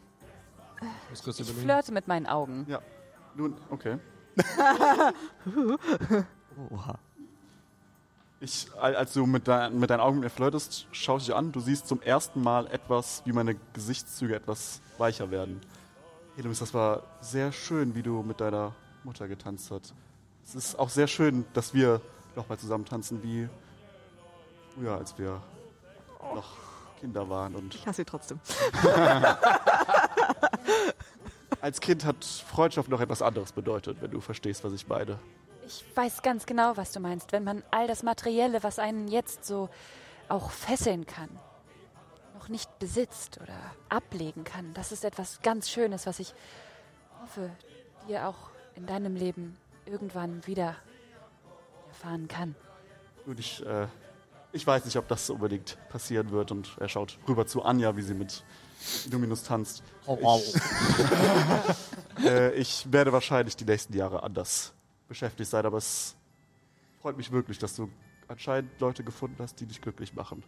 Muss kurz Ich überlegen. flirte mit meinen Augen. Ja. Nun, okay. (laughs) oha. Ich, al- als du mit, dein, mit deinen Augen mit mir flirtest, schaue ich dich an. Du siehst zum ersten Mal etwas, wie meine Gesichtszüge etwas weicher werden. Helemis, das war sehr schön, wie du mit deiner Mutter getanzt hast. Es ist auch sehr schön, dass wir nochmal zusammen tanzen, wie früher, als wir noch Kinder waren. Und Ich hasse sie trotzdem. (laughs) als Kind hat Freundschaft noch etwas anderes bedeutet, wenn du verstehst, was ich meine. Ich weiß ganz genau, was du meinst. Wenn man all das Materielle, was einen jetzt so auch fesseln kann, nicht besitzt oder ablegen kann, das ist etwas ganz Schönes, was ich hoffe, dir auch in deinem Leben irgendwann wieder erfahren kann. Und ich, äh, ich weiß nicht, ob das unbedingt passieren wird. Und er schaut rüber zu Anja, wie sie mit Illuminus tanzt. Ich, (laughs) äh, ich werde wahrscheinlich die nächsten Jahre anders beschäftigt sein, aber es freut mich wirklich, dass du anscheinend Leute gefunden hast, die dich glücklich machen.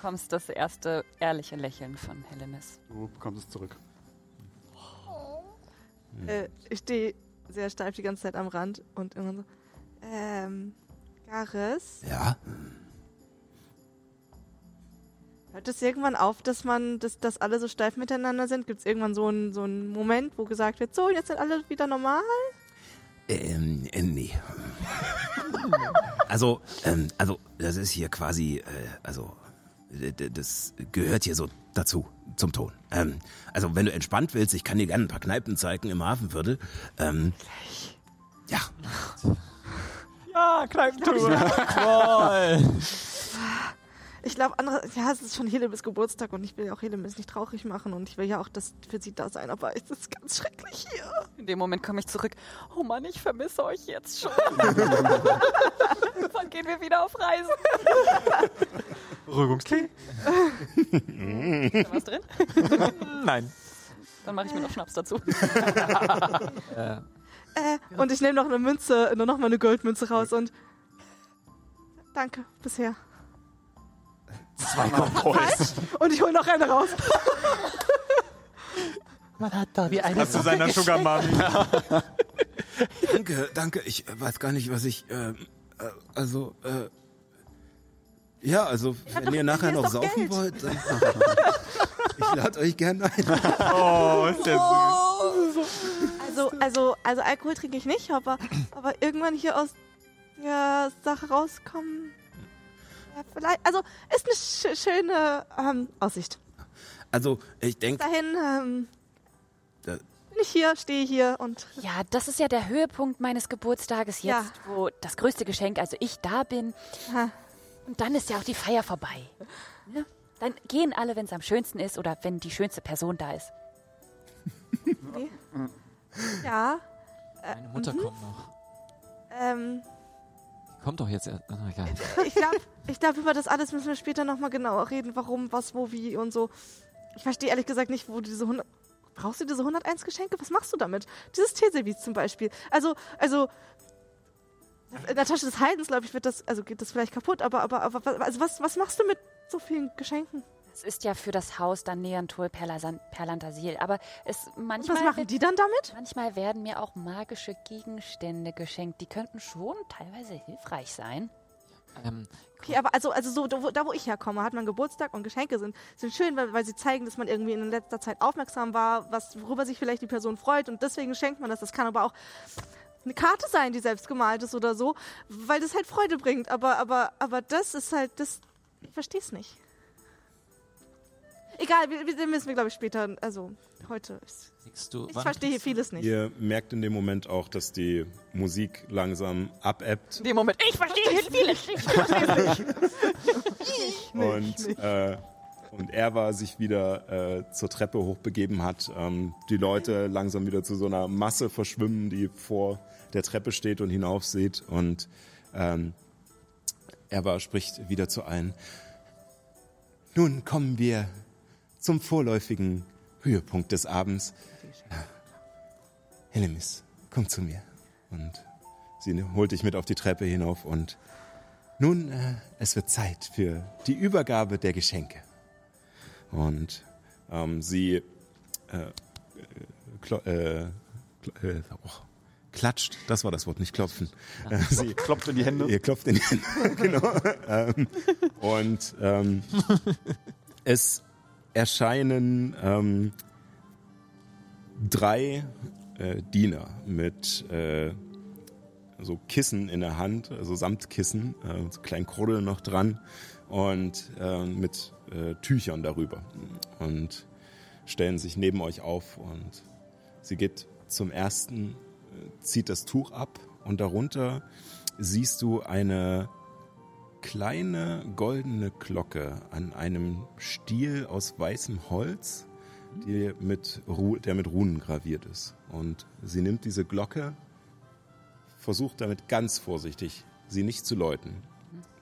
Du bekommst das erste ehrliche Lächeln von Helemis. Du bekommst es zurück. Äh, ich stehe sehr steif die ganze Zeit am Rand und irgendwann so, ähm, Garis, Ja, hört es irgendwann auf, dass man, dass, dass alle so steif miteinander sind? Gibt es irgendwann so einen so einen Moment, wo gesagt wird, so, jetzt sind alle wieder normal? ähm, äh, nee. (laughs) Also, ähm, also, das ist hier quasi, äh, also, das gehört hier so dazu, zum Ton. Ähm, also, wenn du entspannt willst, ich kann dir gerne ein paar Kneipen zeigen im Hafenviertel. Ähm, ja, Ja, Kneipentour. (laughs) Ich glaube, andere, ja, es ist schon Helemis Geburtstag und ich will ja auch Helemis nicht traurig machen und ich will ja auch, dass für sie da sein, aber es ist ganz schrecklich hier. In dem Moment komme ich zurück. Oh Mann, ich vermisse euch jetzt schon. (laughs) Wann gehen wir wieder auf Reisen? (laughs) Beruhigungstee? Ist da was drin? (laughs) Nein. Dann mache ich mir noch Schnaps dazu. Äh, Äh, und ich nehme noch eine Münze, noch mal eine Goldmünze raus und danke bisher. Falsch. Und ich hole noch eine raus. Man hat da wie eine Hast du seiner Sugar Mami? (laughs) danke, danke. Ich äh, weiß gar nicht, was ich, ähm, äh, also, äh, ja, also, wenn doch- ihr nachher noch saufen Geld. wollt, dann, (laughs) ich lade euch gerne ein. Oh, ist der süß. Also, also, also Alkohol trinke ich nicht, aber, aber irgendwann hier aus der Sache rauskommen. Ja, vielleicht, also ist eine sch schöne ähm, Aussicht. Also, ich denke, Dahin ähm, Da- bin ich hier, stehe hier und Ja, das ist ja der Höhepunkt meines Geburtstages Ja. jetzt, wo das größte Geschenk, also ich da bin. Ha. Und dann ist ja auch die Feier vorbei. Ne? Dann gehen alle, wenn es am schönsten ist oder wenn die schönste Person da ist. (laughs) ja, Meine Mutter kommt noch. ähm, kommt doch jetzt. Oh, ich glaube, ich glaub, über das alles müssen wir später nochmal genauer reden. Warum, was, wo, wie und so. Ich verstehe ehrlich gesagt nicht, wo diese 100... Brauchst du diese 101 Geschenke? Was machst du damit? Dieses Teeservice zum Beispiel. Also, also... In der Tasche des Heidens, glaube ich, wird das, also geht das vielleicht kaputt, aber, aber, aber also was, was machst du mit so vielen Geschenken? Es ist ja für das Haus dann Perlasan- Perlantasil. Aber es Und manchmal, was machen die dann damit? manchmal werden mir auch magische Gegenstände geschenkt. Die könnten schon teilweise hilfreich sein. Ähm, Okay, aber also, also so, da wo, da wo ich herkomme, hat man Geburtstag und Geschenke sind, sind schön, weil, weil sie zeigen, dass man irgendwie in letzter Zeit aufmerksam war, was, worüber sich vielleicht die Person freut und deswegen schenkt man das. Das kann aber auch eine Karte sein, die selbst gemalt ist oder so, weil das halt Freude bringt. Aber, aber, aber das ist halt, das, ich verstehe es nicht. Egal, wir, wir müssen wir, glaube ich, später, also heute. Ist, du, ich verstehe hier vieles nicht. Ihr merkt in dem Moment auch, dass die Musik langsam abebbt In dem Moment, ich verstehe hier vieles (laughs) nicht. und, äh, und Erwa sich wieder äh, zur Treppe hochbegeben hat. Ähm, die Leute langsam wieder zu so einer Masse verschwimmen, die vor der Treppe steht und hinauf sieht. Und ähm, Erwa spricht wieder zu allen. Nun kommen wir zum vorläufigen Höhepunkt des Abends. Helemis, komm zu mir. Und sie holt dich mit auf die Treppe hinauf und nun, äh, es wird Zeit für die Übergabe der Geschenke. Und ähm, sie äh, äh, äh, äh, oh, klatscht, das war das Wort, nicht klopfen. Äh, sie Klopft in die Hände. Ihr klopft in die Hände, (laughs) genau. ähm, und ähm, es erscheinen ähm, drei äh, Diener mit äh, so Kissen in der Hand, also Samtkissen, äh, so kleinen Kruddel noch dran und äh, mit äh, Tüchern darüber und stellen sich neben euch auf und sie geht zum ersten, äh, zieht das Tuch ab und darunter siehst du eine kleine goldene Glocke an einem Stiel aus weißem Holz, mit der mit Runen graviert ist. Und sie nimmt diese Glocke, versucht damit ganz vorsichtig, sie nicht zu läuten.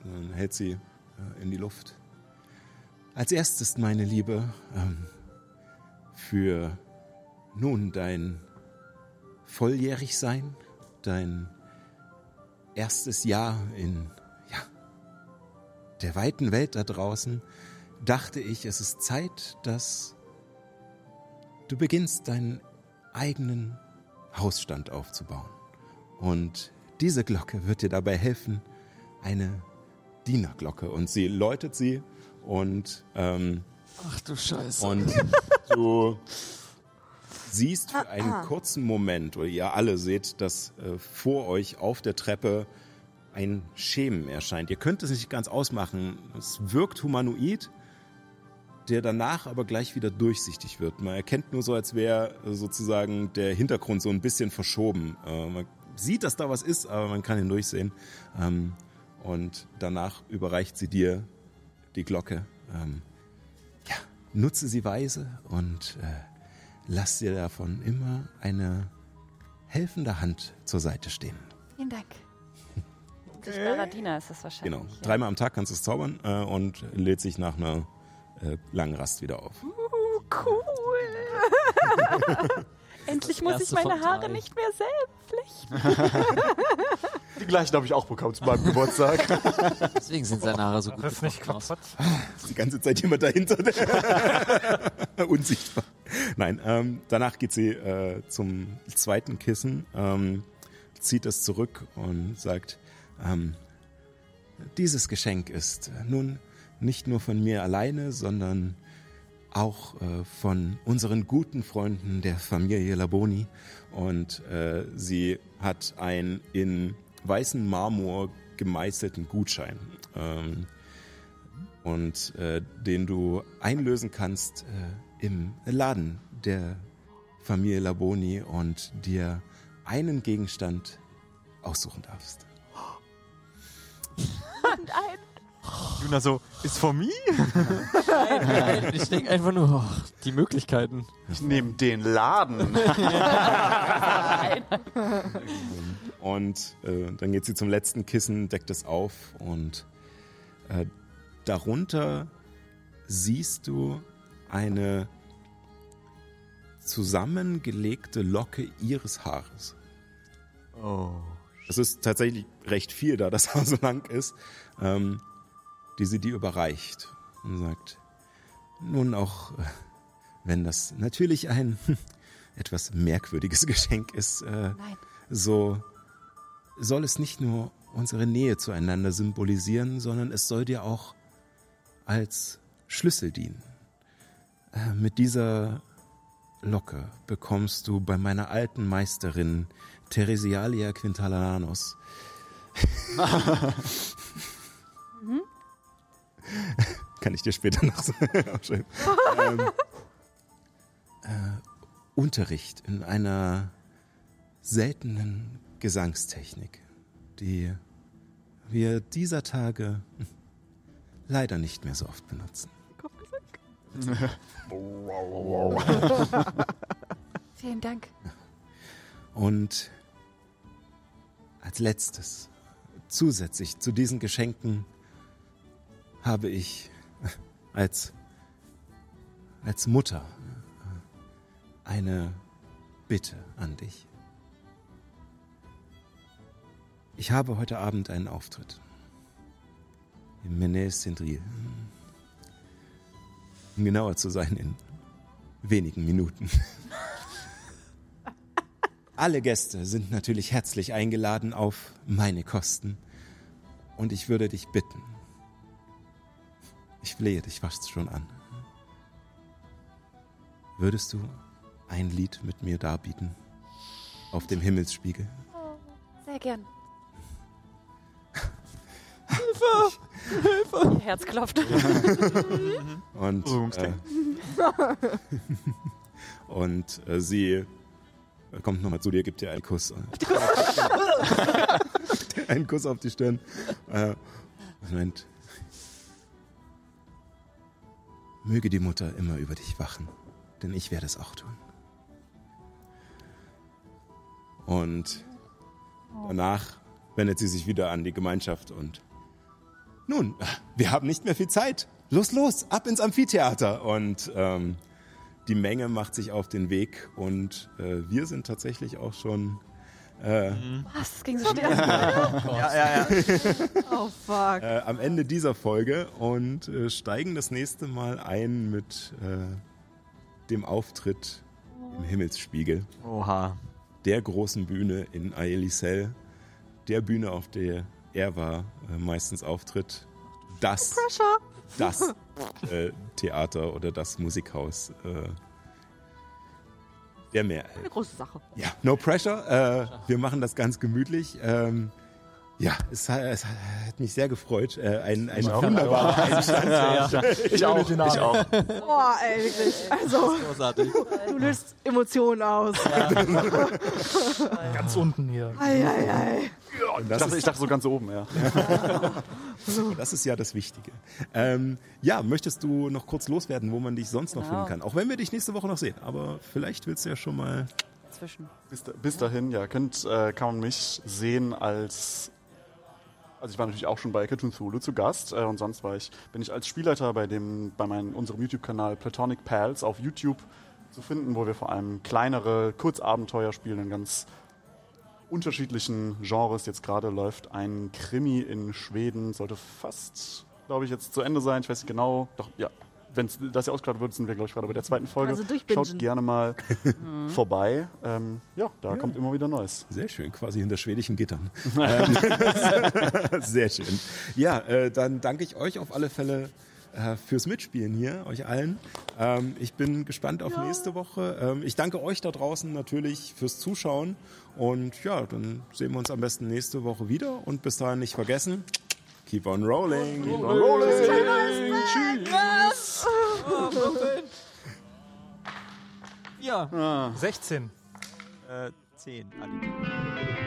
Dann hält sie äh, in die Luft. Als erstes, meine Liebe, ähm, für nun dein Volljährigsein, dein erstes Jahr in der weiten Welt da draußen, dachte ich, es ist Zeit, dass du beginnst, deinen eigenen Hausstand aufzubauen. Und diese Glocke wird dir dabei helfen, eine Dienerglocke. Und sie läutet sie und, ähm, Ach du Scheiße. und (laughs) du siehst für einen kurzen Moment, oder ihr alle seht, dass äh, vor euch auf der Treppe ein Schemen erscheint. Ihr könnt es nicht ganz ausmachen. Es wirkt humanoid, der danach aber gleich wieder durchsichtig wird. Man erkennt nur so, als wäre sozusagen der Hintergrund so ein bisschen verschoben. Äh, man sieht, dass da was ist, aber man kann ihn durchsehen. Ähm, und danach überreicht sie dir die Glocke. Ähm, ja, nutze sie weise und äh, lass dir davon immer eine helfende Hand zur Seite stehen. Vielen Dank. Sichtbarer Diener ist das wahrscheinlich. Genau. ja. Dreimal am Tag kannst du es zaubern äh, und lädt sich nach einer äh, langen Rast wieder auf. Cool. (laughs) Endlich muss ich meine Haare nicht mehr selbst flechten. (laughs) Die gleichen habe ich auch bekommen zu meinem Geburtstag. (laughs) Deswegen sind seine Haare so gut Das ist nicht kaputt. Ist die ganze Zeit jemand dahinter. Unsichtbar. Nein, ähm, danach geht sie äh, zum zweiten Kissen, ähm, zieht es zurück und sagt, ähm, dieses Geschenk ist nun nicht nur von mir alleine, sondern auch äh, von unseren guten Freunden der Familie Laboni. Und äh, sie hat einen in weißen Marmor gemeißelten Gutschein. Ähm, und äh, den du einlösen kannst äh, im Laden der Familie Laboni und dir einen Gegenstand aussuchen darfst. Nein. Juna so, ist for me? Nein, nein, ich denke einfach nur, oh, die Möglichkeiten. Ich nehme den Laden. (laughs) Und äh, dann geht sie zum letzten Kissen, deckt es auf und äh, darunter siehst du eine zusammengelegte Locke ihres Haares. Oh. Es ist tatsächlich recht viel, da (laughs) das Haar so lang ist, ähm, die sie dir überreicht. Und sagt, nun auch, äh, wenn das natürlich ein (laughs) etwas merkwürdiges (laughs) Geschenk ist, äh, so soll es nicht nur unsere Nähe zueinander symbolisieren, sondern es soll dir auch als Schlüssel dienen. Äh, mit dieser Locke bekommst du bei meiner alten Meisterin Theresialia Quintalanos (laughs) kann ich dir später noch so aufschreiben. ähm, äh, Unterricht in einer seltenen Gesangstechnik, die wir dieser Tage leider nicht mehr so oft benutzen. (laughs) Vielen Dank. Und als letztes, zusätzlich zu diesen Geschenken, habe ich als, als Mutter eine Bitte an dich. Ich habe heute Abend einen Auftritt. Im Menes Sindril. Um genauer zu sein, in wenigen Minuten. (laughs) Alle Gäste sind natürlich herzlich eingeladen auf meine Kosten. Und ich würde dich bitten, ich flehe dich fast schon an. Würdest du ein Lied mit mir darbieten? Auf dem Himmelsspiegel? Sehr gern. (laughs) Hilfe! Ihr Herz klopft. Und, äh, (laughs) und äh, sie kommt nochmal zu dir, gibt dir einen Kuss. (laughs) einen Kuss auf die Stirn. Äh, und meint, möge die Mutter immer über dich wachen, denn ich werde es auch tun. Und danach wendet sie sich wieder an die Gemeinschaft und nun, wir haben nicht mehr viel Zeit. Los, los, ab ins Amphitheater. Und ähm, die Menge macht sich auf den Weg und äh, wir sind tatsächlich auch schon äh, Was? Das ging so schnell. (laughs) Ja, ja, ja. Oh fuck. äh, am Ende dieser Folge und äh, steigen das nächste Mal ein mit äh, dem Auftritt im Himmelsspiegel, Oha. der großen Bühne in Aelisel, der Bühne, auf der er war, äh, meistens auftritt. Das, das äh, Theater oder das Musikhaus äh, der Meer. Eine große Sache. Ja, no pressure. Äh, wir machen das ganz gemütlich. Ähm, ja, es, hat- es hat mich sehr gefreut. Äh, ein ein wunderbarer Einstand. Ich auch. Ich auch. Boah, ey, wirklich. Also, Großartig. du löst Emotionen aus. (laughs) Ganz unten hier. Ei, ei, ei. Und Ich dachte, ich dachte so ganz oben, ja. (laughs) das ist ja das Wichtige. Ähm, ja, möchtest du noch kurz loswerden, wo man dich sonst noch Genau. finden kann? Auch wenn wir dich nächste Woche noch sehen. Aber vielleicht willst du ja schon mal. Zwischen. Bis, da, bis dahin, ja, könnt, äh, kann man mich sehen als. Also ich war natürlich auch schon bei Cthulhu Zulu zu Gast äh, und sonst war ich, bin ich als Spielleiter bei dem, bei meinem, unserem YouTube-Kanal Platonic Pals auf YouTube zu finden, wo wir vor allem kleinere Kurzabenteuer spielen in ganz unterschiedlichen Genres. Jetzt gerade läuft ein Krimi in Schweden, sollte fast, glaube ich, jetzt zu Ende sein. Ich weiß nicht genau. Doch, ja. Wenn das hier ausgestrahlt wird, sind wir, glaube ich, gerade bei der zweiten Folge. Also. Schaut gerne mal vorbei. Ähm, ja, da kommt immer wieder Neues. Sehr schön, quasi hinter schwedischen Gittern. (laughs) Ähm, (laughs) Sehr schön. Ja, äh, dann danke ich euch auf alle Fälle äh, fürs Mitspielen hier, euch allen. Ähm, ich bin gespannt auf nächste Woche. Ähm, ich danke euch da draußen natürlich fürs Zuschauen. Und ja, dann sehen wir uns am besten nächste Woche wieder. Und bis dahin nicht vergessen, keep on rolling. Keep on rolling. Ja. Vier. Ah, 16. Äh, zehn. Adi.